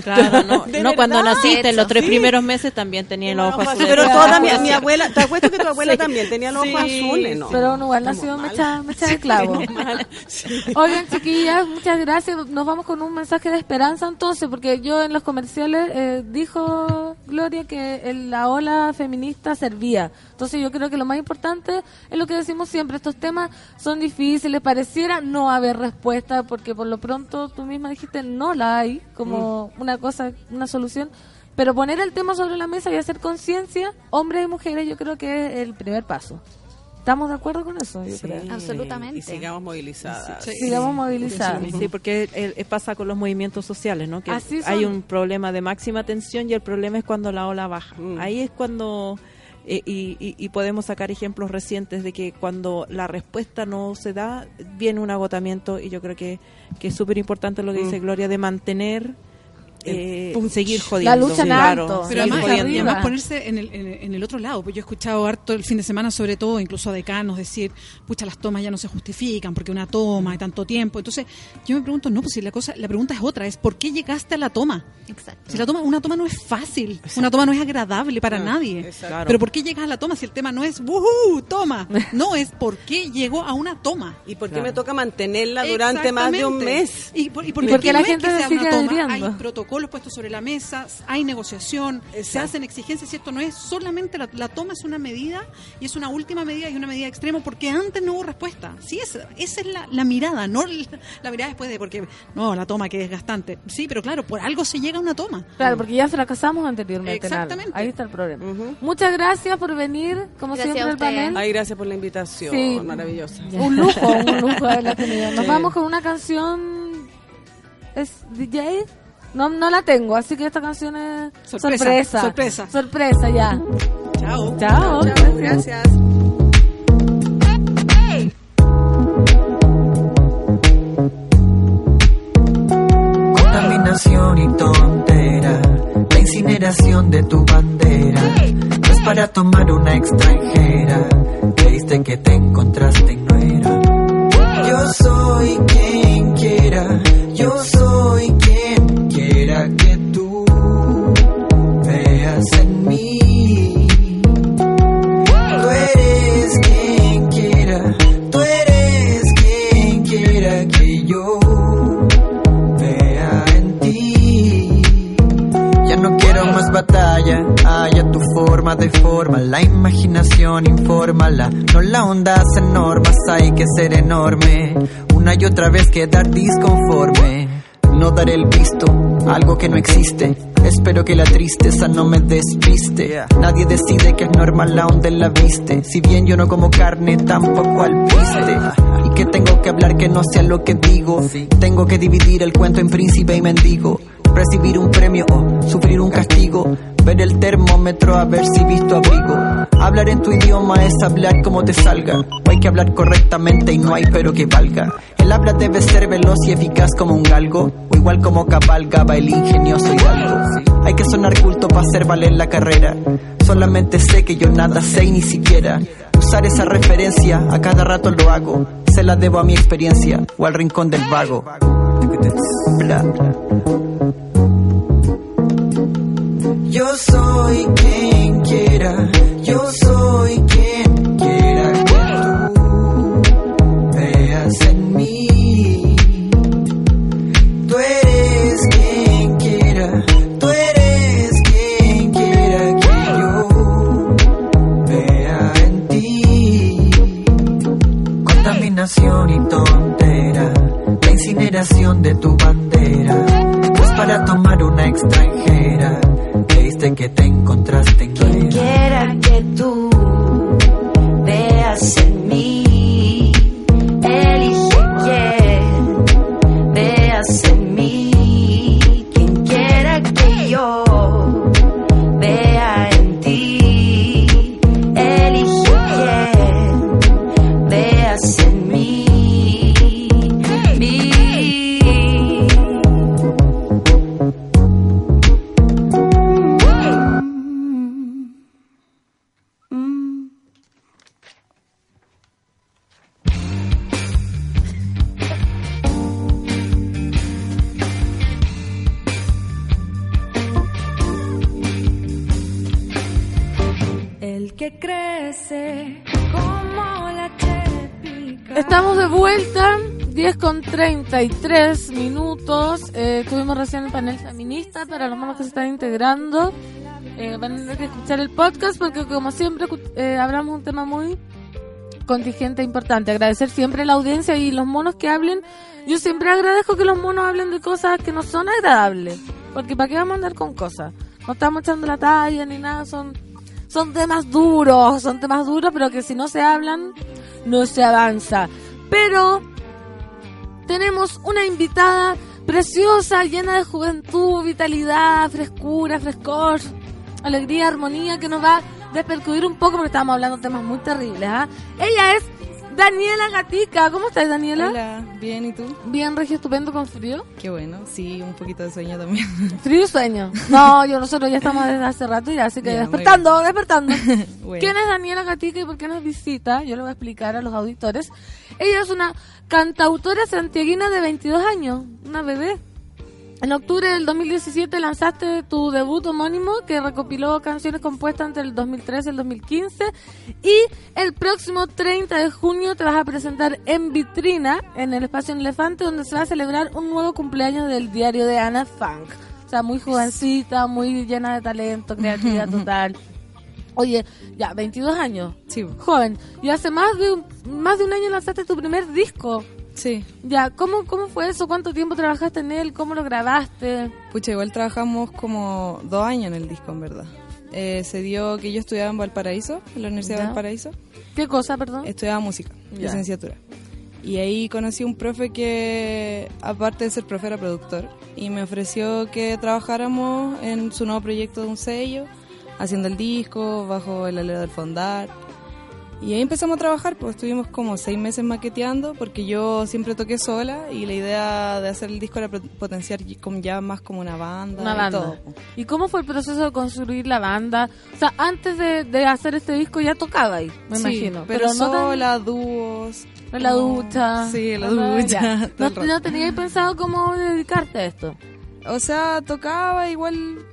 Claro, no, ¿De no cuando naciste, en los tres Sí. primeros meses también tenía los ojos azules. Pero toda mi, abuela, te apuesto que tu abuela Sí. también tenía los ojos Sí, azules, ¿no? Pero igual nació mecha, mecha de clavo. (laughs) Oigan, chiquillas, muchas gracias. Nos vamos con un mensaje de esperanza entonces, porque yo en los comerciales eh, dijo Gloria que el- la ola feminista servía. Entonces yo creo que lo más importante es lo que decimos siempre, estos temas son difíciles, pareciera no haber respuesta, porque por lo pronto tú misma dijiste no la hay como una cosa, una solución. Pero poner el tema sobre la mesa y hacer conciencia, hombres y mujeres, yo creo que es el primer paso. ¿Estamos de acuerdo con eso? Yo creo. Y sigamos movilizadas. Sí. Sigamos movilizadas. Sí, porque eh, pasa con los movimientos sociales, ¿no? Que Así hay un problema de máxima tensión y el problema es cuando la ola baja. Ahí es cuando eh, y, y- y podemos sacar ejemplos recientes de que cuando la respuesta no se da viene un agotamiento y yo creo que, que es súper importante lo que dice Mm. Gloria de mantener eh, punch. seguir jodiendo. claro, Pero además, jodiendo. y además ponerse en el, en, el- otro lado. Pues yo he escuchado harto el fin de semana, sobre todo, incluso a decanos decir, pucha, las tomas ya no se justifican porque una toma de tanto tiempo. Entonces, yo me pregunto, no, pues si la cosa, la pregunta es otra, es ¿por qué llegaste a la toma? Exacto. Si la toma, una toma no es fácil, una toma no es agradable para No, nadie. exacto. Pero ¿por qué llegas a la toma si el tema no es ¡wujú! toma? (laughs) No, es ¿por qué llegó a una toma? ¿Y por qué me toca mantenerla durante más de un mes? Y, por- y Y porque, porque la no es gente que se sea una toma, hay protocolos puestos sobre la mesa, hay negociación, se hacen exigencias y esto no es solamente la, la toma es una medida y es una última medida y una medida extrema porque antes no hubo respuesta. Sí, esa, esa es la, la mirada, no la, la mirada después de porque no, la toma que es gastante. Sí, pero claro, por algo se llega a una toma. Claro, porque ya fracasamos anteriormente. Exactamente. Ahí está el problema. Muchas gracias por venir, como Gracias siempre, al panel. Ay, gracias por la invitación. Sí. Maravillosa. Un lujo, un lujo haberla tenido. (laughs) Nos Sí. vamos con una canción. ¿Es DJ? No, no la tengo, así que esta canción es Sorpresa, sorpresa. sorpresa. Sorpresa, ya. Chao. Chao. Gracias. Contaminación y tontera, la incineración de tu bandera. No es para tomar una extranjera, creíste que te encontraste y no era. Onda en normas, hay que ser enorme, una y otra vez quedar disconforme. No daré el visto, algo que no existe. Espero que la tristeza no me despiste. Nadie decide que es normal la onda en la viste. Si bien yo no como carne, tampoco al viste. Y que tengo que hablar que no sea lo que digo. Tengo que dividir el cuento en príncipe y mendigo. Recibir un premio o sufrir un castigo. Ver el termómetro a ver si visto abrigo. Hablar en tu idioma es hablar como te salga. O hay que hablar correctamente y no hay pero que valga. El habla debe ser veloz y eficaz como un galgo. O igual como cabalgaba el ingenioso hidalgo. Hay que sonar culto para hacer valer la carrera. Solamente sé que yo nada sé y ni siquiera. Usar esa referencia a cada rato lo hago. Se la debo a mi experiencia o al rincón del vago. Bla. Yo soy quien quiera, yo soy quien quiera que tú veas en mí. Tú eres quien quiera, tú eres quien quiera que yo vea en ti. Contaminación y tontera, la incineración de tu bandera. Pues para tomar una creíste que te encontraste en Quien quiera que tú veas en 33 minutos. Eh, tuvimos recién el panel feminista para los monos que se están integrando. Eh, van a tener que escuchar el podcast porque, como siempre, eh, hablamos un tema muy contingente e importante. Agradecer siempre a la audiencia y los monos que hablen. Yo siempre agradezco que los monos hablen de cosas que no son agradables. Porque ¿para qué vamos a andar con cosas? No estamos echando la talla ni nada, son son temas duros, son temas duros, pero que si no se hablan, no se avanza. Pero tenemos una invitada preciosa, llena de juventud, vitalidad, frescura, frescor, alegría, armonía, que nos va a despercudir un poco porque estamos hablando de temas muy terribles. ¿ah? Ella es Daniela Gatica. ¿Cómo estás, Daniela? Hola, bien, ¿y tú? Bien, Regio, estupendo, con frío. Qué bueno, sí, un poquito de sueño también. (laughs) Frío y sueño. No, yo nosotros ya estamos desde hace rato ya, así que (laughs) despertando, despertando. (laughs) Bueno. ¿Quién es Daniela Gatica y por qué nos visita? Yo le voy a explicar a los auditores. Ella es una cantautora santiaguina de 22 años, una bebé. En octubre del 2017 lanzaste tu debut homónimo que recopiló canciones compuestas entre el 2013 y el 2015 y el próximo 30 de junio te vas a presentar en vitrina en el espacio Elefante donde se va a celebrar un nuevo cumpleaños del diario de Ana Funk. O sea, muy jovencita, muy llena de talento, creatividad (laughs) total. Oye, ya, 22 años. Sí. Joven. Y hace más de un, más de un año lanzaste tu primer disco. Sí. Ya, ¿cómo, ¿cómo fue eso? ¿Cuánto tiempo trabajaste en él? ¿Cómo lo grabaste? Pucha, igual trabajamos como dos años en el disco, en verdad. Eh, se dio que yo estudiaba en Valparaíso, en la Universidad Ya. de Valparaíso. ¿Qué cosa, perdón? Estudiaba música, Ya. licenciatura. Y ahí conocí un profe que, aparte de ser profe, era productor. Y me ofreció que trabajáramos en su nuevo proyecto de un sello, haciendo el disco, bajo el alero del Fondar. Y ahí empezamos a trabajar, pues estuvimos como seis meses maqueteando, porque yo siempre toqué sola y la idea de hacer el disco era potenciar ya más como una banda. Una y banda. todo. ¿Y cómo fue el proceso de construir la banda? O sea, antes de, de hacer este disco ya tocaba ahí, me Sí, imagino. pero, no tan- sola, dúos. en la como- ducha. Sí, en la ducha. No, no (laughs) tenías pensado cómo dedicarte a esto. O sea, tocaba igual.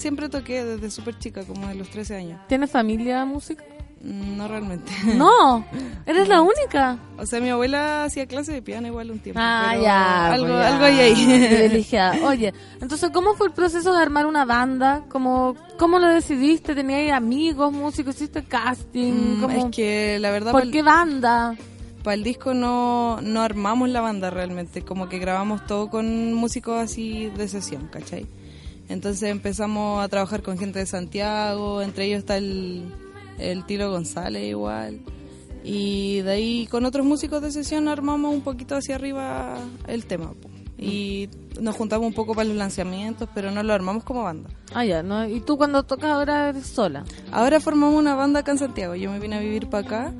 Siempre toqué desde súper chica, como de los 13 años. ¿Tienes familia música? Mm, No realmente. (laughs) No, eres la única. O sea, mi abuela hacía clase de piano igual un tiempo. Ah, pero ya. Algo, pues ya. algo ahí. (laughs) Privilegiada. Oye, entonces, ¿cómo fue el proceso de armar una banda? ¿Cómo, cómo lo decidiste? ¿Tenías amigos, músicos? ¿Hiciste casting? Mm, ¿Cómo- es que la verdad. ¿Por qué banda? Para el disco no, no armamos la banda realmente, como que grabamos todo con músicos así de sesión, ¿cachai? Entonces empezamos a trabajar con gente de Santiago, entre ellos está el, el Tilo González igual. Y de ahí con otros músicos de sesión armamos un poquito hacia arriba el tema. Y nos juntamos un poco para los lanzamientos, pero no lo armamos como banda. Ah, ya, ¿no? ¿Y tú cuando tocas ahora eres sola? Ahora formamos una banda acá en Santiago. Yo me vine a vivir para acá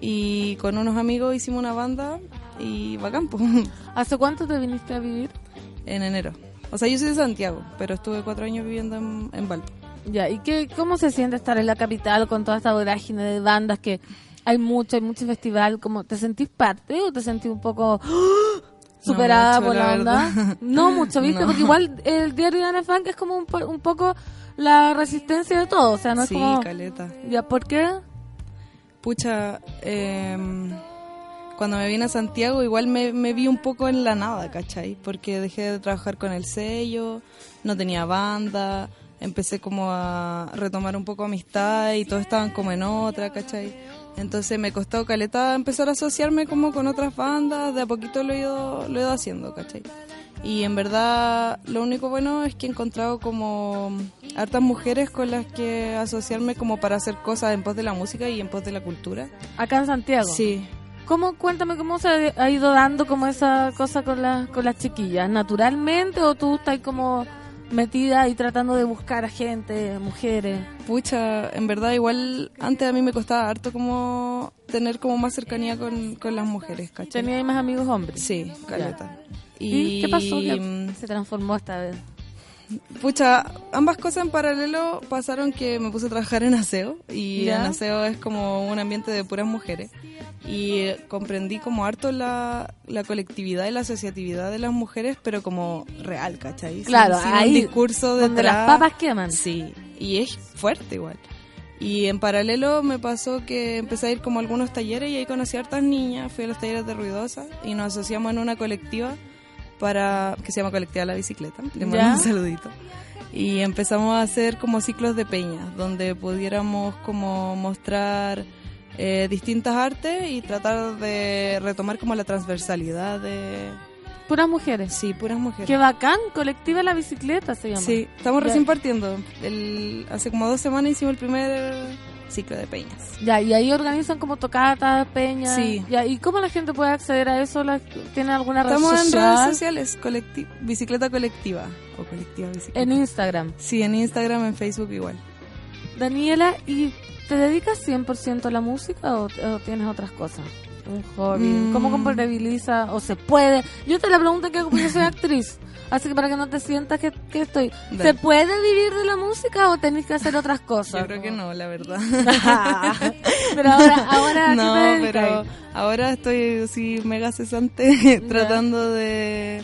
y con unos amigos hicimos una banda y bacán, po. (laughs) ¿Hace cuánto te viniste a vivir? En enero. O sea, yo soy de Santiago, pero estuve cuatro años viviendo en, en Valpo. Ya, ¿y qué, cómo se siente estar en la capital con toda esta vorágine de bandas que hay mucho, hay mucho festival? ¿Cómo, ¿Te sentís parte o te sentís un poco (gasps) ¡ah! superada mucho, por la, onda? verdad. (laughs) No mucho, ¿viste? No. Porque igual el diario de Ana Frank es como un, po- un poco la resistencia de todo, o sea, no es sí, como... caleta. ¿Ya por qué? Pucha, em, cuando me vine a Santiago igual me, me vi un poco en la nada, ¿cachai? Porque dejé de trabajar con el sello, no tenía banda, empecé como a retomar un poco amistad y todos estaban como en otra, ¿cachai? Entonces me costó caleta empezar a asociarme como con otras bandas, de a poquito lo he ido, lo he ido haciendo, ¿cachai? Y en verdad lo único bueno es que he encontrado como hartas mujeres con las que asociarme como para hacer cosas en pos de la música y en pos de la cultura. Acá en Santiago. Sí. ¿Cómo, cuéntame cómo se ha ido dando como esa cosa con, las con las chiquillas? ¿Naturalmente o tú estás como metida y tratando de buscar a gente, mujeres? Pucha, en verdad igual antes a mí me costaba harto como tener como más cercanía con, con las mujeres, ¿cachai? ¿Tenías más amigos hombres? Sí, caleta. ¿Y, qué pasó mm, se transformó esta vez? Pucha, ambas cosas en paralelo pasaron que me puse a trabajar en aseo y ¿Ya? en aseo es como un ambiente de puras mujeres y comprendí como harto la, la colectividad y la asociatividad de las mujeres pero como real, ¿cachai? Sin- Claro, sin ahí, un discurso donde detrás. las papas queman. Sí, y es fuerte igual. Y en paralelo me pasó que empecé a ir como a algunos talleres y ahí conocí a hartas niñas, fui a los talleres de Ruidosa y nos asociamos en una colectiva para que se llama Colectiva La Bicicleta. Le mando ¿Ya? un saludito. Y empezamos a hacer como ciclos de peñas, donde pudiéramos como mostrar eh, distintas artes y tratar de retomar como la transversalidad de... Puras mujeres. Sí, puras mujeres. Qué bacán, colectiva la bicicleta se llama. Sí, estamos recién partiendo. El, hace como dos semanas hicimos el primer ciclo de peñas. Ya, y ahí organizan como tocatas, peñas. Sí. Ya, ¿y cómo la gente puede acceder a eso? ¿La- ¿Tienen alguna red Estamos en social? redes sociales, colecti- bicicleta colectiva o colectiva bicicleta. En Instagram. Sí, en Instagram, en Facebook igual. Daniela, ¿y te dedicas 100% a la música o, o tienes otras cosas? Un hobby. Mm. ¿Cómo compatibiliza o se puede? Yo te la pregunto que yo soy (laughs) actriz. Así que para que no te sientas que, que estoy. Dale. ¿Se puede vivir de la música o tenés que hacer otras cosas? Yo creo que no, la verdad. (laughs) Pero ahora, ahora ¿a (laughs) qué no, pero ahora estoy así mega cesante (laughs) tratando de,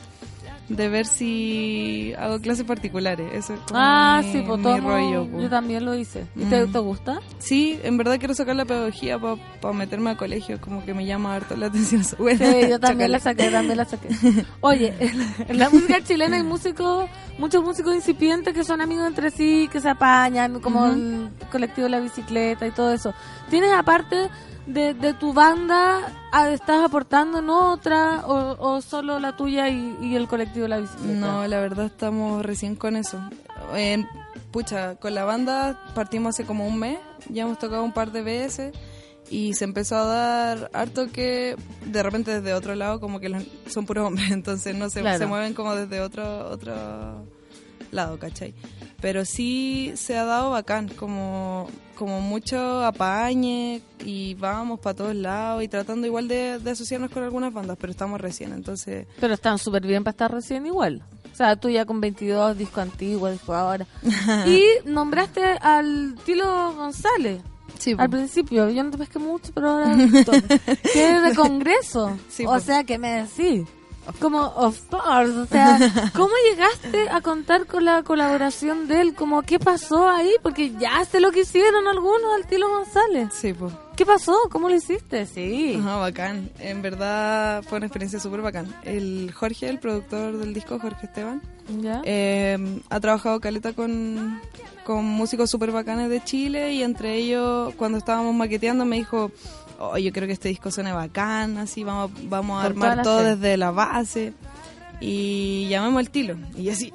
de ver si hago clases particulares. Eso es como Ah, mi, sí, pues mi todo. rollo. po. Yo también lo hice. ¿Y te, Mm. te gusta? Sí, en verdad quiero sacar la pedagogía para meterme a colegio, como que me llama harto la atención. Bueno, Sí, yo (laughs) también la saqué, también la saqué. (laughs) Oye, en la música chilena hay músicos, muchos músicos incipientes que son amigos entre sí, que se apañan, como Ujú. el colectivo de la bicicleta y todo eso. ¿Tienes aparte de, de tu banda, estás aportando en otra o, o solo la tuya y, y el colectivo la bicicleta? No, la verdad estamos recién con eso. En- pucha, con la banda partimos hace como un mes, ya hemos tocado un par de veces y se empezó a dar harto que de repente desde otro lado como que son puros hombres, (laughs) entonces no se, Claro. se mueven como desde otro, otro lado, ¿cachai? Pero sí se ha dado bacán, como, como mucho apañe y vamos para todos lados y tratando igual de, de asociarnos con algunas bandas, pero estamos recién, entonces... Pero están súper bien para estar recién igual. O sea, tú ya con 22, disco antiguo, disco ahora. (laughs) y nombraste al Tilo González. Sí, Al principio, yo no te pesqué mucho, pero ahora... (laughs) que es de Congreso. Sí, o sea, que me decís. Como, of course, o sea, (laughs) ¿cómo llegaste a contar con la colaboración de él? Como, ¿qué pasó ahí? Porque ya sé lo que hicieron algunos al Tilo González. Sí, pues. ¿Qué pasó? ¿Cómo lo hiciste? Sí. Ajá, bacán. En verdad fue una experiencia súper bacán. El Jorge, el productor del disco, Jorge Esteban, ¿Ya? eh, ha trabajado caleta con, con músicos súper bacanes de Chile y entre ellos, cuando estábamos maqueteando, me dijo, oh, yo creo que este disco suena bacán, así vamos, vamos a armar todo fe. desde la base. Y llamamos al tilo. Y así...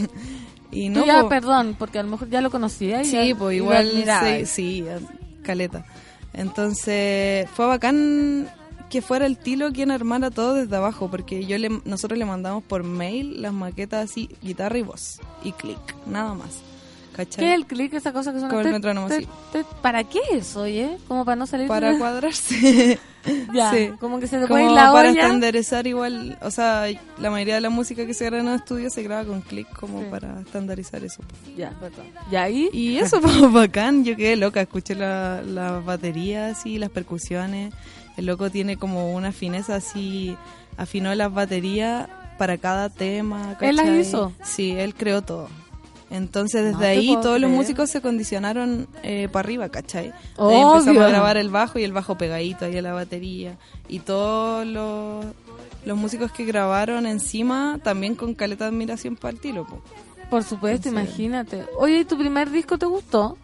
(laughs) y no, Tú ya, po. perdón, porque a lo mejor ya lo conocía. y Sí, pues igual, sí, sí, caleta. Entonces, fue bacán que fuera el Tilo quien armara todo desde abajo, porque yo le, nosotros le mandamos por mail las maquetas así, guitarra y voz, y clic, nada más. ¿Cachai? ¿Qué es el clic, esa cosa que suena? Con el metrónomo, sí. ¿Para qué eso, oye? Como para no salir... Para de- cuadrarse. (laughs) Ya, Sí. como que se te puede ir la para olla. estandarizar igual, o sea, la mayoría de la música que se graba en los estudios se graba con clic como Sí. para estandarizar eso. Ya, perdón. ¿Y ahí? Y eso fue (laughs) bacán, yo quedé loca, escuché la- las baterías y las percusiones. El loco tiene como una fineza así, afinó las baterías para cada tema. ¿Él las ¿cachai? hizo? Sí, él creó todo. Entonces desde No ahí todos los músicos se condicionaron eh, para arriba, ¿cachai? Ahí empezamos a grabar el bajo y el bajo pegadito ahí a la batería. Y todos los, los músicos que grabaron encima también con caleta de admiración para el tilo. po. Por supuesto, Entonces- imagínate. Oye, ¿y tu primer disco te gustó?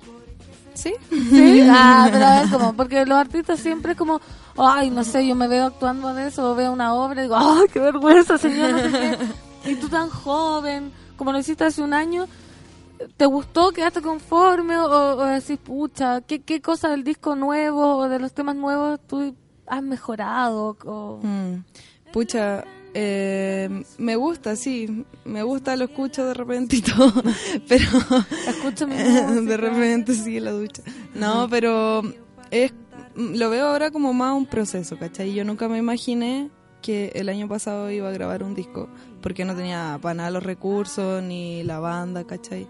Sí. ¿Sí? (laughs) Ah, pero a ver, como, porque los artistas siempre es como, ay, no sé, yo me veo actuando de eso, o veo una obra y digo, ay, qué vergüenza, señor, no sé qué. Y tú tan joven, como lo hiciste hace un año, ¿te gustó? ¿Quedaste conforme? ¿O, o decís, pucha, ¿qué, qué cosa del disco nuevo o de los temas nuevos tú has mejorado? O... Mm. Pucha, eh, me gusta, sí, me gusta, lo escucho de repente y todo, (laughs) pero Escucho mi (laughs) música. de repente sí en la ducha. No, pero es lo veo ahora como más un proceso, ¿cachai? Yo nunca me imaginé que el año pasado iba a grabar un disco, porque no tenía para nada los recursos, ni la banda, ¿cachai?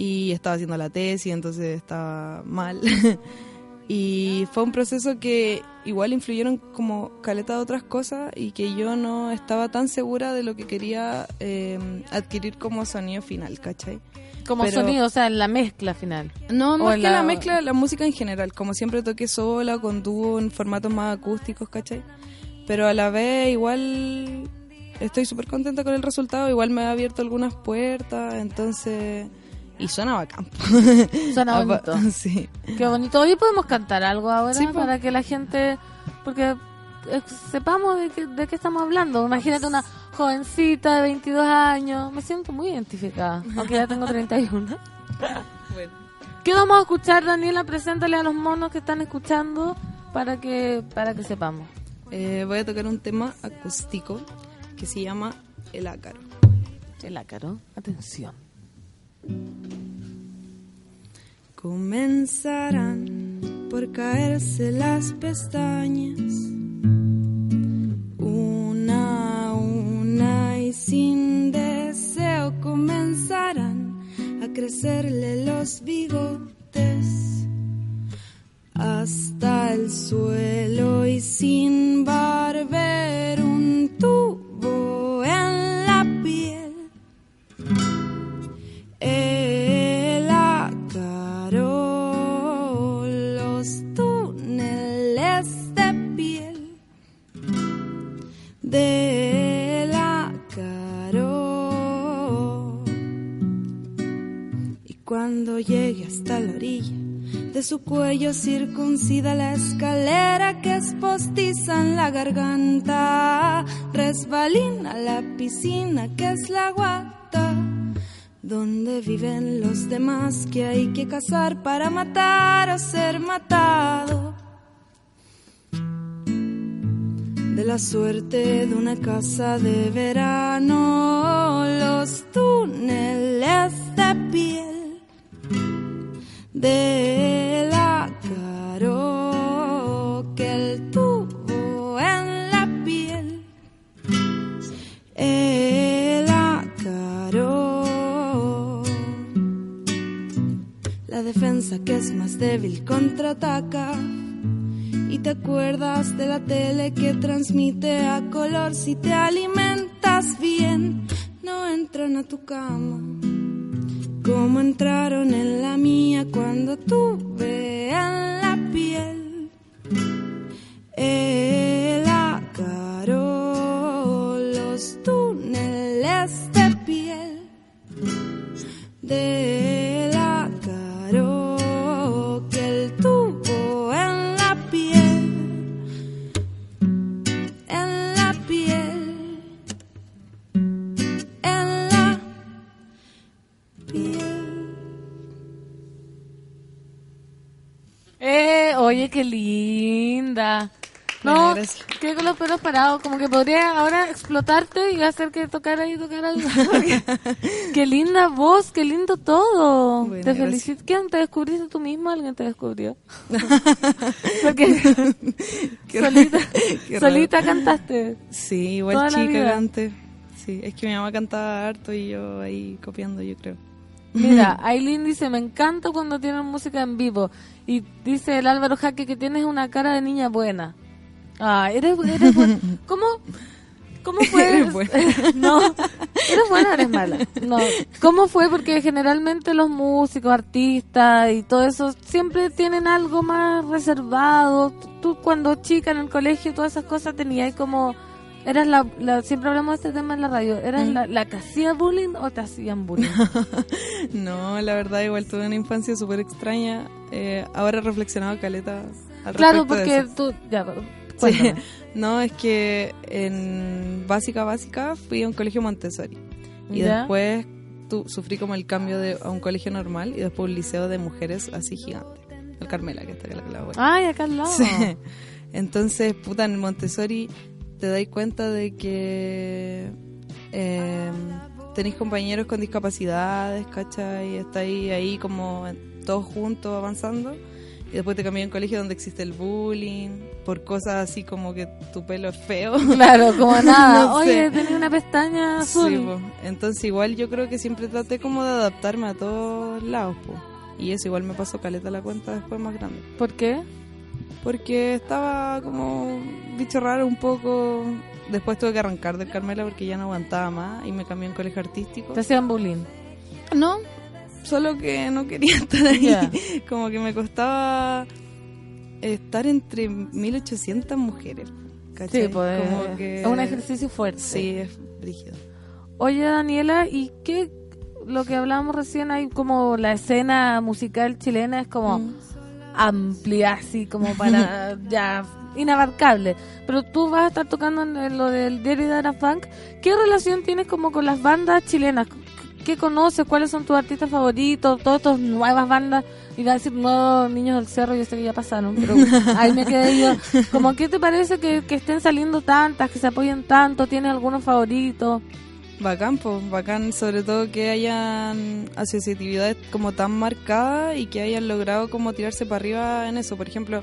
Y estaba haciendo la tesis, entonces estaba mal. (laughs) y fue un proceso que igual influyeron como caleta de otras cosas y que yo no estaba tan segura de lo que quería eh, adquirir como sonido final, ¿cachai? Como Pero- sonido, o sea, en la mezcla final. No, más que la... mezcla la música en general. Como siempre toqué sola, con dúo, en formatos más acústicos, ¿cachai? Pero a la vez igual estoy súper contenta con el resultado. Igual me ha abierto algunas puertas, entonces... Y suena bacán. Suena Ah, bonito. (laughs) Sí. Qué bonito. Hoy podemos cantar algo ahora Sí, po. para que la gente, porque eh, sepamos de qué, de qué estamos hablando. Imagínate una jovencita de 22 años. Me siento muy identificada, aunque ya tengo 31. (laughs) ¿Qué vamos a escuchar, Daniela? Preséntale a los monos que están escuchando para que para que sepamos. Eh, voy a tocar un tema acústico que se llama El Ácaro. El ácaro, atención. Comenzarán por caerse las pestañas, una a una y sin deseo comenzarán a crecerle los bigotes. Hasta el suelo y sin barber un tubo del ácaro. Y cuando llegue hasta la orilla de su cuello circuncida la escalera que es postiza en la garganta, resbalina la piscina que es la guata donde viven los demás que hay que cazar para matar o ser matado. De la suerte de una casa de verano, los túneles de piel del ácaro que él tuvo en la piel. El ácaro. La defensa que es más débil contraataca. Y te acuerdas de la tele que transmite a color si te alimentas bien. No entran a tu cama como entraron en la mía cuando tuve en la piel el qué linda. No, qué con los pelos parados. Como que podría ahora explotarte y hacer que tocara y tocara. (laughs) qué linda voz, qué lindo todo. Bueno, te felicito. ¿Quién te descubriste tú mismo? ¿Alguien te descubrió? (laughs) Porque Qué solita, solita cantaste. Sí, igual chica cante. Sí, es que mi mamá cantaba harto y yo ahí copiando, yo creo. Mira, (laughs) Aileen dice, me encanta cuando tienen música en vivo. Y dice el Álvaro Jaque que tienes una cara de niña buena. Ah, eres, eres buena. (laughs) ¿Cómo? ¿Cómo fue? Eres buena. (laughs) no, eres buena o eres mala. No, ¿cómo fue? Porque generalmente los músicos, artistas y todo eso siempre tienen algo más reservado. Tú cuando chica en el colegio, todas esas cosas tenías como... Eras la, la- siempre hablamos de este tema en la radio. ¿Eras la, la que hacía bullying o te hacían bullying? (laughs) No, la verdad, igual tuve una infancia súper extraña. Eh, ahora he reflexionado caleta al Claro, de porque eso. tú... Ya, Sí. (laughs) No, es que en básica básica fui a un colegio Montessori y Ya. después tu, sufrí como el cambio de a un colegio normal y después un liceo de mujeres así gigante. El Carmela, que está acá la abuela. Ay, acá al lado. Sí. (laughs) Entonces, puta, en Montessori te dais cuenta de que eh, tenéis compañeros con discapacidades, ¿cachai? Y estáis ahí como todos juntos avanzando. Y después te cambias a un colegio donde existe el bullying, por cosas así como que tu pelo es feo. (laughs) Claro, como (laughs) nada. No Oye, sé. tenía una pestaña azul. Sí, po. Entonces igual yo creo que siempre traté como de adaptarme a todos lados, po. Y eso igual me pasó caleta la cuenta después más grande. ¿Por qué? Porque estaba como bicho raro un poco. Después tuve que arrancar del Carmela porque ya no aguantaba más y me cambié a un colegio artístico. Te hacían bullying. No, solo que no quería (laughs) estar ahí. Como que me costaba estar entre 1800 mujeres. ¿cachai? Sí, pues, Como que- es un ejercicio fuerte. Sí, es rígido. Oye, Daniela, ¿y qué? Lo que hablábamos recién, hay como la escena musical chilena es como Mm. Amplia, así como para (laughs) ya inabarcable. Pero tú vas a estar tocando en, lo del Diario de Ana. ¿Qué relación tienes como con las bandas chilenas? ¿Qué conoces? ¿Cuáles son tus artistas favoritos? Todas estas nuevas bandas. Iba a decir nuevos niños del cerro, yo sé que ya pasaron, pero ahí me quedé yo. Como, ¿qué te parece que, que estén saliendo tantas, que se apoyen tanto? ¿Tienes algunos favoritos? Bacán, pues, bacán, sobre todo que hayan asociatividades como tan marcadas y que hayan logrado como tirarse para arriba en eso. Por ejemplo,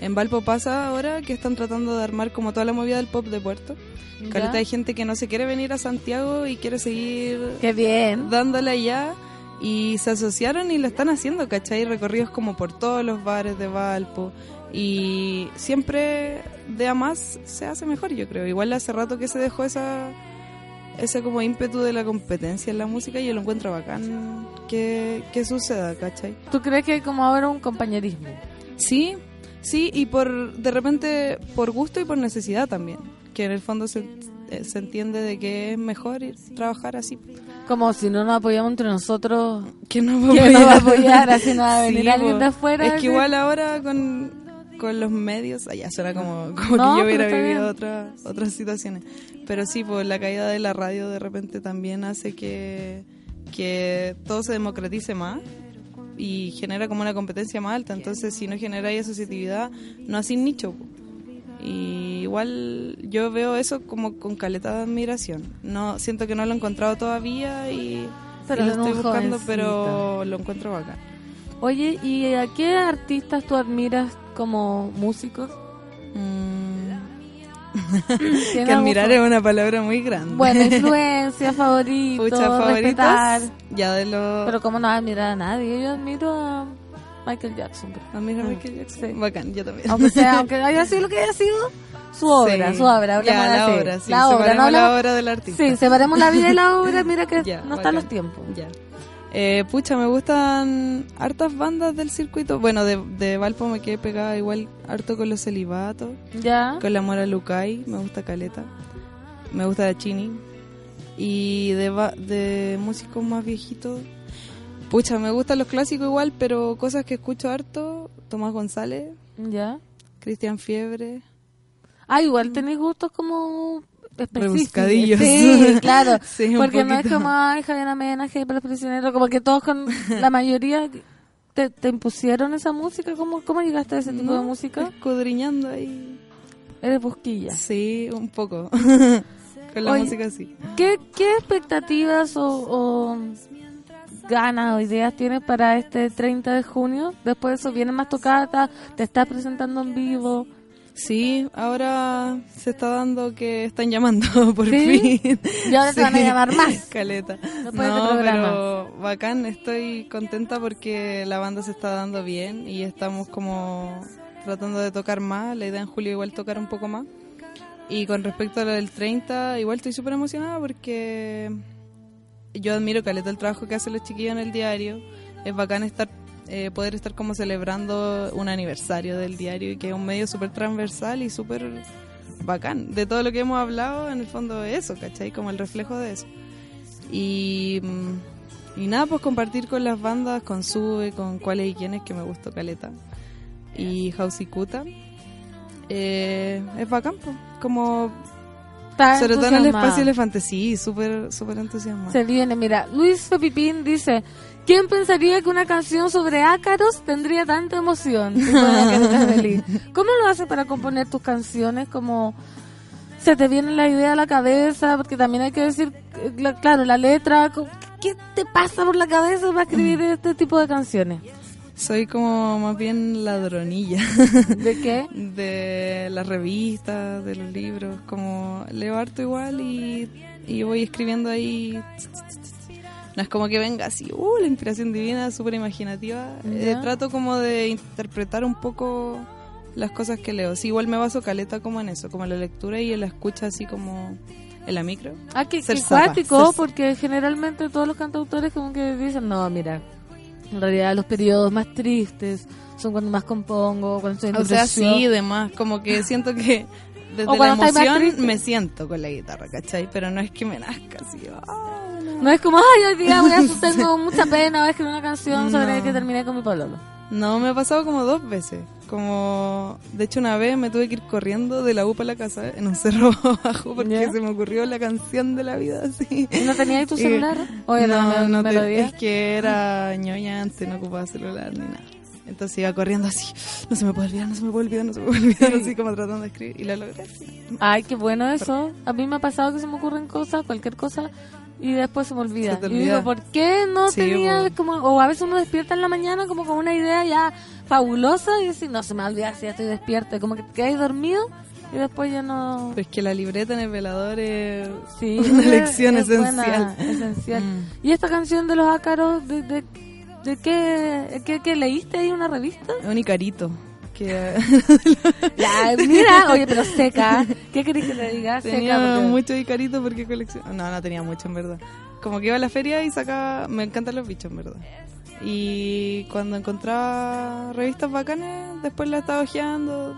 en Valpo pasa ahora que están tratando de armar como toda la movida del pop de Puerto. Ya. Caleta hay gente que no se quiere venir a Santiago y quiere seguir Qué bien. dándole allá y se asociaron y lo están haciendo, ¿cachai? Recorridos como por todos los bares de Valpo y siempre de a más se hace mejor, yo creo. Igual hace rato que se dejó esa ese como ímpetu de la competencia en la música y yo lo encuentro bacán que, que suceda, ¿cachai? ¿Tú crees que hay como ahora un compañerismo? Sí, sí, y por de repente por gusto y por necesidad también, que en el fondo se, eh, se entiende de que es mejor ir- trabajar así. Como si no nos apoyamos entre nosotros. ¿Quién nos va a ¿Quién nos va a apoyar? Así no va a (laughs) venir Sí, alguien de afuera. Es que igual ahora con, con los medios, allá suena como, como No, que yo hubiera vivido otra, otras situaciones. Pero sí, pues la caída de la radio de repente también hace que, que todo se democratice más y genera como una competencia más alta. Entonces, si no generáis asociatividad, no hacéis nicho. Y igual yo veo eso como con caleta de admiración. No siento que no lo he encontrado todavía y, Pero y lo estoy buscando, pero lo encuentro bacán. Oye, ¿y a qué artistas tú admiras como músicos? (laughs) que admirar es una palabra muy grande. Bueno, (laughs) influencia, favorito, Pucha, favoritos. respetar. Ya de los. Pero como no admirar a nadie, yo admiro a Michael Jackson. ¿Admiro a Mm, Michael Jackson? sí. Bacán, yo también. Aunque sea, (laughs) aunque haya sido lo que haya sido, su obra, Sí. su obra. Ya, la así. obra, sí, La obra, no la hablamos- obra del artista. Sí, separemos la vida y la obra, mira que Ya, no bacán. están los tiempos. Ya. Eh, pucha, me gustan hartas bandas del circuito. Bueno, de, de Valpo me quedé pegada igual harto con los celibatos. Ya. Con la Mora Lucay, me gusta Caleta. Me gusta Chini. Y de, de músicos más viejitos. Pucha, me gustan los clásicos igual, pero cosas que escucho harto. Tomás González. Ya. Cristian Fiebre. Ah, igual tenéis gustos como. Rebuscadillos. Sí, (laughs) claro. Sí, Porque no es como, ay, Javier Javier para los prisioneros, como que todos con la mayoría te, te impusieron esa música. ¿Cómo, ¿Cómo llegaste a ese tipo No, de música? Escudriñando ahí. Eres bosquilla. Sí, un poco. (laughs) con la Oye, música sí. ¿Qué, qué expectativas o, o ganas o ideas tienes para este 30 de junio? Después de eso vienen más tocatas, te estás presentando en vivo. Sí, ahora se está dando que están llamando (laughs) por ¿Sí? fin. Y ahora te van a llamar más. (laughs) Caleta. De no, este pero bacán, estoy contenta porque la banda se está dando bien y estamos como tratando de tocar más. La idea en julio igual tocar un poco más. Y con respecto a lo del 30, igual estoy súper emocionada porque yo admiro caleta el trabajo que hacen los chiquillos en el diario. Es bacán estar eh, poder estar como celebrando un aniversario del diario y que es un medio súper transversal y súper bacán. De todo lo que hemos hablado, en el fondo es eso, ¿cachai? Como el reflejo de eso. Y, mm, y nada, pues compartir con las bandas, con Sube, con cuáles y quiénes que me gustó Caleta. Y House y Kuta. Eh, es bacán, pues. Como... Sobre todo en el espacio elefante, sí, súper, súper entusiasmado. Se viene, mira, Luis Pepipín dice, ¿quién pensaría que una canción sobre ácaros tendría tanta emoción? Feliz. (laughs) ¿Cómo lo haces para componer tus canciones? Como se te viene la idea a la cabeza, porque también hay que decir, la- claro, la letra, ¿qué te pasa por la cabeza para escribir este tipo de canciones? Soy como más bien ladronilla. ¿De qué? (laughs) De las revistas, de los libros. Como leo harto igual y, y voy escribiendo ahí. No es como que venga así, uh, la inspiración divina, súper imaginativa. Eh, trato como de interpretar un poco las cosas que leo. Sí, igual me baso caleta como en eso, como en la lectura y en la escucha así como en la micro. Ah, que, que cuático, porque generalmente todos los cantautores como que dicen, no, mira, En realidad los periodos más tristes son cuando más compongo, cuando estoy en O sea, sí, demás. Como que siento que (laughs) desde O la emoción me siento con la guitarra, ¿cachai? Pero no es que me nazca así. ah, No es como, ay, hoy día voy a tengo (laughs) mucha pena, voy a escribir una canción sobre No. que terminé con mi pololo. No, me ha pasado como dos veces. Como, de hecho, una vez me tuve que ir corriendo de la U para la casa en un cerro (laughs) abajo porque ¿Ya? se me ocurrió la canción de la vida así. ¿Y no tenías tu celular? ¿O era no, una no te- es que era ñoña antes, no ocupaba celular ni nada. Entonces iba corriendo así, no se me puede olvidar, no se me puede olvidar, no se me puede olvidar, así como tratando de escribir. Y la logré. Ay, qué bueno eso. A mí me ha pasado que se me ocurren cosas, cualquier cosa, y después se me olvida. Se Y digo. ¿por qué no Sí, tenía como... O a veces uno despierta en la mañana como con una idea ya fabulosa y dice, no, se me va a olvidar si ya estoy despierta. Como que te quedas dormido y después ya no... Pero es que la libreta en el velador es Sí, (laughs) una es- lección es buena, esencial. esencial. Mm. ¿Y esta canción de los ácaros, de, de, de qué, qué, qué leíste ahí en una revista? Un icarito. Que (laughs) Ya, mira, oye, pero seca. ¿Qué querés que te diga? tenía seca. porque- mucho icarito porque coleccionaba. No, no tenía mucho en verdad. Como que iba a la feria y sacaba. Me encantan los bichos en verdad. Y cuando encontraba revistas bacanes, después las estaba hojeando.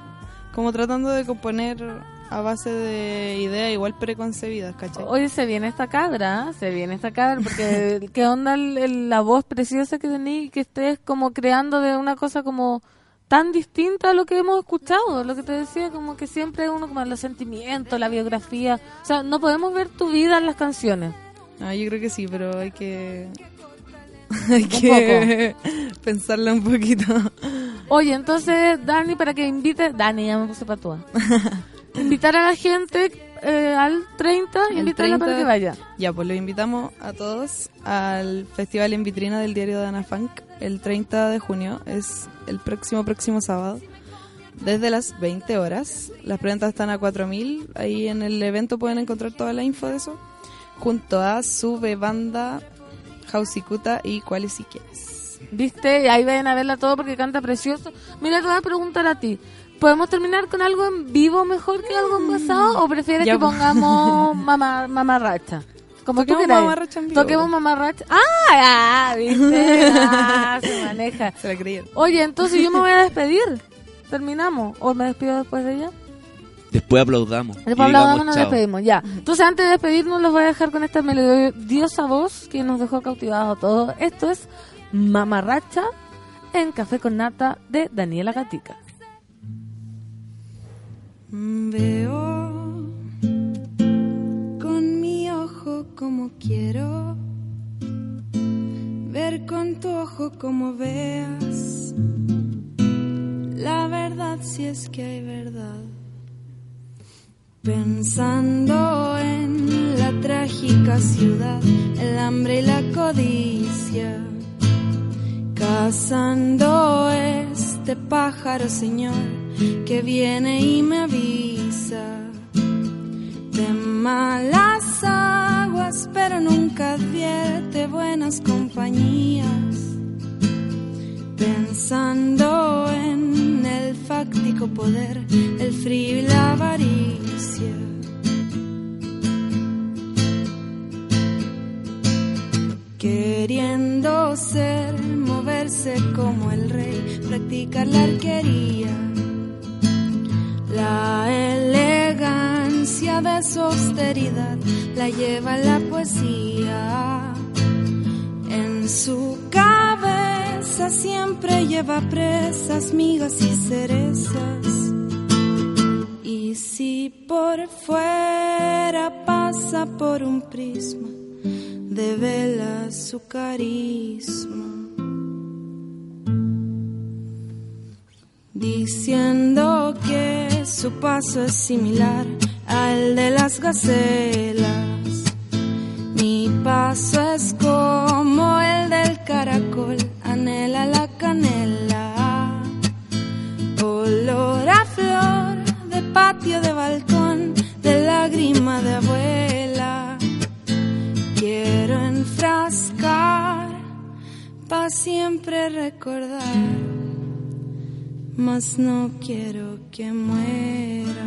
Como tratando de componer a base de ideas igual preconcebidas, ¿cachai? Oye, se viene esta cabra, se viene esta cabra, porque qué onda el- el- la voz preciosa que tenés y que estés como creando de una cosa como tan distinta a lo que hemos escuchado, lo que te decía, como que siempre uno como los sentimientos, la biografía, o sea, no podemos ver tu vida en las canciones. Ah, yo creo que sí, pero hay que. (laughs) hay que (laughs) pensarla un poquito. Oye, entonces, Dani, para que invite, Dani, ya me puse patúa, (laughs) invitar a la gente eh, al 30, El invitarla para 30, que vaya. Ya, pues los invitamos a todos al Festival en Vitrina del Diario de Ana Funk el 30 de junio. Es el próximo, próximo sábado. Desde las 20 horas. Las preventas están a 4.000. Ahí en el evento pueden encontrar toda la info de eso. Junto a su banda Jausicuta y Cuáles si quieres. ¿Viste? Y ahí vayan a verla todo porque canta precioso. Mira, te voy a preguntar a ti. ¿Podemos terminar con algo en vivo mejor que algo en pasado? ¿O prefieres Ya, que pongamos (laughs) mamá, mamarracha? Como tú Toquemos quieras. mamarracha en vivo. Toquemos mamarracha. ¡Ah! ya, ¿Viste? Ah, se maneja. (laughs) Se la. Oye, entonces yo me voy a (laughs) despedir. ¿Terminamos? ¿O me despido después de ella? Después aplaudamos. Después y digamos hablamos, nos chao. despedimos, ya. Entonces, antes de despedirnos, los voy a dejar con esta melodiosa voz que nos dejó cautivados a todos. Esto es Mamarracha en Café con Nata de Daniela Gatica. Veo con mi ojo como quiero ver con tu ojo como veas la verdad si es que hay verdad. Pensando en la trágica ciudad, el hambre y la codicia. Cazando este pájaro, Señor, que viene y me avisa de malas aguas, pero nunca advierte buenas compañías. Pensando en el fáctico poder, el frío y la avaricia. Queriendo ser, moverse como el rey, practicar la arquería. La elegancia de su austeridad la lleva la poesía. En su cabeza siempre lleva presas, migas y cerezas. Y si por fuera pasa por un prisma, devela su carisma. Diciendo que su paso es similar al de las gacelas. Mi paso es como el del caracol, anhela la canela. Olor a flor de patio de balcón, de lágrima de abuela. Quiero enfrascar pa' siempre recordar, mas no quiero que muera.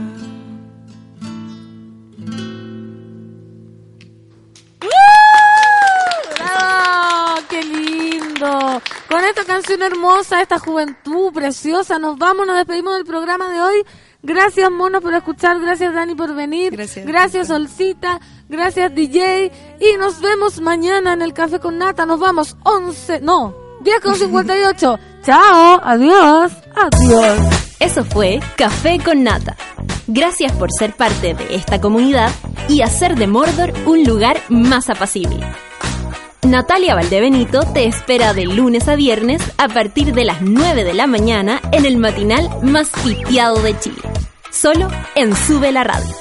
¡Bravo! ¡Qué lindo! Con esta canción hermosa, esta juventud preciosa, nos vamos, nos despedimos del programa de hoy. Gracias, Mono, por escuchar. Gracias, Dani, por venir. Gracias. Gracias, Solcita. Gracias, DJ. Y nos vemos mañana en el Café con Nata. Nos vamos 11, no, 10 con 58. Chao, adiós, adiós. Eso fue Café con Nata. Gracias por ser parte de esta comunidad y hacer de Mordor un lugar más apacible. Natalia Valdebenito te espera de lunes a viernes a partir de las 9 de la mañana en el matinal más pitiado de Chile. Solo en Sube la Radio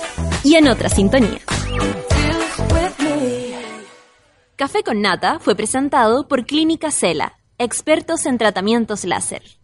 y en otra sintonía. Café con Nata fue presentado por Clínica Cela, expertos en tratamientos láser.